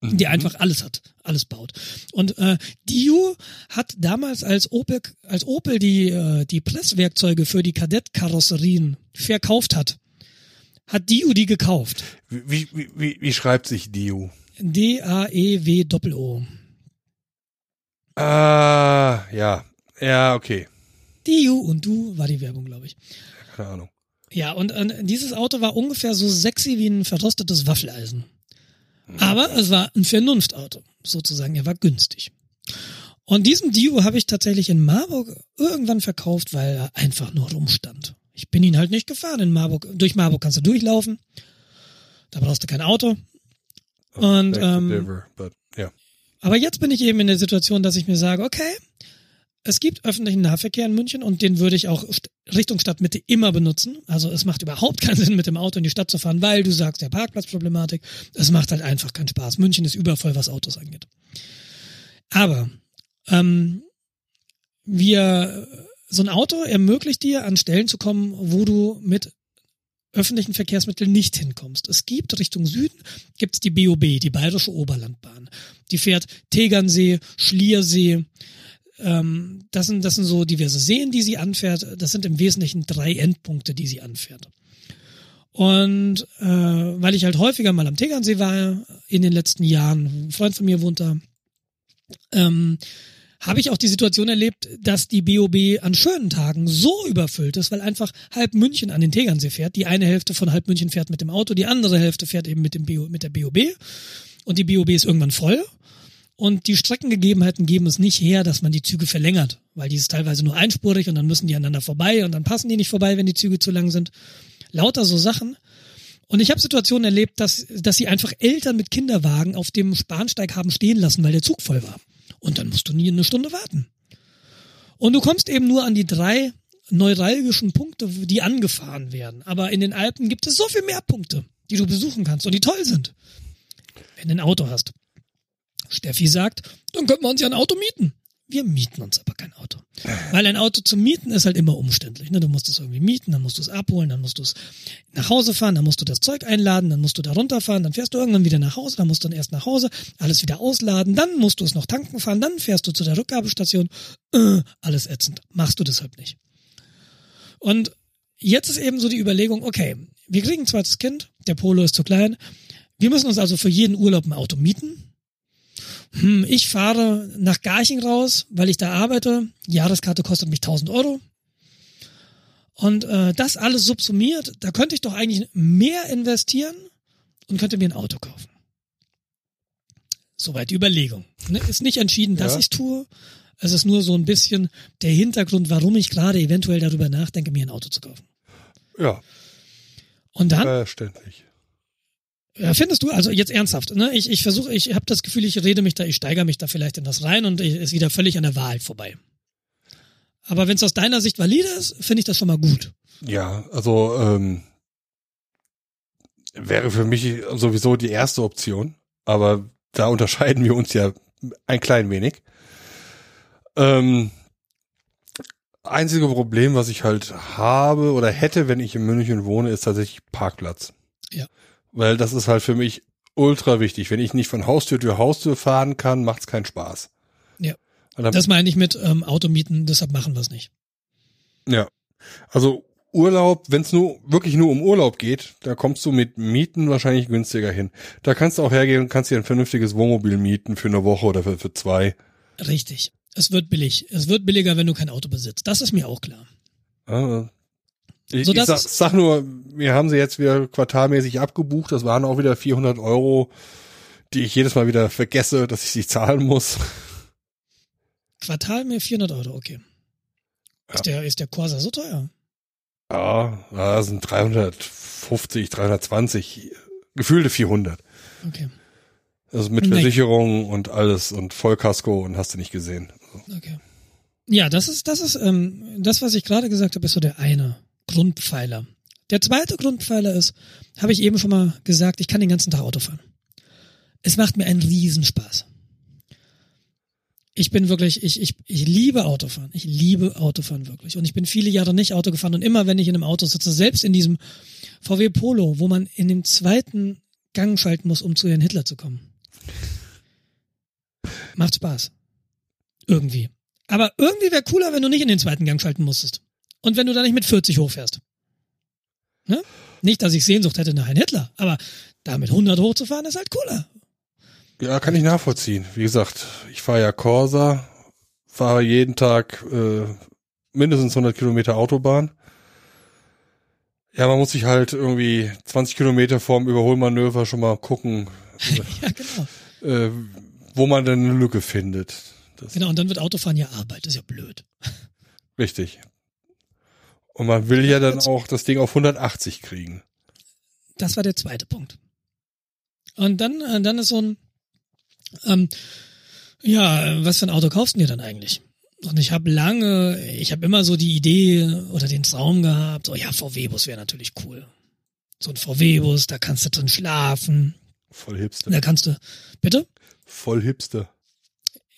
Mhm. der einfach alles hat, alles baut. Und äh, Dio hat damals als Opel, als Opel die äh, die Presswerkzeuge für die Kadettkarosserien verkauft hat, hat Dio die gekauft. wie, wie, wie, wie schreibt sich Dio? D A E W Doppel O. Ah, ja. Ja, okay. Dio und du war die Werbung, glaube ich. Keine Ahnung. Ja, und äh, dieses Auto war ungefähr so sexy wie ein verrostetes Waffeleisen. Aber es war ein Vernunftauto, sozusagen. Er war günstig. Und diesen Dio habe ich tatsächlich in Marburg irgendwann verkauft, weil er einfach nur rumstand. Ich bin ihn halt nicht gefahren in Marburg. Durch Marburg kannst du durchlaufen. Da brauchst du kein Auto. Und, Back to ähm, Denver, but, ja. Aber jetzt bin ich eben in der Situation, dass ich mir sage, okay, es gibt öffentlichen Nahverkehr in München und den würde ich auch Richtung Stadtmitte immer benutzen. Also es macht überhaupt keinen Sinn, mit dem Auto in die Stadt zu fahren, weil du sagst, der Parkplatzproblematik, es macht halt einfach keinen Spaß. München ist übervoll, was Autos angeht. Aber ähm, wir so ein Auto ermöglicht dir, an Stellen zu kommen, wo du mit öffentlichen Verkehrsmitteln nicht hinkommst. Es gibt Richtung Süden gibt's die BOB, die Bayerische Oberlandbahn. Die fährt Tegernsee, Schliersee. Ähm, das sind das sind so diverse Seen, die sie anfährt. Das sind im Wesentlichen drei Endpunkte, die sie anfährt. Und äh, weil ich halt häufiger mal am Tegernsee war in den letzten Jahren, ein Freund von mir wohnt da, ähm, habe ich auch die Situation erlebt, dass die BOB an schönen Tagen so überfüllt ist, weil einfach halb München an den Tegernsee fährt. Die eine Hälfte von halb München fährt mit dem Auto, die andere Hälfte fährt eben mit dem BO, mit der BOB und die BOB ist irgendwann voll. Und die Streckengegebenheiten geben es nicht her, dass man die Züge verlängert, weil die ist teilweise nur einspurig und dann müssen die aneinander vorbei und dann passen die nicht vorbei, wenn die Züge zu lang sind. Lauter so Sachen. Und ich habe Situationen erlebt, dass, dass sie einfach Eltern mit Kinderwagen auf dem Bahnsteig haben stehen lassen, weil der Zug voll war. Und dann musst du nie eine Stunde warten. Und du kommst eben nur an die drei neuralgischen Punkte, die angefahren werden. Aber in den Alpen gibt es so viel mehr Punkte, die du besuchen kannst und die toll sind, wenn du ein Auto hast. Steffi sagt, dann könnten wir uns ja ein Auto mieten. Wir mieten uns aber kein Auto. Weil ein Auto zu mieten ist halt immer umständlich. Ne? Du musst es irgendwie mieten, dann musst du es abholen, dann musst du es nach Hause fahren, dann musst du das Zeug einladen, dann musst du da runterfahren, dann fährst du irgendwann wieder nach Hause, dann musst du dann erst nach Hause, alles wieder ausladen, dann musst du es noch tanken fahren, dann fährst du zu der Rückgabestation. Äh, alles ätzend. Machst du deshalb nicht. Und jetzt ist eben so die Überlegung, okay, wir kriegen ein zweites Kind, der Polo ist zu klein, wir müssen uns also für jeden Urlaub ein Auto mieten, hm, ich fahre nach Garching raus, weil ich da arbeite. Die Jahreskarte kostet mich 1000 Euro. Und äh, das alles subsumiert, da könnte ich doch eigentlich mehr investieren und könnte mir ein Auto kaufen. Soweit die Überlegung. Ne? Ist nicht entschieden, dass ja. ich tue. Es ist nur so ein bisschen der Hintergrund, warum ich gerade eventuell darüber nachdenke, mir ein Auto zu kaufen. Ja. Und dann. Verständlich. Ja, findest du, also jetzt ernsthaft, ne? Ich, ich versuche, ich habe das Gefühl, ich rede mich da, ich steigere mich da vielleicht in das rein und ich, ist wieder völlig an der Wahrheit vorbei. Aber wenn es aus deiner Sicht valide ist, finde ich das schon mal gut. Ja, also ähm, wäre für mich sowieso die erste Option, aber da unterscheiden wir uns ja ein klein wenig. Ähm, einzige Problem, was ich halt habe oder hätte, wenn ich in München wohne, ist tatsächlich Parkplatz. Ja. Weil das ist halt für mich ultra wichtig. Wenn ich nicht von Haustür zu Haustür fahren kann, macht's keinen Spaß. Ja. Das meine ich mit ähm, Automieten, deshalb machen wir es nicht. Ja. Also Urlaub, wenn es nur wirklich nur um Urlaub geht, da kommst du mit Mieten wahrscheinlich günstiger hin. Da kannst du auch hergehen und kannst dir ein vernünftiges Wohnmobil mieten für eine Woche oder für, für zwei. Richtig. Es wird billig. Es wird billiger, wenn du kein Auto besitzt. Das ist mir auch klar. Ah, ich, ich sag, sag, nur, wir haben sie jetzt wieder quartalmäßig abgebucht. Das waren auch wieder 400 Euro, die ich jedes Mal wieder vergesse, dass ich sie zahlen muss. Quartal mehr 400 Euro, okay. Ja. Ist der, ist der Corsa so teuer? Ja, das sind 350, 320, gefühlte 400. Okay. Also mit Versicherung und alles und Vollkasko und hast du nicht gesehen. Okay. Ja, das ist, das ist, ähm, das, was ich gerade gesagt habe, ist so der eine Grundpfeiler. Der zweite Grundpfeiler ist, habe ich eben schon mal gesagt, ich kann den ganzen Tag Auto fahren. Es macht mir einen Riesenspaß. Ich bin wirklich, ich, ich, ich liebe Autofahren. Ich liebe Autofahren wirklich. Und ich bin viele Jahre nicht Auto gefahren. Und immer wenn ich in einem Auto sitze, selbst in diesem VW Polo, wo man in den zweiten Gang schalten muss, um zu Herrn Hitler zu kommen. Macht Spaß. Irgendwie. Aber irgendwie wäre cooler, wenn du nicht in den zweiten Gang schalten musstest. Und wenn du da nicht mit 40 hochfährst. Ne? Nicht, dass ich Sehnsucht hätte nach Herrn Hitler, aber da mit 100 hochzufahren ist halt cooler. Ja, kann ich nachvollziehen. Wie gesagt, ich fahre ja Corsa, fahre jeden Tag äh, mindestens 100 Kilometer Autobahn. Ja, man muss sich halt irgendwie 20 Kilometer vorm Überholmanöver schon mal gucken, ja, genau. äh, wo man denn eine Lücke findet. Das genau, und dann wird Autofahren ja Arbeit, das ist ja blöd. Richtig. Und man will ja dann auch das Ding auf 180 kriegen. Das war der zweite Punkt. Und dann, äh, dann ist so ein, ähm, ja, was für ein Auto kaufst du dir dann eigentlich? Und ich habe lange, ich habe immer so die Idee oder den Traum gehabt, so ja, VW-Bus wäre natürlich cool. So ein VW-Bus, da kannst du drin schlafen. Voll Hipster. Da kannst du, bitte? Voll Hipster.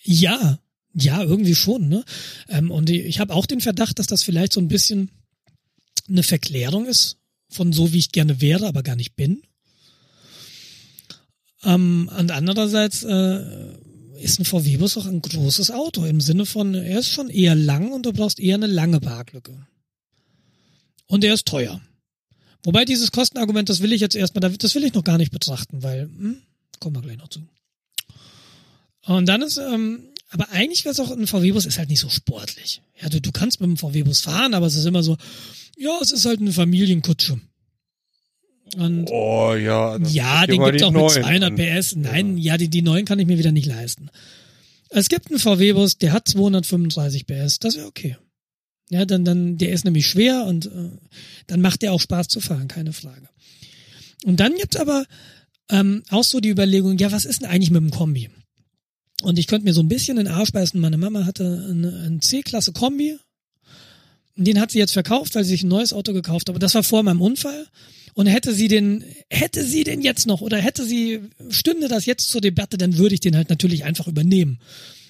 Ja, Ja, irgendwie schon, ne? Ähm, und ich habe auch den Verdacht, dass das vielleicht so ein bisschen eine Verklärung ist von so, wie ich gerne wäre, aber gar nicht bin. Ähm, und andererseits äh, ist ein VW-Bus auch ein großes Auto im Sinne von, er ist schon eher lang und du brauchst eher eine lange Parklücke. Und er ist teuer. Wobei dieses Kostenargument, das will ich jetzt erstmal, das will ich noch gar nicht betrachten, weil, hm, kommen wir gleich noch zu. Und dann ist, ähm, aber eigentlich wäre es auch ein VW-Bus ist halt nicht so sportlich. Ja, du, du kannst mit dem VW-Bus fahren, aber es ist immer so, ja, es ist halt eine Familienkutsche. Und oh ja. Ja, den gibt's auch mit 200 PS. Nein, ja, ja die, die neuen kann ich mir wieder nicht leisten. Es gibt einen VW-Bus, der hat 235 PS. Das wäre okay. Ja, dann, dann, der ist nämlich schwer und äh, dann macht der auch Spaß zu fahren, keine Frage. Und dann gibt's aber ähm, auch so die Überlegung, ja, was ist denn eigentlich mit dem Kombi? Und ich könnte mir so ein bisschen in den Arsch beißen. Meine Mama hatte einen C-Klasse Kombi. Den hat sie jetzt verkauft, weil sie sich ein neues Auto gekauft hat. Aber das war vor meinem Unfall. Und hätte sie den, hätte sie den jetzt noch oder hätte sie, stünde das jetzt zur Debatte, dann würde ich den halt natürlich einfach übernehmen.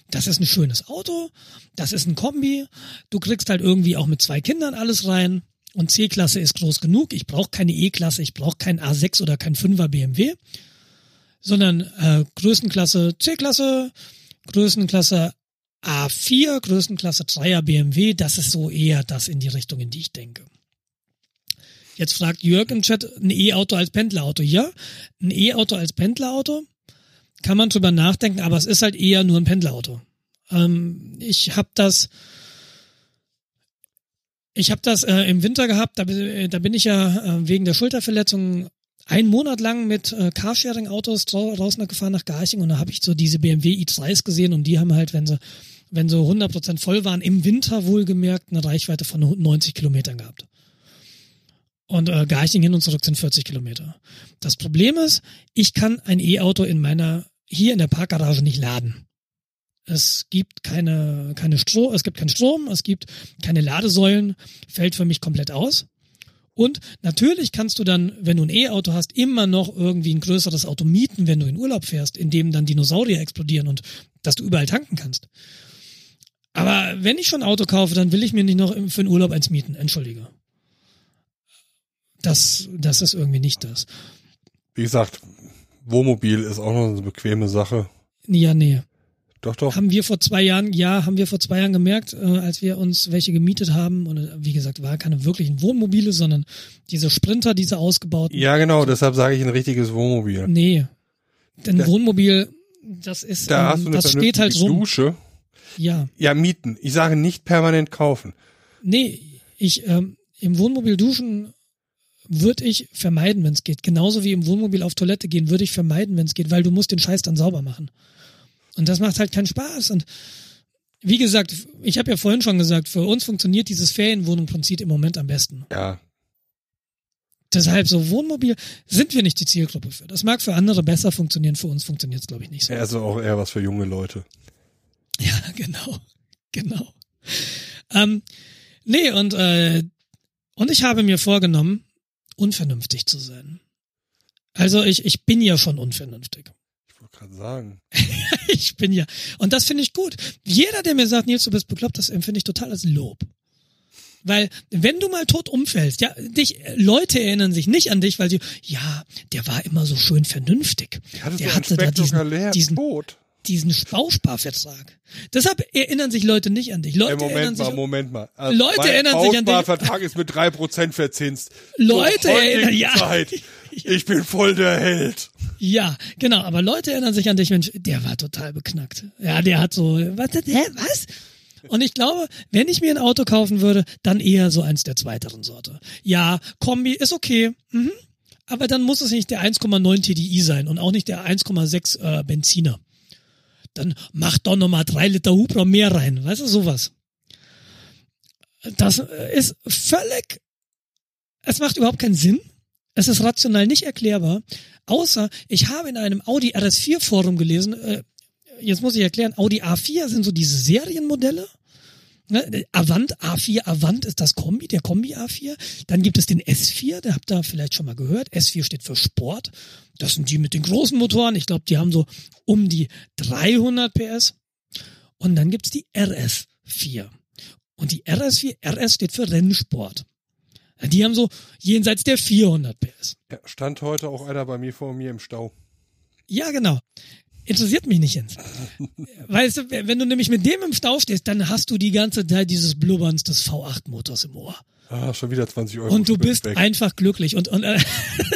Das ist ein schönes Auto, das ist ein Kombi, du kriegst halt irgendwie auch mit zwei Kindern alles rein und C-Klasse ist groß genug. Ich brauche keine E-Klasse, ich brauche kein A6 oder kein 5er BMW, sondern äh, Größenklasse C-Klasse, Größenklasse A4, Größenklasse 3er BMW, das ist so eher das in die Richtung, in die ich denke. Jetzt fragt Jörg im Chat, ein E-Auto als Pendlerauto. Ja, ein E-Auto als Pendlerauto kann man drüber nachdenken, aber es ist halt eher nur ein Pendlerauto. Ähm, ich habe das, ich habe das äh, im Winter gehabt. Da, äh, da bin ich ja äh, wegen der Schulterverletzung einen Monat lang mit äh, Carsharing-Autos draußen gefahren nach Garching und da habe ich so diese BMW i3s gesehen und die haben halt, wenn sie wenn sie 100% voll waren, im Winter wohlgemerkt eine Reichweite von 90 Kilometern gehabt. Und äh, Garching hin und zurück sind 40 Kilometer. Das Problem ist, ich kann ein E-Auto in meiner, hier in der Parkgarage nicht laden. Es gibt keine, keine Strom, es gibt keinen Strom, es gibt keine Ladesäulen, fällt für mich komplett aus. Und natürlich kannst du dann, wenn du ein E-Auto hast, immer noch irgendwie ein größeres Auto mieten, wenn du in Urlaub fährst, in dem dann Dinosaurier explodieren und dass du überall tanken kannst. Aber wenn ich schon ein Auto kaufe, dann will ich mir nicht noch für einen Urlaub eins mieten. Entschuldige. Das, das ist irgendwie nicht das. Wie gesagt, Wohnmobil ist auch noch eine bequeme Sache. Ja, nee. Doch, doch. Haben wir vor zwei Jahren, ja, haben wir vor zwei Jahren gemerkt, äh, als wir uns welche gemietet haben. Und äh, wie gesagt, war keine wirklichen Wohnmobile, sondern diese Sprinter, diese ausgebauten. Ja, genau, deshalb sage ich ein richtiges Wohnmobil. Nee. Denn da, Wohnmobil, das ist, da hast du eine das steht halt rum. Dusche. Ja. Ja, mieten. Ich sage nicht permanent kaufen. Nee, ich, ähm, im Wohnmobil duschen würde ich vermeiden, wenn es geht. Genauso wie im Wohnmobil auf Toilette gehen, würde ich vermeiden, wenn es geht, weil du musst den Scheiß dann sauber machen. Und das macht halt keinen Spaß. Und wie gesagt, ich habe ja vorhin schon gesagt, für uns funktioniert dieses Ferienwohnungsprinzip im Moment am besten. Ja. Deshalb so Wohnmobil sind wir nicht die Zielgruppe für. Das mag für andere besser funktionieren, für uns funktioniert es, glaube ich, nicht so. Also auch eher was für junge Leute. Ja, genau. Genau. Ähm, nee, und, äh, und ich habe mir vorgenommen, unvernünftig zu sein. Also ich, ich bin ja schon unvernünftig. Gerade sagen. ich bin ja. Und das finde ich gut. Jeder, der mir sagt, Nils, du bist bekloppt, das empfinde ich total als Lob. Weil, wenn du mal tot umfällst, ja, dich, Leute erinnern sich nicht an dich, weil sie, ja, der war immer so schön vernünftig. Der hatte, der so hatte da diesen, diesen, Boot diesen Bausparvertrag. Deshalb erinnern sich Leute nicht an dich. Leute Ey, Moment erinnern mal, sich, Moment mal. Also Leute erinnern sich an dich. Bausparvertrag ist mit drei Prozent verzinst. Leute erinnern, ja. Zeit. Ich bin voll der Held. Ja, genau, aber Leute erinnern sich an dich, Mensch, der war total beknackt. Ja, der hat so, was, hä, was? Und ich glaube, wenn ich mir ein Auto kaufen würde, dann eher so eins der zweiteren Sorte. Ja, Kombi ist okay, mhm. aber dann muss es nicht der 1,9 TDI sein und auch nicht der 1,6 äh, Benziner dann mach doch nochmal drei Liter Hubraum mehr rein. Weißt du, sowas. Das ist völlig, es macht überhaupt keinen Sinn. Es ist rational nicht erklärbar. Außer, ich habe in einem Audi RS4 Forum gelesen, äh, jetzt muss ich erklären, Audi A4 sind so diese Serienmodelle Ne, Avant A4 Avant ist das Kombi, der Kombi A4. Dann gibt es den S4, der habt ihr vielleicht schon mal gehört. S4 steht für Sport. Das sind die mit den großen Motoren. Ich glaube, die haben so um die 300 PS. Und dann gibt's die RS4. Und die RS4, RS steht für Rennsport. Die haben so jenseits der 400 PS. Ja, stand heute auch einer bei mir vor mir im Stau. Ja, genau. Interessiert mich nicht, Jens. weißt du, wenn du nämlich mit dem im Stau stehst, dann hast du die ganze Zeit dieses Blubberns des V8-Motors im Ohr. Ah, schon wieder 20 Euro. Und du bist weg. einfach glücklich. Und, und äh,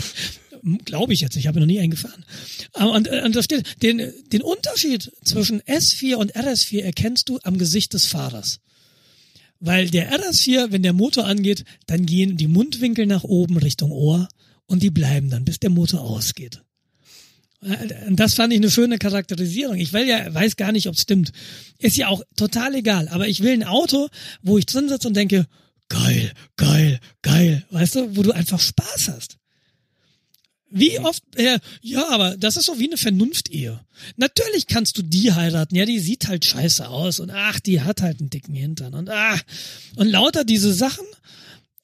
glaube ich jetzt, ich habe noch nie einen gefahren. Und, und da steht, den, den Unterschied zwischen S4 und RS4 erkennst du am Gesicht des Fahrers. Weil der RS4, wenn der Motor angeht, dann gehen die Mundwinkel nach oben Richtung Ohr und die bleiben dann, bis der Motor ausgeht. Und Das fand ich eine schöne Charakterisierung. Ich will ja, weiß gar nicht, ob es stimmt. Ist ja auch total egal. Aber ich will ein Auto, wo ich drin sitze und denke, geil, geil, geil. Weißt du, wo du einfach Spaß hast. Wie oft, äh, ja, aber das ist so wie eine Vernunft-Ehe. Natürlich kannst du die heiraten, ja, die sieht halt scheiße aus und ach, die hat halt einen dicken Hintern und ach, und lauter diese Sachen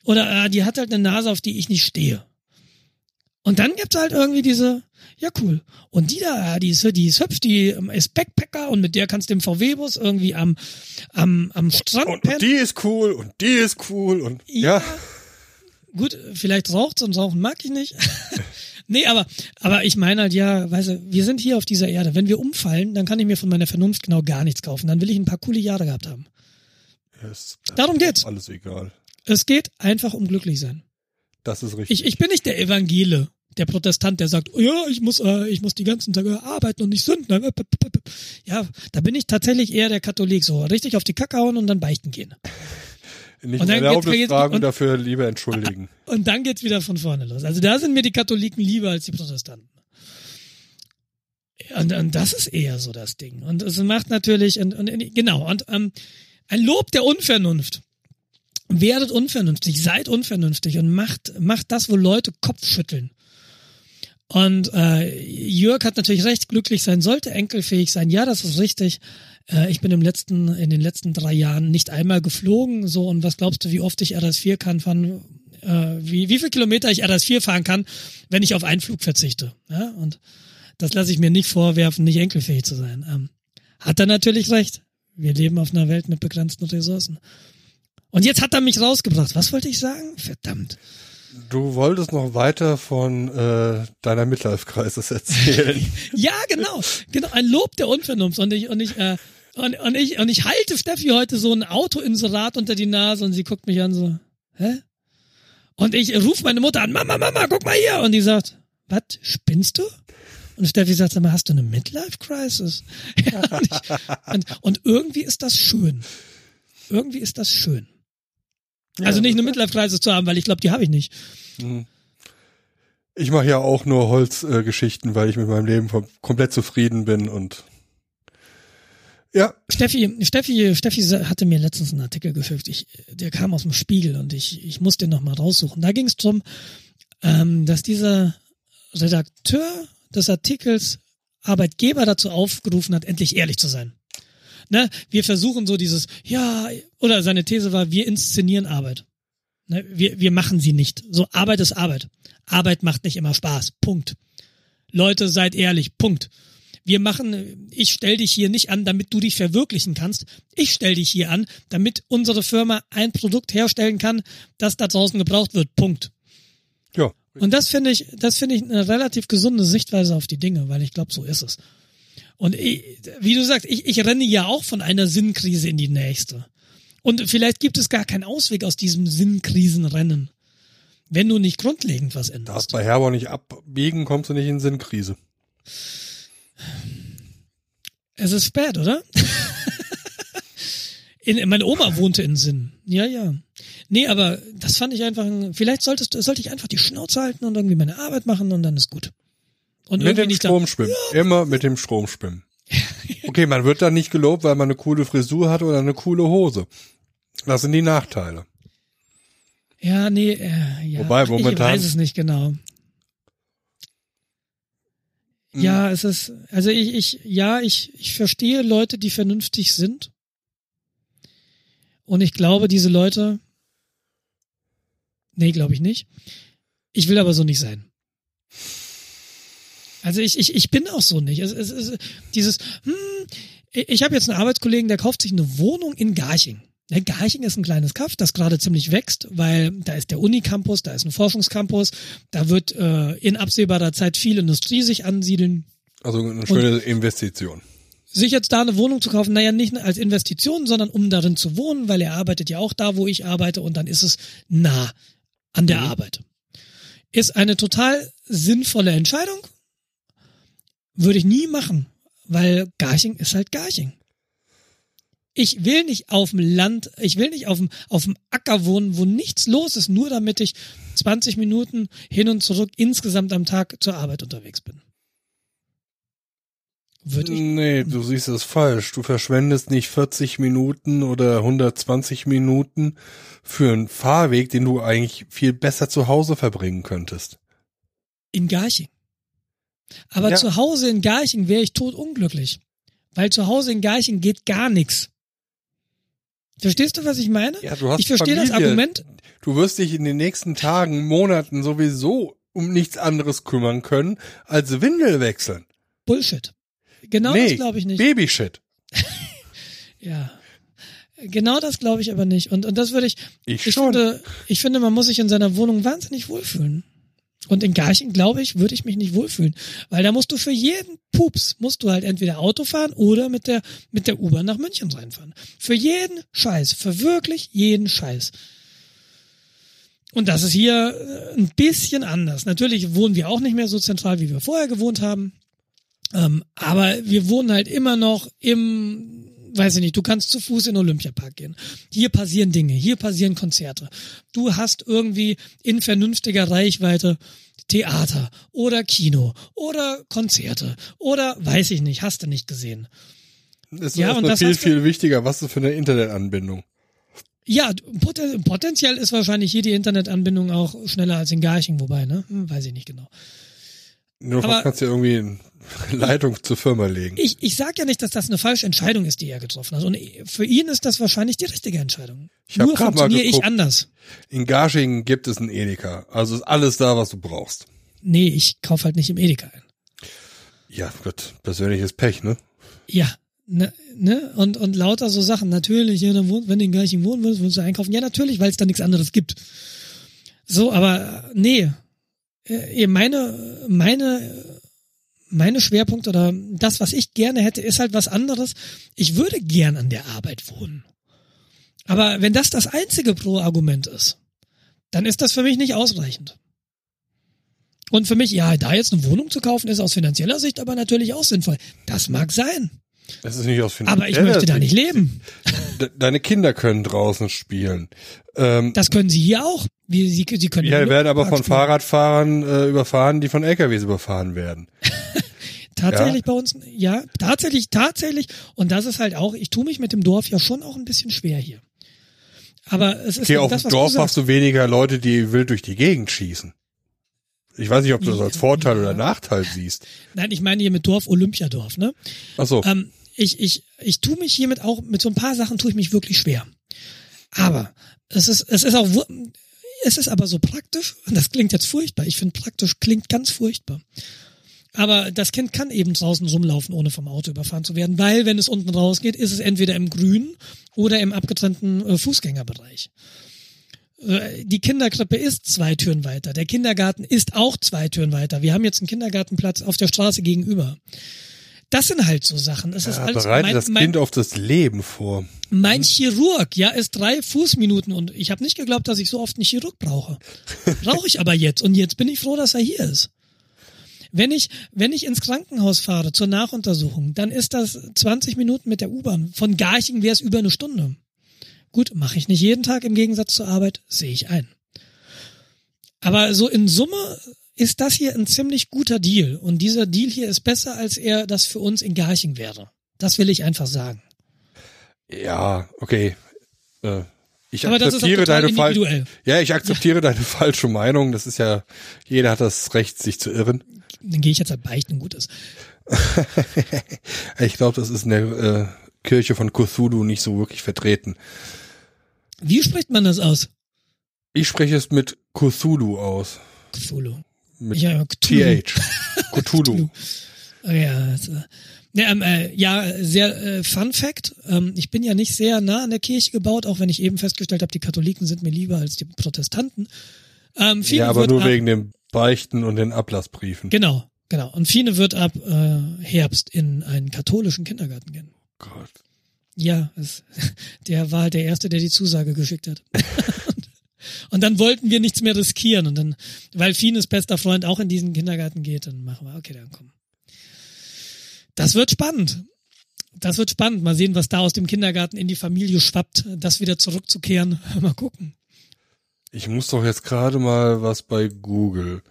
oder äh, die hat halt eine Nase, auf die ich nicht stehe. Und dann gibt's halt irgendwie diese, ja cool. Und die da, die ist, die ist hübsch, die ähm, ist Backpacker und mit der kannst du im VW-Bus irgendwie am, am, am Strand Und, pennen. und die ist cool und die ist cool und ja. Gut, vielleicht raucht's und rauchen mag ich nicht. nee, aber, aber ich meine halt, ja, weißt du, wir sind hier auf dieser Erde. Wenn wir umfallen, dann kann ich mir von meiner Vernunft genau gar nichts kaufen. Dann will ich ein paar coole Jahre gehabt haben. Ist Darum geht's. alles egal. Es geht einfach um glücklich sein. Das ist richtig. Ich, ich bin nicht der Evangele, der Protestant, der sagt, oh ja, ich muss, äh, ich muss die ganzen Tage arbeiten und nicht sünden. Ja, da bin ich tatsächlich eher der Katholik, so richtig auf die Kacke hauen und dann beichten gehen. Nicht und dann erlaubt geht's- es fragen und- dafür lieber entschuldigen. Und dann geht's wieder von vorne los. Also da sind mir die Katholiken lieber als die Protestanten. Und, und das ist eher so das Ding. Und es macht natürlich, und, und genau, und ähm, ein Lob der Unvernunft. Werdet unvernünftig, seid unvernünftig und macht, macht das, wo Leute Kopf schütteln. Und äh, Jörg hat natürlich recht, glücklich sein sollte, enkelfähig sein. Ja, das ist richtig. Äh, ich bin im letzten, in den letzten drei Jahren nicht einmal geflogen. So, und was glaubst du, wie oft ich RS4 kann fahren, äh, wie, wie viel Kilometer ich RS4 fahren kann, wenn ich auf einen Flug verzichte? Ja, und das lasse ich mir nicht vorwerfen, nicht enkelfähig zu sein. Ähm, hat er natürlich recht. Wir leben auf einer Welt mit begrenzten Ressourcen. Und jetzt hat er mich rausgebracht. Was wollte ich sagen? Verdammt. Du wolltest noch weiter von äh, deiner Midlife-Kreises erzählen. Ja, genau. Genau, ein Lob der Unvernunft. Und ich, und ich, äh, und, und ich, und ich halte Steffi heute so ein Autoinserat unter die Nase und sie guckt mich an so, hä? Und ich rufe meine Mutter an, Mama, Mama, guck mal hier. Und die sagt, was, spinnst du? Und Steffi sagt, sag mal, hast du eine Midlife-Crisis? Ja, und, und irgendwie ist das schön. Irgendwie ist das schön. Also nicht eine Midlife-Crisis zu haben, weil ich glaube, die habe ich nicht. Ich mache ja auch nur Holzgeschichten, äh, weil ich mit meinem Leben komplett zufrieden bin und ja, Steffi, Steffi, Steffi hatte mir letztens einen Artikel gefügt. Ich, der kam aus dem Spiegel und ich, ich muss den noch mal raussuchen. Da ging es drum, ähm, dass dieser Redakteur des Artikels Arbeitgeber dazu aufgerufen hat, endlich ehrlich zu sein. Ne? Wir versuchen so dieses, ja, oder seine These war, wir inszenieren Arbeit. Ne? Wir, wir machen sie nicht. So, Arbeit ist Arbeit. Arbeit macht nicht immer Spaß. Punkt. Leute, seid ehrlich. Punkt. Wir machen, ich stell dich hier nicht an, damit du dich verwirklichen kannst. Ich stell dich hier an, damit unsere Firma ein Produkt herstellen kann, das da draußen gebraucht wird. Punkt. ja, Und das finde ich, das finde ich eine relativ gesunde Sichtweise auf die Dinge, weil ich glaube, so ist es. Und ich, wie du sagst, ich, ich renne ja auch von einer Sinnkrise in die nächste. Und vielleicht gibt es gar keinen Ausweg aus diesem Sinnkrisenrennen, wenn du nicht grundlegend was darfst änderst. bei Herber nicht abbiegen, kommst du nicht in Sinnkrise. Es ist spät, oder? in, meine Oma wohnte in Sinn. Ja, ja. Nee, aber das fand ich einfach, ein- vielleicht solltest, sollte ich einfach die Schnauze halten und irgendwie meine Arbeit machen und dann ist gut. Und Mit dem Strom schwimmen. Immer mit dem Strom schwimmen. Okay, man wird dann nicht gelobt, weil man eine coole Frisur hat oder eine coole Hose. Das sind die Nachteile. Ja, nee, äh, ja. Wobei, ich momentan- weiß es nicht genau. Ja, es ist, also ich, ich, ja, ich, ich verstehe Leute, die vernünftig sind. Und ich glaube, diese Leute, nee, glaube ich nicht. Ich will aber so nicht sein. Also ich, ich, ich bin auch so nicht. Es, es, es, dieses, hm, Ich habe jetzt einen Arbeitskollegen, der kauft sich eine Wohnung in Garching. Ja, Garching ist ein kleines Kaff, das gerade ziemlich wächst, weil da ist der Unicampus, da ist ein Forschungscampus, da wird äh, in absehbarer Zeit viel Industrie sich ansiedeln. Also eine schöne Investition. Sich jetzt da eine Wohnung zu kaufen, naja, nicht als Investition, sondern um darin zu wohnen, weil er arbeitet ja auch da, wo ich arbeite und dann ist es nah an der Arbeit. Ist eine total sinnvolle Entscheidung. Würde ich nie machen, weil Garching ist halt Garching. Ich will nicht auf dem Land, ich will nicht auf dem, auf dem Acker wohnen, wo nichts los ist, nur damit ich 20 Minuten hin und zurück insgesamt am Tag zur Arbeit unterwegs bin. Würde ich, Nee, du siehst es falsch. Du verschwendest nicht 40 Minuten oder 120 Minuten für einen Fahrweg, den du eigentlich viel besser zu Hause verbringen könntest. in Garching. Aber Ja. zu Hause in Garching wäre ich totunglücklich. Weil zu Hause in Garching geht gar nichts. Verstehst du, was ich meine? Ja, du hast ich verstehe das Familie. Argument. Du wirst dich in den nächsten Tagen, Monaten sowieso um nichts anderes kümmern können, als Windel wechseln. Bullshit. Genau nee, das glaube ich nicht. Babyshit. Ja. Genau das glaube ich aber nicht. Und, und das würde ich, Ich, ich schon. finde, ich finde, man muss sich in seiner Wohnung wahnsinnig wohlfühlen. Und in Garching, glaube ich, würde ich mich nicht wohlfühlen. Weil da musst du für jeden Pups, musst du halt entweder Auto fahren oder mit der, mit der U-Bahn nach München reinfahren. Für jeden Scheiß. Für wirklich jeden Scheiß. Und das ist hier äh, ein bisschen anders. Natürlich wohnen wir auch nicht mehr so zentral, wie wir vorher gewohnt haben. Ähm, aber wir wohnen halt immer noch im, weiß ich nicht, du kannst zu Fuß in den Olympiapark gehen. Hier passieren Dinge, hier passieren Konzerte. Du hast irgendwie in vernünftiger Reichweite Theater oder Kino oder Konzerte oder weiß ich nicht, hast du nicht gesehen. Es ist Ja, und das viel, viel wichtiger, was du für eine Internetanbindung. Ja, poten- potenziell ist wahrscheinlich hier die Internetanbindung auch schneller als in Garching, wobei, ne? Hm, weiß ich nicht genau. Nur kannst du ja irgendwie eine Leitung zur Firma legen. Ich, ich sag ja nicht, dass das eine falsche Entscheidung ist, die er getroffen hat. Und für ihn ist das wahrscheinlich die richtige Entscheidung. Ich Nur funktioniere ich anders. In Garching gibt es einen Edeka. Also ist alles da, was du brauchst. Nee, ich kauf halt nicht im Edeka ein. Ja, Gott, persönliches Pech, ne? Ja, ne, ne? Und, und lauter so Sachen. Natürlich, ja, dann wohnt, wenn du in Garching wohnen willst, willst du einkaufen. Ja, natürlich, weil es da nichts anderes gibt. So, aber nee. Äh, Meine, meine, meine Schwerpunkte oder das, was ich gerne hätte, ist halt was anderes. Ich würde gern an der Arbeit wohnen. Aber wenn das das einzige Pro-Argument ist, dann ist das für mich nicht ausreichend. Und für mich, ja, da jetzt eine Wohnung zu kaufen, ist aus finanzieller Sicht aber natürlich auch sinnvoll. Das mag sein. Das ist nicht aus Aber ich finanzieller möchte da Sicht. nicht leben. De- Deine Kinder können draußen spielen. Ähm, Das können sie hier auch. Wie, sie, sie können ja, werden aber von. Fahrradfahrern äh, überfahren, die von LKWs überfahren werden. Tatsächlich bei uns, ja, tatsächlich, tatsächlich. Und das ist halt auch, ich tue mich mit dem Dorf ja schon auch ein bisschen schwer hier. Aber es ist Okay, auf das, dem Dorf hast du weniger Leute, die wild durch die Gegend schießen. Ich weiß nicht, ob du das als Vorteil oder Nachteil siehst. Nein, ich meine hier mit Dorf, Olympiadorf, ne? Ach so. Ähm, ich, ich, ich tue mich hiermit auch, mit so ein paar Sachen tue ich mich wirklich schwer. Aber es ist, es ist auch, es ist aber so praktisch, und das klingt jetzt furchtbar, ich finde praktisch klingt ganz furchtbar. Aber das Kind kann eben draußen rumlaufen, ohne vom Auto überfahren zu werden, weil wenn es unten rausgeht, ist es entweder im Grünen oder im abgetrennten äh, Fußgängerbereich. Äh, Die Kinderkrippe ist zwei Türen weiter. Der Kindergarten ist auch zwei Türen weiter. Wir haben jetzt einen Kindergartenplatz auf der Straße gegenüber. Das sind halt so Sachen. Ist Ja, alles bereite mein, das mein, Kind auf das Leben vor. mein Chirurg, ja, ist drei Fußminuten und ich habe nicht geglaubt, dass ich so oft einen Chirurg brauche. Brauche ich aber jetzt und jetzt bin ich froh, dass er hier ist. Wenn ich, wenn ich ins Krankenhaus fahre zur Nachuntersuchung, dann ist das 20 Minuten mit der U-Bahn. Von Garching wäre es über eine Stunde. Gut, mache ich nicht jeden Tag im Gegensatz zur Arbeit, sehe ich ein. Aber so in Summe ist das hier ein ziemlich guter Deal. Und dieser Deal hier ist besser, als er das für uns in Garching wäre. Das will ich einfach sagen. Ja, okay. Äh, ich Aber akzeptiere deine falsche. Ja, ich akzeptiere deine falsche Meinung. Das ist ja, jeder hat das Recht, sich zu irren. Dann gehe ich jetzt halt beichten, gut ist. Ich glaube, das ist in der äh, Kirche von Cthulhu nicht so wirklich vertreten. Wie spricht man das aus? Ich spreche es mit Cthulhu aus. Cthulhu. Mit Ja, Cthulhu. TH. Cthulhu. Oh ja, also, Ne, ähm, äh, ja, sehr äh, Fun Fact. Ähm, ich bin ja nicht sehr nah an der Kirche gebaut, auch wenn ich eben festgestellt habe, die Katholiken sind mir lieber als die Protestanten. Ähm, ja, aber nur ab, wegen dem Beichten und den Ablassbriefen. Genau, genau. Und Fine wird ab äh, Herbst in einen katholischen Kindergarten gehen. Gott. Ja, es, der war halt der Erste, der die Zusage geschickt hat. und dann wollten wir nichts mehr riskieren. Und dann, weil Fines bester Freund auch in diesen Kindergarten geht, dann machen wir, okay, dann komm. Das wird spannend. Das wird spannend. Mal sehen, was da aus dem Kindergarten in die Familie schwappt, das wieder zurückzukehren. Mal gucken. Ich muss doch jetzt gerade mal was bei Google.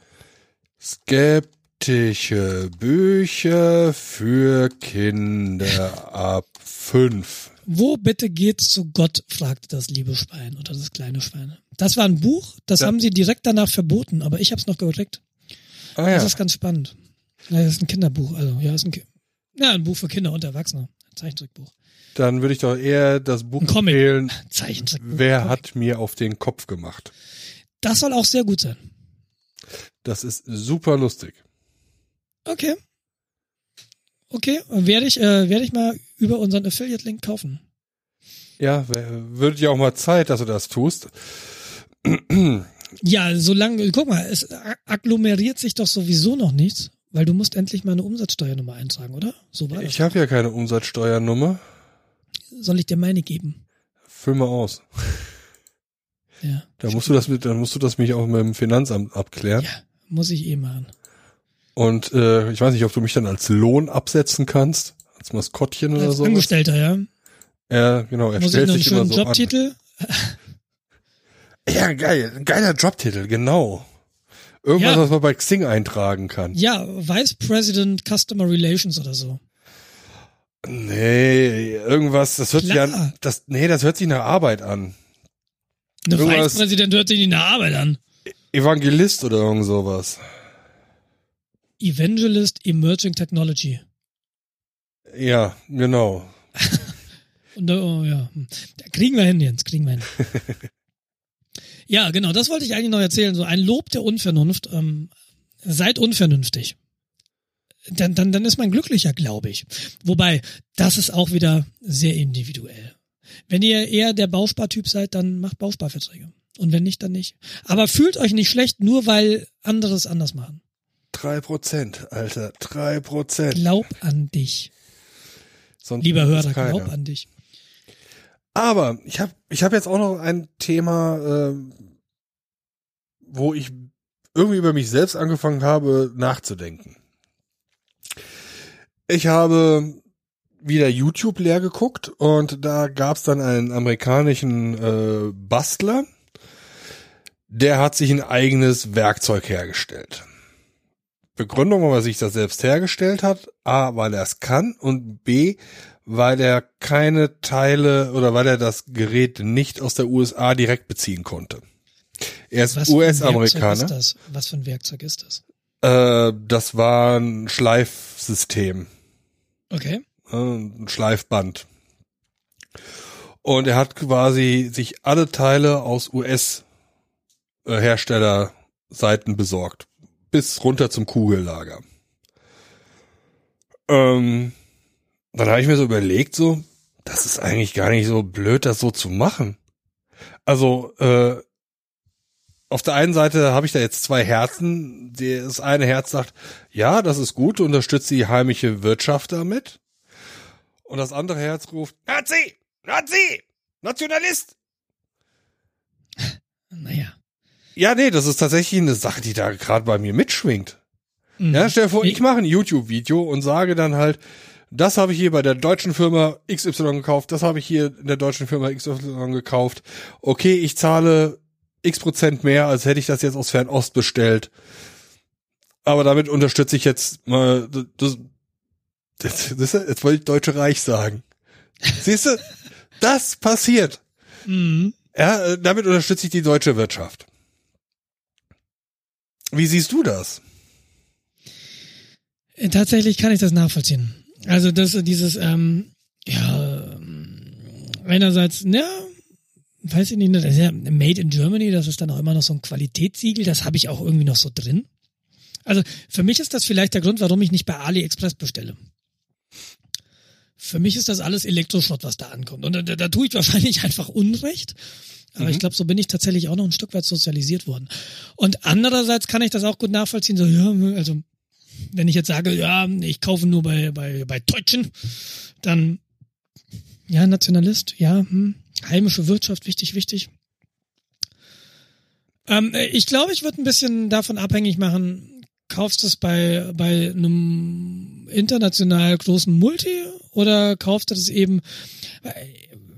Skeptische Bücher für Kinder ab fünf. Wo bitte geht's zu Gott? fragte das liebe Schwein oder das kleine Schwein. Das war ein Buch, das ja. haben sie direkt danach verboten, aber ich habe es noch gekriegt. Ah, ja. Das ist ganz spannend. Ja, das ist ein Kinderbuch, also ja, ist ein, ja, ein Buch für Kinder und Erwachsene, ein Zeichentrickbuch. Dann würde ich doch eher das Buch empfehlen. Wer hat mir auf den Kopf gemacht? Das soll auch sehr gut sein. Das ist super lustig. Okay. Okay, werde ich, äh, werde ich mal über unseren Affiliate-Link kaufen. Ja, würde dir auch mal Zeit, dass du das tust. ja, solange, guck mal, es agglomeriert sich doch sowieso noch nichts, weil du musst endlich mal eine Umsatzsteuernummer eintragen, oder? So war Ich habe ja keine Umsatzsteuernummer. Soll ich dir meine geben? Füll mal aus. Ja. Da musst du das mit, dann musst du das mich auch mit dem Finanzamt abklären. Ja, muss ich eh machen. Und äh, ich weiß nicht, ob du mich dann als Lohn absetzen kannst, als Maskottchen oder so. Angestellter, ja. Ja, genau. Er Muss stellt sich immer so Jobtitel? an. Ja, geil, geiler Jobtitel, genau. Irgendwas, ja. was man bei Xing eintragen kann. Ja, Vice President Customer Relations oder so. Nee, irgendwas, das hört Klar. sich an, das, nee, das hört sich nach Arbeit an. Eine Vice President hört sich nicht nach Arbeit an. Evangelist oder irgend sowas. Evangelist Emerging Technology. Ja, genau. Und, oh, ja. Da kriegen wir hin, Jens, kriegen wir hin. ja, genau, das wollte ich eigentlich noch erzählen. So ein Lob der Unvernunft. Ähm, seid unvernünftig. Dann, dann, dann ist man glücklicher, glaube ich. Wobei, das ist auch wieder sehr individuell. Wenn ihr eher der Bauspartyp seid, dann macht Bausparverträge. Und wenn nicht, dann nicht. Aber fühlt euch nicht schlecht, nur weil andere es anders machen. Drei Prozent, Alter. Drei Prozent. Glaub an dich. Sonst Lieber Hörer, glaub an dich. Aber ich habe ich hab jetzt auch noch ein Thema, äh, wo ich irgendwie über mich selbst angefangen habe nachzudenken. Ich habe wieder YouTube leer geguckt und da gab's dann einen amerikanischen äh, Bastler, der hat sich ein eigenes Werkzeug hergestellt. Begründung, warum er sich das selbst hergestellt hat. A, weil er es kann und B, weil er keine Teile oder weil er das Gerät nicht aus der USA direkt beziehen konnte. Er ist US-Amerikaner. Was für ein Werkzeug ist das? Äh, das war ein Schleifsystem. Okay. Ein Schleifband. Und er hat quasi sich alle Teile aus US-Herstellerseiten besorgt bis runter zum Kugellager. Ähm, dann habe ich mir so überlegt, so, das ist eigentlich gar nicht so blöd, das so zu machen. Also, äh, auf der einen Seite habe ich da jetzt zwei Herzen. Das eine Herz sagt, ja, das ist gut, unterstützt die heimische Wirtschaft damit. Und das andere Herz ruft, Nazi! Nazi! Nationalist! Naja. Ja, nee, das ist tatsächlich eine Sache, die da gerade bei mir mitschwingt. Mhm. Ja, stell dir vor, ich mache ein YouTube-Video und sage dann halt, das habe ich hier bei der deutschen Firma XY gekauft, das habe ich hier in der deutschen Firma XY gekauft. Okay, ich zahle x Prozent mehr, als hätte ich das jetzt aus Fernost bestellt. Aber damit unterstütze ich jetzt mal das, das, das, jetzt wollte ich Deutsche Reich sagen. Siehst du, das passiert. Mhm. Ja, damit unterstütze ich die deutsche Wirtschaft. Wie siehst du das? Äh, tatsächlich kann ich das nachvollziehen. Also das, dieses, ähm, ja, einerseits, ja, weiß ich nicht, das ist ja Made in Germany, das ist dann auch immer noch so ein Qualitätssiegel, das habe ich auch irgendwie noch so drin. Also für mich ist das vielleicht der Grund, warum ich nicht bei AliExpress bestelle. Für mich ist das alles Elektroschrott, was da ankommt. Und da, da, da tue ich wahrscheinlich einfach Unrecht. Aber ich glaube, so bin ich tatsächlich auch noch ein Stück weit sozialisiert worden. Und andererseits kann ich das auch gut nachvollziehen. So, ja, also wenn ich jetzt sage, ja, ich kaufe nur bei, bei, bei Deutschen, dann ja, Nationalist, ja, hm, heimische Wirtschaft, wichtig, wichtig. Ähm, ich glaube, ich würde ein bisschen davon abhängig machen, kaufst du es bei, bei einem international großen Multi oder kaufst du das eben,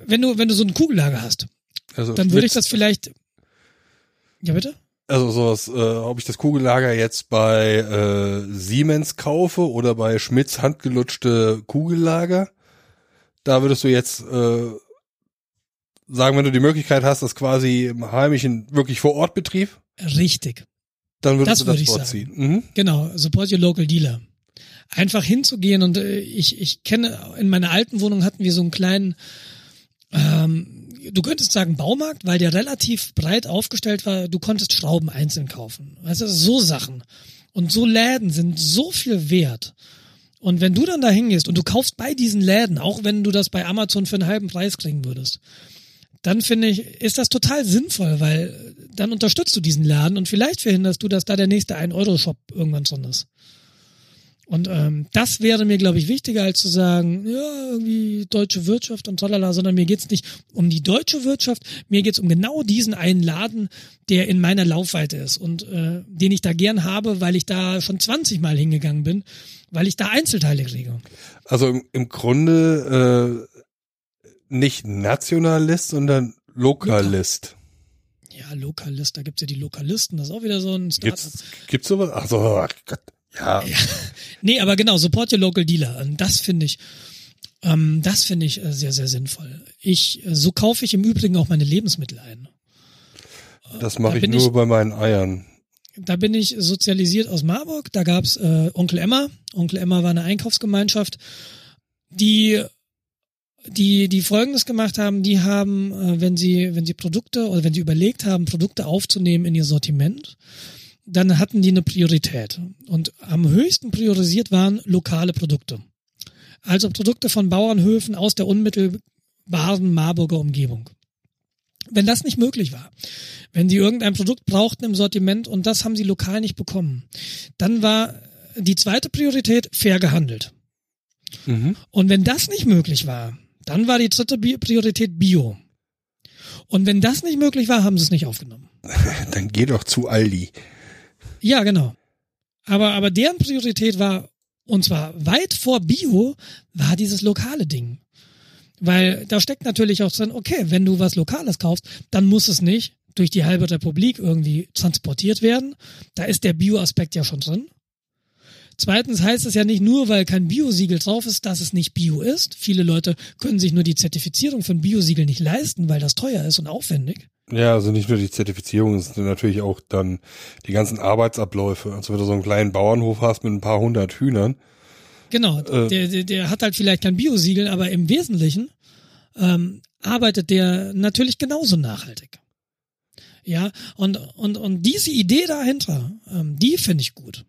wenn du, wenn du so ein Kugellager hast, Also dann würde ich das vielleicht, ja bitte? Also sowas, äh, ob ich das Kugellager jetzt bei äh, Siemens kaufe oder bei Schmidts handgelutschte Kugellager, da würdest du jetzt äh, sagen, wenn du die Möglichkeit hast, das quasi im heimischen, wirklich vor Ort Betrieb, Richtig. dann würdest Das du das würde vorziehen. Mhm. Genau, support your local dealer. Einfach hinzugehen und äh, ich, ich kenne, in meiner alten Wohnung hatten wir so einen kleinen, ähm, du könntest sagen Baumarkt, weil der relativ breit aufgestellt war, du konntest Schrauben einzeln kaufen. Weißt du, so Sachen. Und so Läden sind so viel wert. Und wenn du dann da hingehst und du kaufst bei diesen Läden, auch wenn du das bei Amazon für einen halben Preis kriegen würdest, dann finde ich, ist das total sinnvoll, weil dann unterstützt du diesen Laden und vielleicht verhinderst du, dass da der nächste 1-Euro-Shop irgendwann drin ist. Und ähm, das wäre mir, glaube ich, wichtiger, als zu sagen, ja, irgendwie deutsche Wirtschaft und tralala, sondern mir geht's nicht um die deutsche Wirtschaft, mir geht's um genau diesen einen Laden, der in meiner Laufweite ist und äh, den ich da gern habe, weil ich da schon 20 Mal hingegangen bin, weil ich da Einzelteile kriege. Also im, im Grunde äh, nicht Nationalist, sondern Lokalist. Ja, Lokalist, da gibt's ja die Lokalisten, das ist auch wieder so ein Start. Gibt's, gibt's sowas? Also, ach Gott, ja. Nee, aber genau, support your local dealer. Und Das finde ich, ähm, das finde ich äh, sehr, sehr sinnvoll. Ich, äh, so kaufe ich im Übrigen auch meine Lebensmittel ein. Das mache da ich nur ich- bei meinen Eiern. Da bin ich sozialisiert aus Marburg. Da gab's äh, Onkel Emma. Onkel Emma war eine Einkaufsgemeinschaft, die die die Folgendes gemacht haben. Die haben, äh, wenn sie wenn sie Produkte oder wenn sie überlegt haben, Produkte aufzunehmen in ihr Sortiment, dann hatten die eine Priorität und am höchsten priorisiert waren lokale Produkte. Also Produkte von Bauernhöfen aus der unmittelbaren Marburger Umgebung. Wenn das nicht möglich war, wenn sie irgendein Produkt brauchten im Sortiment und das haben sie lokal nicht bekommen, dann war die zweite Priorität fair gehandelt. Mhm. Und wenn das nicht möglich war, dann war die dritte Priorität Bio. Und wenn das nicht möglich war, haben sie es nicht aufgenommen. Dann geh doch zu Aldi. Ja, genau. Aber, aber deren Priorität war, und zwar weit vor Bio, war dieses lokale Ding. Weil da steckt natürlich auch drin, okay, wenn du was Lokales kaufst, dann muss es nicht durch die halbe Republik irgendwie transportiert werden. Da ist der Bio-Aspekt ja schon drin. Zweitens heißt es ja nicht nur, weil kein Biosiegel drauf ist, dass es nicht Bio ist. Viele Leute können sich nur die Zertifizierung von Biosiegel nicht leisten, weil das teuer ist und aufwendig. Ja, also nicht nur die Zertifizierung, es sind natürlich auch dann die ganzen Arbeitsabläufe. Also wenn du so einen kleinen Bauernhof hast mit ein paar hundert Hühnern, Genau, Äh. der, der, der hat halt vielleicht kein Biosiegel, aber im Wesentlichen ähm, arbeitet der natürlich genauso nachhaltig. Ja, und, und, und diese Idee dahinter, ähm, die finde ich gut.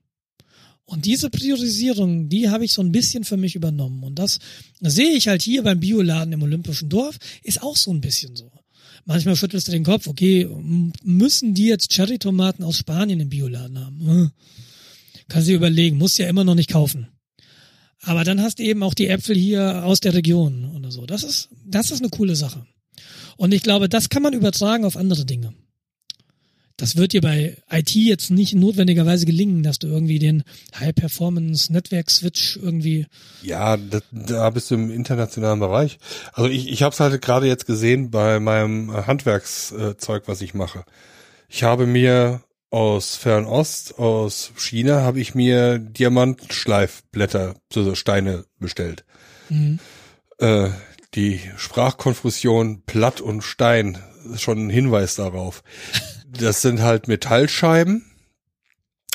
Und diese Priorisierung, die habe ich so ein bisschen für mich übernommen. Und das sehe ich halt hier beim Bioladen im Olympischen Dorf, ist auch so ein bisschen so. Manchmal schüttelst du den Kopf, okay, müssen die jetzt Cherrytomaten aus Spanien im Bioladen haben? Hm. Kannst du dir überlegen, musst ja immer noch nicht kaufen. Aber dann hast du eben auch die Äpfel hier aus der Region oder so. Das ist, das ist eine coole Sache. Und ich glaube, das kann man übertragen auf andere Dinge. Das wird dir bei IT jetzt nicht notwendigerweise gelingen, dass du irgendwie den High-Performance-Netzwerk-Switch irgendwie, ja, da, da bist du im internationalen Bereich. Also ich, ich habe es halt gerade jetzt gesehen bei meinem Handwerkszeug, was ich mache. Ich habe mir aus Fernost, aus China, habe ich mir Diamantschleifblätter, also Steine bestellt. Mhm. Äh, die Sprachkonfusion Platt und Stein ist schon ein Hinweis darauf. Das sind halt Metallscheiben.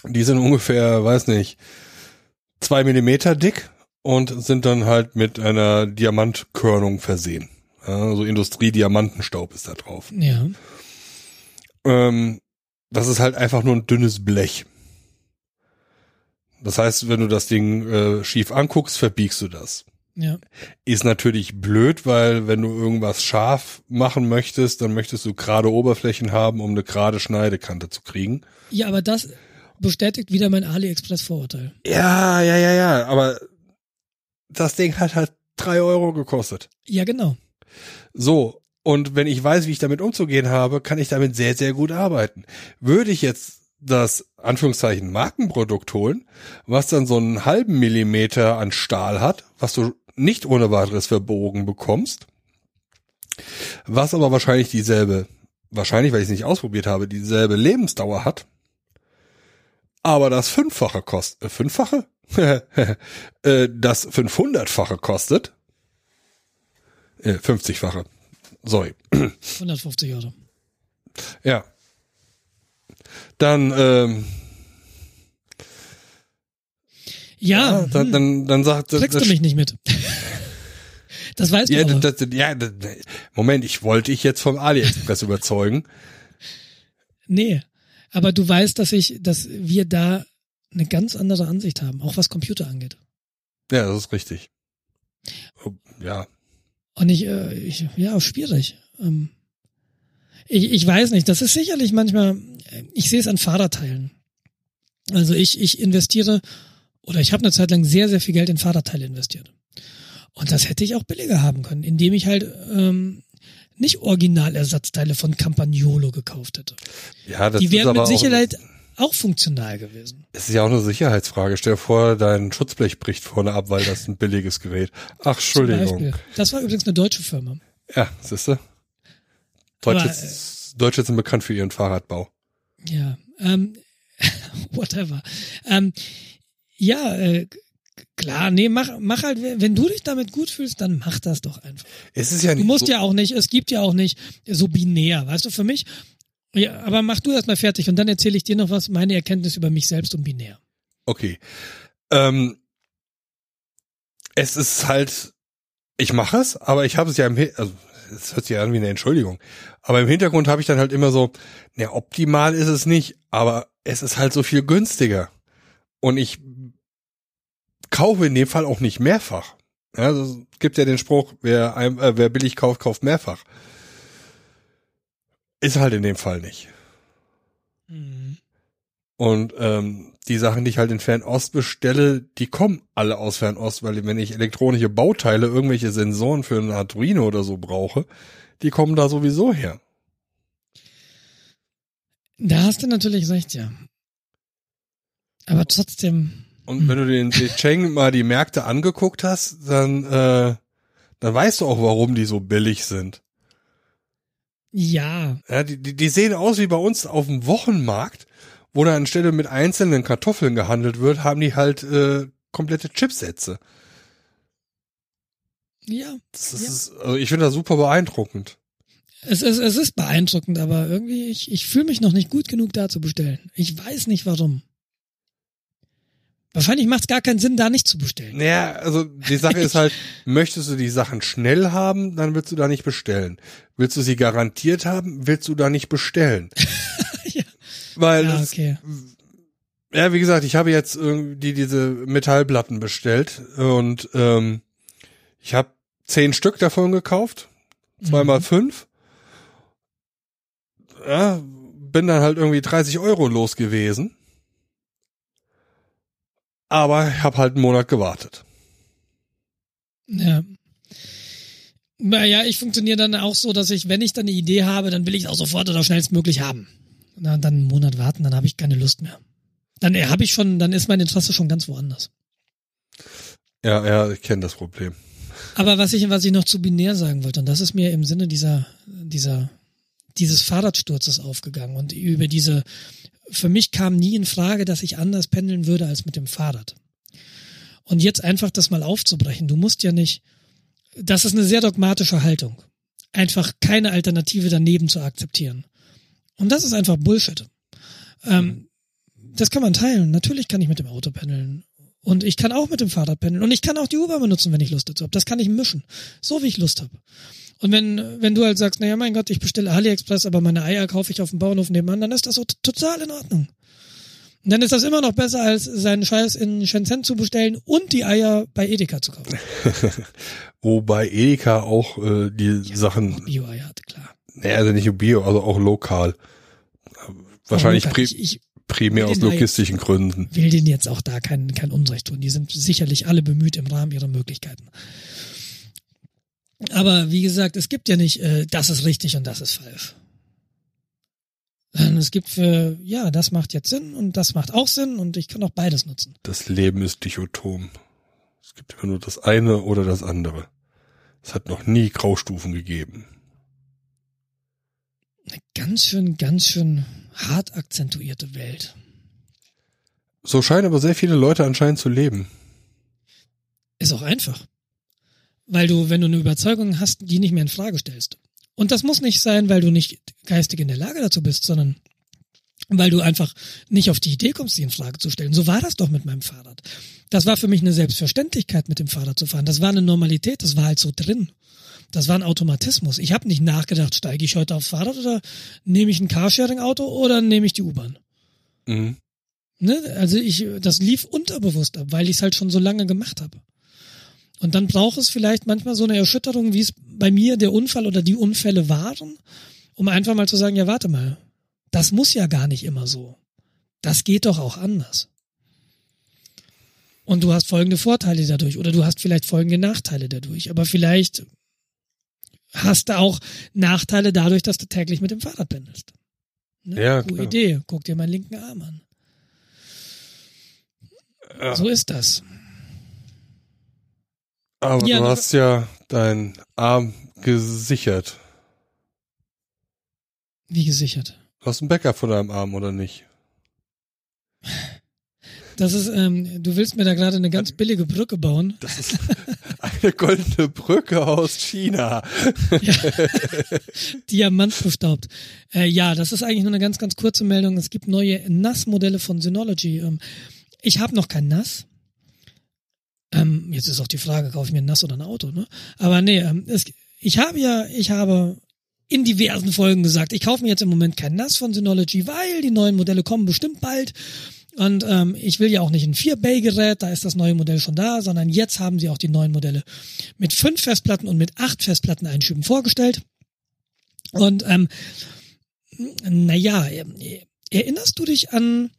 Die sind ungefähr, weiß nicht, zwei Millimeter dick und sind dann halt mit einer Diamantkörnung versehen. Ja, so Industriediamantenstaub ist da drauf. ja, Ähm, das ist halt einfach nur ein dünnes Blech. Das heißt, wenn du das Ding äh, schief anguckst, verbiegst du das. Ja. Ist natürlich blöd, weil wenn du irgendwas scharf machen möchtest, dann möchtest du gerade Oberflächen haben, um eine gerade Schneidekante zu kriegen. Ja, aber das bestätigt wieder mein AliExpress-Vorurteil. Ja, ja, ja, ja, aber das Ding hat halt drei Euro gekostet. Ja, genau. So, und wenn ich weiß, wie ich damit umzugehen habe, kann ich damit sehr, sehr gut arbeiten. Würde ich jetzt das Anführungszeichen Markenprodukt holen, was dann so einen halben Millimeter an Stahl hat, was du nicht ohne weiteres verbogen bekommst, was aber wahrscheinlich dieselbe, wahrscheinlich, weil ich es nicht ausprobiert habe, dieselbe Lebensdauer hat, aber das Fünffache kostet, äh, Fünffache? äh, das 500-fache kostet, äh, 50-fache, sorry. 150 Euro. Ja. Dann, ähm, Ja, ja, dann, dann, dann sagt kriegst du mich nicht mit. Das weißt ja, du das, das, ja, das, Moment, ich wollte dich jetzt vom AliExpress überzeugen. Nee, aber du weißt, dass ich, dass wir da eine ganz andere Ansicht haben, auch was Computer angeht. Ja, das ist richtig. Ja, Und ich, äh, ich ja, schwierig. Ähm, ich, ich weiß nicht, das ist sicherlich manchmal, ich sehe es an Fahrradteilen. Also ich, ich investiere oder ich habe eine Zeit lang sehr, sehr viel Geld in Fahrradteile investiert. Und das hätte ich auch billiger haben können, indem ich halt ähm, nicht Originalersatzteile von Campagnolo gekauft hätte. ja, das Die wären mit Sicherheit auch, auch funktional gewesen. es ist ja auch eine Sicherheitsfrage. Stell dir vor, dein Schutzblech bricht vorne ab, weil das ein billiges Gerät. Ach, Entschuldigung. Das war übrigens eine deutsche Firma. Ja, siehst du? Deutsche, Aber, Deutsche sind bekannt für ihren Fahrradbau. Ja, ähm, whatever. Ähm, ja, äh, klar, nee, mach, mach halt, wenn du dich damit gut fühlst, dann mach das doch einfach. Es ist ja Du nicht musst so, ja auch nicht, es gibt ja auch nicht so binär, weißt du, für mich. Ja, aber mach du erst mal fertig und dann erzähle ich dir noch was, meine Erkenntnis über mich selbst und binär. Okay. Ähm, es ist halt, ich mache es, aber ich habe es ja im, also es hört sich ja an wie eine Entschuldigung, aber im Hintergrund habe ich dann halt immer so, ne, optimal ist es nicht, aber es ist halt so viel günstiger. Und ich kaufe in dem Fall auch nicht mehrfach. Ja, also es gibt ja den Spruch, wer, ein, äh, wer billig kauft, kauft mehrfach. Ist halt in dem Fall nicht. Mhm. Und ähm, die Sachen, die ich halt in Fernost bestelle, die kommen alle aus Fernost, weil wenn ich elektronische Bauteile, irgendwelche Sensoren für ein Arduino oder so brauche, die kommen da sowieso her. Da hast du natürlich recht, ja. Aber trotzdem, Und wenn du den Cheng mal die Märkte angeguckt hast, dann, äh, dann weißt du auch, warum die so billig sind. ja, Ja, die, die, die sehen aus wie bei uns auf dem Wochenmarkt, wo da anstelle mit einzelnen Kartoffeln gehandelt wird, haben die halt äh, komplette Chipsätze. ja. Das Ja. ist, also ich finde das super beeindruckend. Es ist, es ist beeindruckend, aber irgendwie, ich, ich fühle mich noch nicht gut genug da zu bestellen. Ich weiß nicht warum. Wahrscheinlich macht es gar keinen Sinn, da nicht zu bestellen. Naja, also die Sache ist halt, möchtest du die Sachen schnell haben, dann willst du da nicht bestellen. Willst du sie garantiert haben, willst du da nicht bestellen. Ja. Weil, Ja, das, okay. ja, wie gesagt, ich habe jetzt irgendwie diese Metallplatten bestellt und ähm, ich habe zehn Stück davon gekauft, zweimal Mhm. fünf. Ja, bin dann halt irgendwie 30 Euro los gewesen. Aber ich habe halt einen Monat gewartet. Ja. Naja, ich funktioniere dann auch so, dass ich, wenn ich dann eine Idee habe, dann will ich es auch sofort oder schnellstmöglich haben. Na, dann einen Monat warten, dann habe ich keine Lust mehr. Dann äh, habe ich schon, dann ist mein Interesse schon ganz woanders. Ja, ja, ich kenne das Problem. Aber was ich, was ich noch zu binär sagen wollte, und das ist mir im Sinne dieser, dieser, dieses Fahrradsturzes aufgegangen und über diese, für mich kam nie in Frage, dass ich anders pendeln würde als mit dem Fahrrad. Und jetzt einfach das mal aufzubrechen. Du musst ja nicht, das ist eine sehr dogmatische Haltung. Einfach keine Alternative daneben zu akzeptieren. Und das ist einfach Bullshit. Ähm, das kann man teilen. Natürlich kann ich mit dem Auto pendeln. Und ich kann auch mit dem Fahrrad pendeln. Und ich kann auch die U-Bahn benutzen, wenn ich Lust dazu habe. Das kann ich mischen. So wie ich Lust habe. Und wenn, wenn du halt sagst, naja, mein Gott, ich bestelle AliExpress, aber meine Eier kaufe ich auf dem Bauernhof nebenan, dann ist das so total in Ordnung. Und dann ist das immer noch besser, als seinen Scheiß in Shenzhen zu bestellen und die Eier bei Edeka zu kaufen. Wobei Edeka auch äh, die Sachen, Bio-Eier hatte, klar. naja, also nicht nur Bio, also auch lokal. Wahrscheinlich pri ich, ich primär aus logistischen Gründen. will denen jetzt auch da kein, kein Unrecht tun. Die sind sicherlich alle bemüht im Rahmen ihrer Möglichkeiten. Aber wie gesagt, es gibt ja nicht, äh, das ist richtig und das ist falsch. Sondern Es gibt für, ja, das macht jetzt Sinn und das macht auch Sinn und ich kann auch beides nutzen. Das Leben ist dichotom. Es gibt immer nur das eine oder das andere. Es hat noch nie Graustufen gegeben. Eine ganz schön, ganz schön hart akzentuierte Welt. So scheinen aber sehr viele Leute anscheinend zu leben. Ist auch einfach. Weil du, wenn du eine Überzeugung hast, die nicht mehr in Frage stellst. Und das muss nicht sein, weil du nicht geistig in der Lage dazu bist, sondern weil du einfach nicht auf die Idee kommst, sie in Frage zu stellen. So war das doch mit meinem Fahrrad. Das war für mich eine Selbstverständlichkeit, mit dem Fahrrad zu fahren. Das war eine Normalität, das war halt so drin. Das war ein Automatismus. Ich habe nicht nachgedacht, steige ich heute aufs Fahrrad oder nehme ich ein Carsharing-Auto oder nehme ich die U-Bahn. Mhm. Ne? Also ich, das lief unterbewusst ab, weil ich es halt schon so lange gemacht habe. Und dann braucht es vielleicht manchmal so eine Erschütterung, wie es bei mir der Unfall oder die Unfälle waren, um einfach mal zu sagen, ja, warte mal, das muss ja gar nicht immer so. Das geht doch auch anders. Und du hast folgende Vorteile dadurch oder du hast vielleicht folgende Nachteile dadurch, aber vielleicht hast du auch Nachteile dadurch, dass du täglich mit dem Fahrrad pendelst. Ne? Ja, Gute. Idee. Guck dir meinen linken Arm an. Ja. So ist das. Aber Ja, du hast ja deinen Arm gesichert. Wie gesichert. Du hast ein Backup von deinem Arm, oder nicht? Das ist, ähm, du willst mir da gerade eine ganz billige Brücke bauen. Das ist eine goldene Brücke aus China. Diamant bestaubt. Äh, ja, das ist eigentlich nur eine ganz, ganz kurze Meldung. Es gibt neue NAS-Modelle von Synology. Ähm, ich habe noch kein NAS. Ähm, jetzt ist auch die Frage, kaufe ich mir ein NAS oder ein Auto, ne? Aber nee, ähm, es, ich habe ja, ich habe in diversen Folgen gesagt, ich kaufe mir jetzt im Moment kein NAS von Synology, weil die neuen Modelle kommen bestimmt bald. Und ähm, ich will ja auch nicht ein 4-Bay-Gerät, da ist das neue Modell schon da, sondern jetzt haben sie auch die neuen Modelle mit fünf Festplatten und mit acht Festplatteneinschüben vorgestellt. Und ähm, naja, erinnerst du dich an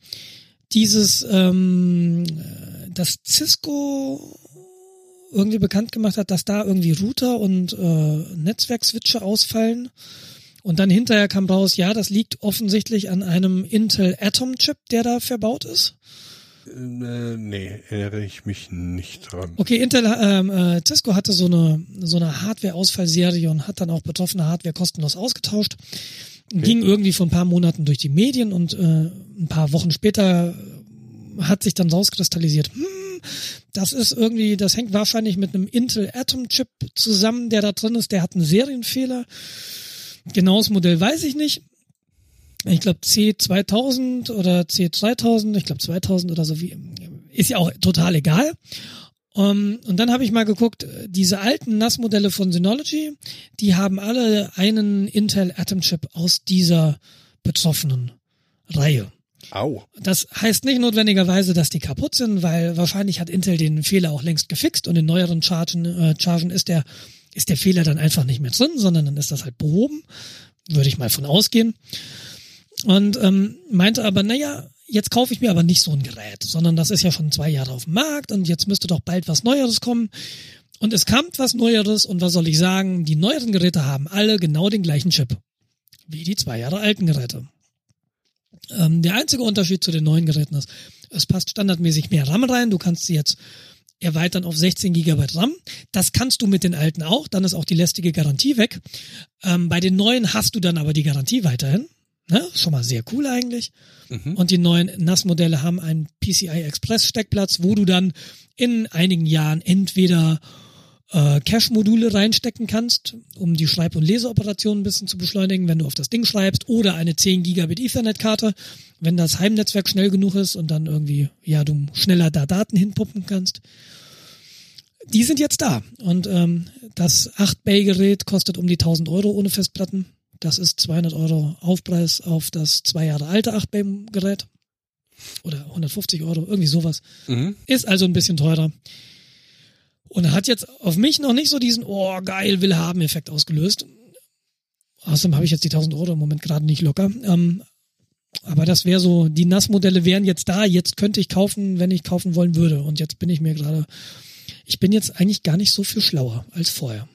dieses, ähm, dass Cisco irgendwie bekannt gemacht hat, dass da irgendwie Router und äh, Netzwerkswitche ausfallen? Und dann hinterher kam raus, ja, das liegt offensichtlich an einem Intel Atom Chip, der da verbaut ist. Äh, nee, erinnere ich mich nicht dran. Okay, Intel, ähm, äh, Cisco hatte so eine so eine Hardware-Ausfallserie und hat dann auch betroffene Hardware kostenlos ausgetauscht. Ging irgendwie vor ein paar Monaten durch die Medien und äh, ein paar Wochen später hat sich dann rauskristallisiert, hm, das ist irgendwie, das hängt wahrscheinlich mit einem Intel Atom Chip zusammen, der da drin ist, der hat einen Serienfehler. Genaues Modell weiß ich nicht. Ich glaube C2000 oder C3000, ich glaube 2000 oder so wie, ist ja auch total egal. Um, und dann habe ich mal geguckt, diese alten NAS-Modelle von Synology, die haben alle einen Intel Atom Chip aus dieser betroffenen Reihe. Au. Das heißt nicht notwendigerweise, dass die kaputt sind, weil wahrscheinlich hat Intel den Fehler auch längst gefixt und in neueren Chargen, äh, Chargen ist der ist der Fehler dann einfach nicht mehr drin, sondern dann ist das halt behoben, würde ich mal von ausgehen. Und ähm, meinte aber, naja, jetzt kaufe ich mir aber nicht so ein Gerät, sondern das ist ja schon zwei Jahre auf dem Markt und jetzt müsste doch bald was Neueres kommen. Und es kam was Neueres und was soll ich sagen, die neueren Geräte haben alle genau den gleichen Chip wie die zwei Jahre alten Geräte. Ähm, der einzige Unterschied zu den neuen Geräten ist, es passt standardmäßig mehr RAM rein. Du kannst sie jetzt erweitern auf 16 GB RAM. Das kannst du mit den alten auch. Dann ist auch die lästige Garantie weg. Ähm, bei den neuen hast du dann aber die Garantie weiterhin. Ne? Schon mal sehr cool eigentlich. Und die neuen NAS-Modelle haben einen PCI Express Steckplatz, wo du dann in einigen Jahren entweder äh, Cache-Module reinstecken kannst, um die Schreib- und Leseoperationen ein bisschen zu beschleunigen, wenn du auf das Ding schreibst, oder eine 10 Gigabit Ethernet-Karte, wenn das Heimnetzwerk schnell genug ist und dann irgendwie, ja, du schneller da Daten hinpuppen kannst. Die sind jetzt da. Und ähm, das 8-Bay-Gerät kostet um die 1000 Euro ohne Festplatten. Das ist 200 Euro Aufpreis auf das zwei Jahre alte 8-Bay-Gerät. Oder 150 Euro, irgendwie sowas. Mhm. Ist also ein bisschen teurer. Und hat jetzt auf mich noch nicht so diesen, oh geil, will haben Effekt ausgelöst. Außerdem habe ich jetzt die 1000 Euro im Moment gerade nicht locker. Ähm, aber das wäre so, die Nassmodelle wären jetzt da, jetzt könnte ich kaufen, wenn ich kaufen wollen würde. Und jetzt bin ich mir gerade, ich bin jetzt eigentlich gar nicht so viel schlauer als vorher.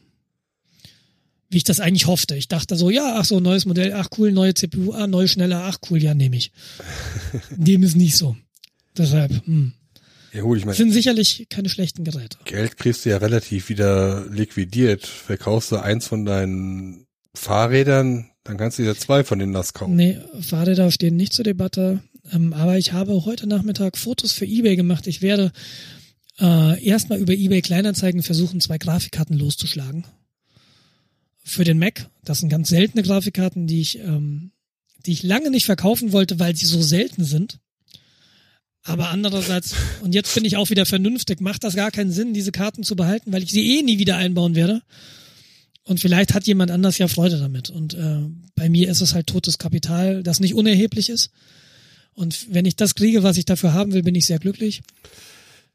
Wie ich das eigentlich hoffte. Ich dachte so, ja, ach so, neues Modell, ach cool, neue CPU, ah, neu, schneller, ach cool, ja, nehme ich. Dem ist nicht so. Deshalb, hm. Ja gut, ich meine, sind sicherlich keine schlechten Geräte. Geld kriegst du ja relativ wieder liquidiert. Verkaufst du eins von deinen Fahrrädern, dann kannst du dir zwei von den nass kaufen. Nee, Fahrräder stehen nicht zur Debatte. Ähm, aber ich habe heute Nachmittag Fotos für eBay gemacht. Ich werde äh, erstmal über eBay Kleinanzeigen versuchen, zwei Grafikkarten loszuschlagen. Für den Mac. Das sind ganz seltene Grafikkarten, die ich, ähm, die ich lange nicht verkaufen wollte, weil sie so selten sind. Aber andererseits, und jetzt bin ich auch wieder vernünftig, macht das gar keinen Sinn, diese Karten zu behalten, weil ich sie eh nie wieder einbauen werde. Und vielleicht hat jemand anders ja Freude damit. Und äh, bei mir ist es halt totes Kapital, das nicht unerheblich ist. Und wenn ich das kriege, was ich dafür haben will, bin ich sehr glücklich.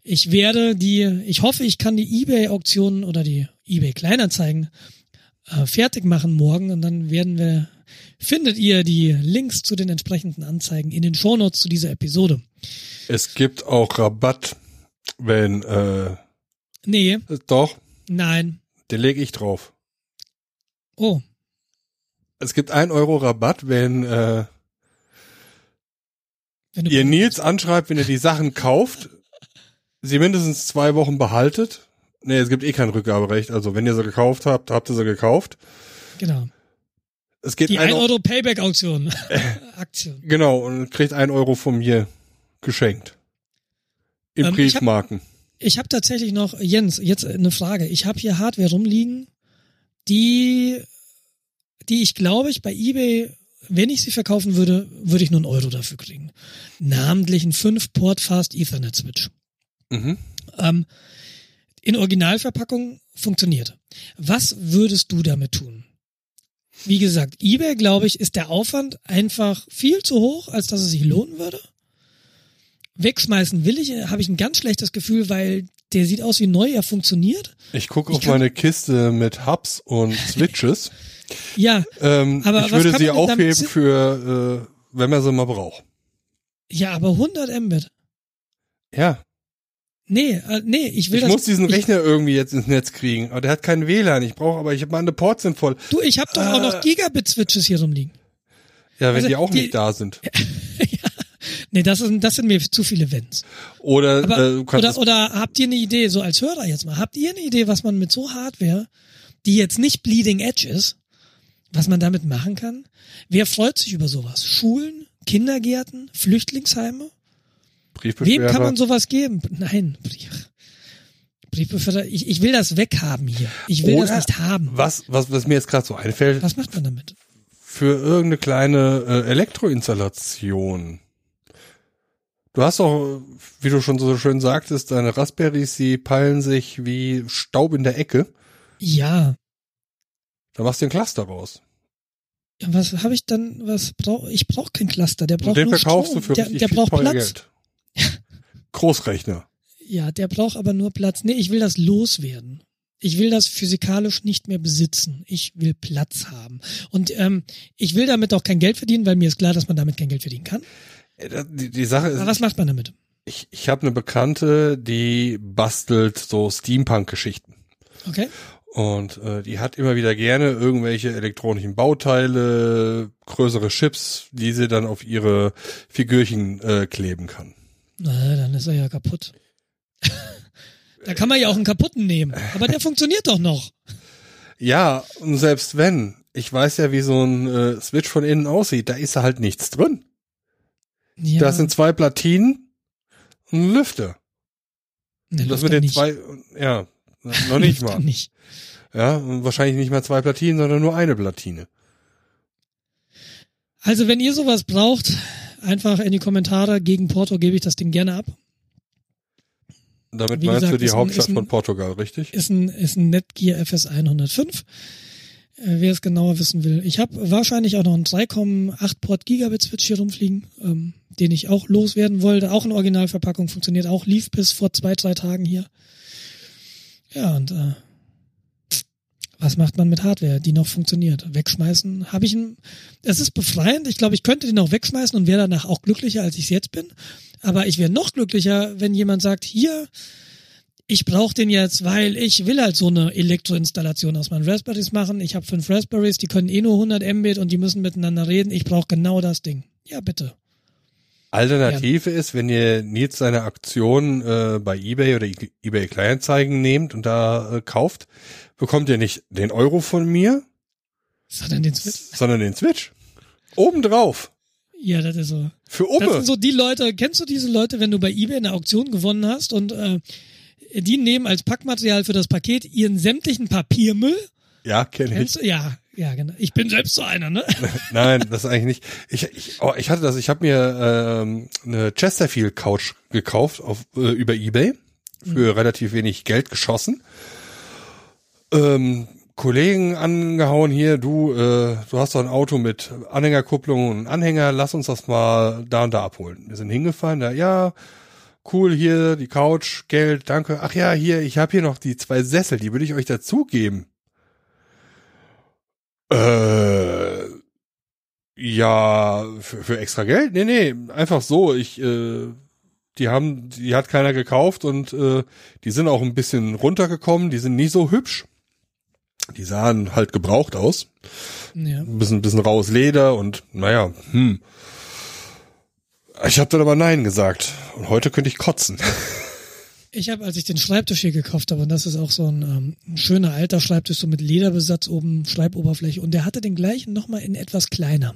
Ich werde die, ich hoffe, ich kann die eBay-Auktionen oder die eBay-Kleinanzeigen äh, fertig machen morgen und dann werden wir, findet ihr die Links zu den entsprechenden Anzeigen in den Shownotes zu dieser Episode. Es gibt auch Rabatt, wenn, äh, Nee, doch, nein. den lege ich drauf. Oh, Es gibt ein Euro Rabatt, wenn äh, wenn ihr Nils anschreibt, wenn ihr die Sachen kauft, sie mindestens zwei Wochen behaltet. Nee, es gibt eh kein Rückgaberecht. Also wenn ihr sie gekauft habt, habt ihr sie gekauft. genau. Es geht Die ein 1 Euro, Payback-Auktion. Aktion. genau, und kriegt ein Euro von mir geschenkt. In Ähm, ich hab- Briefmarken. Ich habe tatsächlich noch, Jens, jetzt eine Frage. Ich habe hier Hardware rumliegen, die, die ich glaube ich bei eBay, wenn ich sie verkaufen würde, würde ich nur einen Euro dafür kriegen. Namentlich ein 5-Port Fast Ethernet Switch. Mhm. Ähm, in Originalverpackung funktioniert. Was würdest du damit tun? Wie gesagt, eBay, glaube ich, ist der Aufwand einfach viel zu hoch, als dass es sich lohnen würde. Wegschmeißen will ich, habe ich ein ganz schlechtes Gefühl, weil der sieht aus wie neu, er funktioniert. Ich gucke auf meine Kiste mit Hubs und Switches. Ja, ähm, Aber ich würde sie aufheben für, äh, wenn man sie mal braucht. ja, aber 100 Mbit. Ja, Nee, äh, nee, ich will ich das. muss diesen ich, Rechner irgendwie jetzt ins Netz kriegen. Aber der hat keinen WLAN. Ich brauche, aber ich habe meine Ports sind voll. Du, ich habe doch auch Äh. noch Gigabit-Switches hier rumliegen. Ja, wenn Also die auch die- nicht da sind. Nee, das, ist, das sind mir zu viele Wenns. Oder Aber, äh, oder, oder habt ihr eine Idee, so als Hörer jetzt mal, habt ihr eine Idee, was man mit so Hardware, die jetzt nicht Bleeding Edge ist, was man damit machen kann? Wer freut sich über sowas? Schulen, Kindergärten, Flüchtlingsheime? Wem Briefbeschwerer. kann man sowas geben? Nein, Brief. Briefbeförder, ich, ich will das weghaben hier. Ich will das Oder nicht haben. was, was, was mir jetzt gerade so einfällt, Was macht man damit? für irgendeine kleine äh, Elektroinstallation. Du hast doch, wie du schon so schön sagtest, deine Raspberries, die peilen sich wie Staub in der Ecke. Ja, Da machst du ein Cluster raus. Ja, was habe ich dann, was brauch ich brauche kein Cluster, der braucht den nur verkaufst Strom. du für der, der braucht Platz. Geld. Großrechner. Ja, der braucht aber nur Platz. Nee, ich will das loswerden. Ich will das physikalisch nicht mehr besitzen. Ich will Platz haben. Und ähm, ich will damit auch kein Geld verdienen, weil mir ist klar, dass man damit kein Geld verdienen kann. Äh, Die, die Sache Aber ist, was macht man damit? ich, ich habe eine Bekannte, die bastelt so Steampunk-Geschichten. Okay? Und äh, die hat immer wieder gerne irgendwelche elektronischen Bauteile, größere Chips, die sie dann auf ihre Figürchen äh, kleben kann. Na, dann ist er ja kaputt. da kann man ja auch einen kaputten nehmen. Aber der funktioniert doch noch. Ja, und selbst wenn, ich weiß ja, wie so ein äh, Switch von innen aussieht, da ist halt nichts drin. Ja, Da sind zwei Platinen und ein Lüfter. ne, das mit den nicht. zwei, ja, noch nicht mal. Nicht. Ja, und wahrscheinlich nicht mal zwei Platinen, sondern nur eine Platine. Also wenn ihr sowas braucht, einfach in die Kommentare. Gegen Porto gebe ich das Ding gerne ab. Damit Wie meinst gesagt, du die Hauptstadt ein- von Portugal, richtig? Ist ein, ist ein Netgear FS 105. äh, wer es genauer wissen will. Ich habe wahrscheinlich auch noch einen 3,8 Port Gigabit Switch hier rumfliegen, ähm, den ich auch loswerden wollte. Auch in Originalverpackung funktioniert, auch lief bis vor zwei, drei Tagen hier. Ja, und äh, was macht man mit Hardware, die noch funktioniert? Wegschmeißen? Habe ich einen. Es ist befreiend. Ich glaube, ich könnte den auch wegschmeißen und wäre danach auch glücklicher, als ich es jetzt bin. Aber ich wäre noch glücklicher, wenn jemand sagt, hier, ich brauche den jetzt, weil ich will halt so eine Elektroinstallation aus meinen Raspberries machen. Ich habe fünf Raspberries, die können eh nur 100 Mbit und die müssen miteinander reden. Ich brauche genau das Ding. Ja, bitte. Alternative ja. ist, wenn ihr Nils seine Aktion äh, bei eBay oder eBay Kleinanzeigen nehmt und da äh, kauft, bekommt ihr nicht den Euro von mir, sondern den Switch. Sondern den Switch. Obendrauf. Ja, das ist so. Für Umme. Das sind so die Leute, kennst du diese Leute, wenn du bei eBay eine Auktion gewonnen hast und äh, die nehmen als Packmaterial für das Paket ihren sämtlichen Papiermüll? Ja, kenne ich. Du? Ja, ja, genau. Ich bin selbst so einer, ne? Nein, das ist eigentlich nicht. Ich, ich, oh, ich hatte das, ich habe mir ähm, eine Chesterfield Couch gekauft auf, äh, über Ebay für mhm. relativ wenig Geld geschossen. Ähm, Kollegen angehauen hier, du, äh, du hast doch ein Auto mit Anhängerkupplung und Anhänger, lass uns das mal da und da abholen. Wir sind hingefahren, da, ja, cool, hier die Couch, Geld, danke. Ach ja, hier, ich habe hier noch die zwei Sessel, die würde ich euch dazugeben. Äh, ja, für, für extra Geld? Nee, nee, einfach so. Ich, äh, die haben, die hat keiner gekauft und äh, die sind auch ein bisschen runtergekommen, die sind nicht so hübsch. Die sahen halt gebraucht aus. Ja. Ein bisschen, bisschen raues Leder und naja, hm. Ich habe dann aber Nein gesagt. Und heute könnte ich kotzen. Ich habe, als ich den Schreibtisch hier gekauft habe, und das ist auch so ein, ähm, ein schöner alter Schreibtisch, so mit Lederbesatz oben, Schreiboberfläche, und der hatte den gleichen nochmal in etwas kleiner.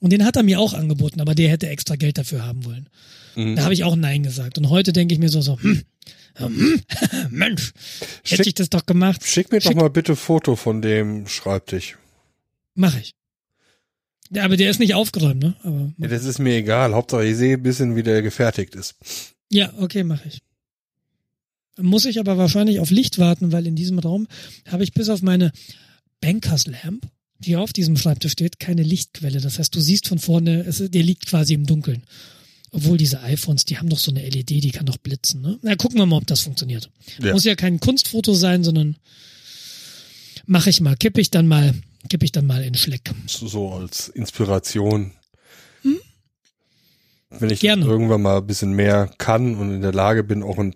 Und den hat er mir auch angeboten, aber der hätte extra Geld dafür haben wollen. Mhm. Da habe ich auch Nein gesagt. Und heute denke ich mir so, so, hm, hm, Mensch, hätte schick, ich das doch gemacht. Schick mir schick, doch mal bitte Foto von dem Schreibtisch. Mach ich. Ja, aber der ist nicht aufgeräumt, ne? Aber ja, das ist mir egal. Hauptsache ich sehe ein bisschen, wie der gefertigt ist. Ja, okay, mache ich. Muss ich aber wahrscheinlich auf Licht warten, weil in diesem Raum habe ich bis auf meine Bankers Lamp, die auf diesem Schreibtisch steht, keine Lichtquelle. Das heißt, du siehst von vorne, es, der liegt quasi im Dunkeln. Obwohl diese iPhones, die haben doch so eine LED, die kann doch blitzen. Ne? Na, gucken wir mal, ob das funktioniert. Ja. Muss ja kein Kunstfoto sein, sondern mache ich mal, kippe ich dann mal, kippe ich dann mal in Schleck. So als Inspiration. Hm? Wenn ich Gerne. irgendwann mal ein bisschen mehr kann und in der Lage bin, auch ein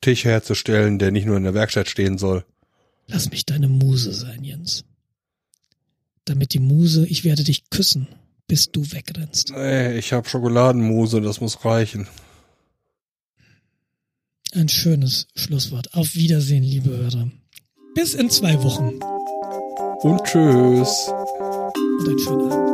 Tisch herzustellen, der nicht nur in der Werkstatt stehen soll. Lass mich deine Muse sein, Jens. Damit die Muse, ich werde dich küssen, bis du wegrennst. Nee, ich habe Schokoladenmuse, das muss reichen. Ein schönes Schlusswort. Auf Wiedersehen, liebe Hörer. Bis in zwei Wochen. Und tschüss. Und einen schönen Abend.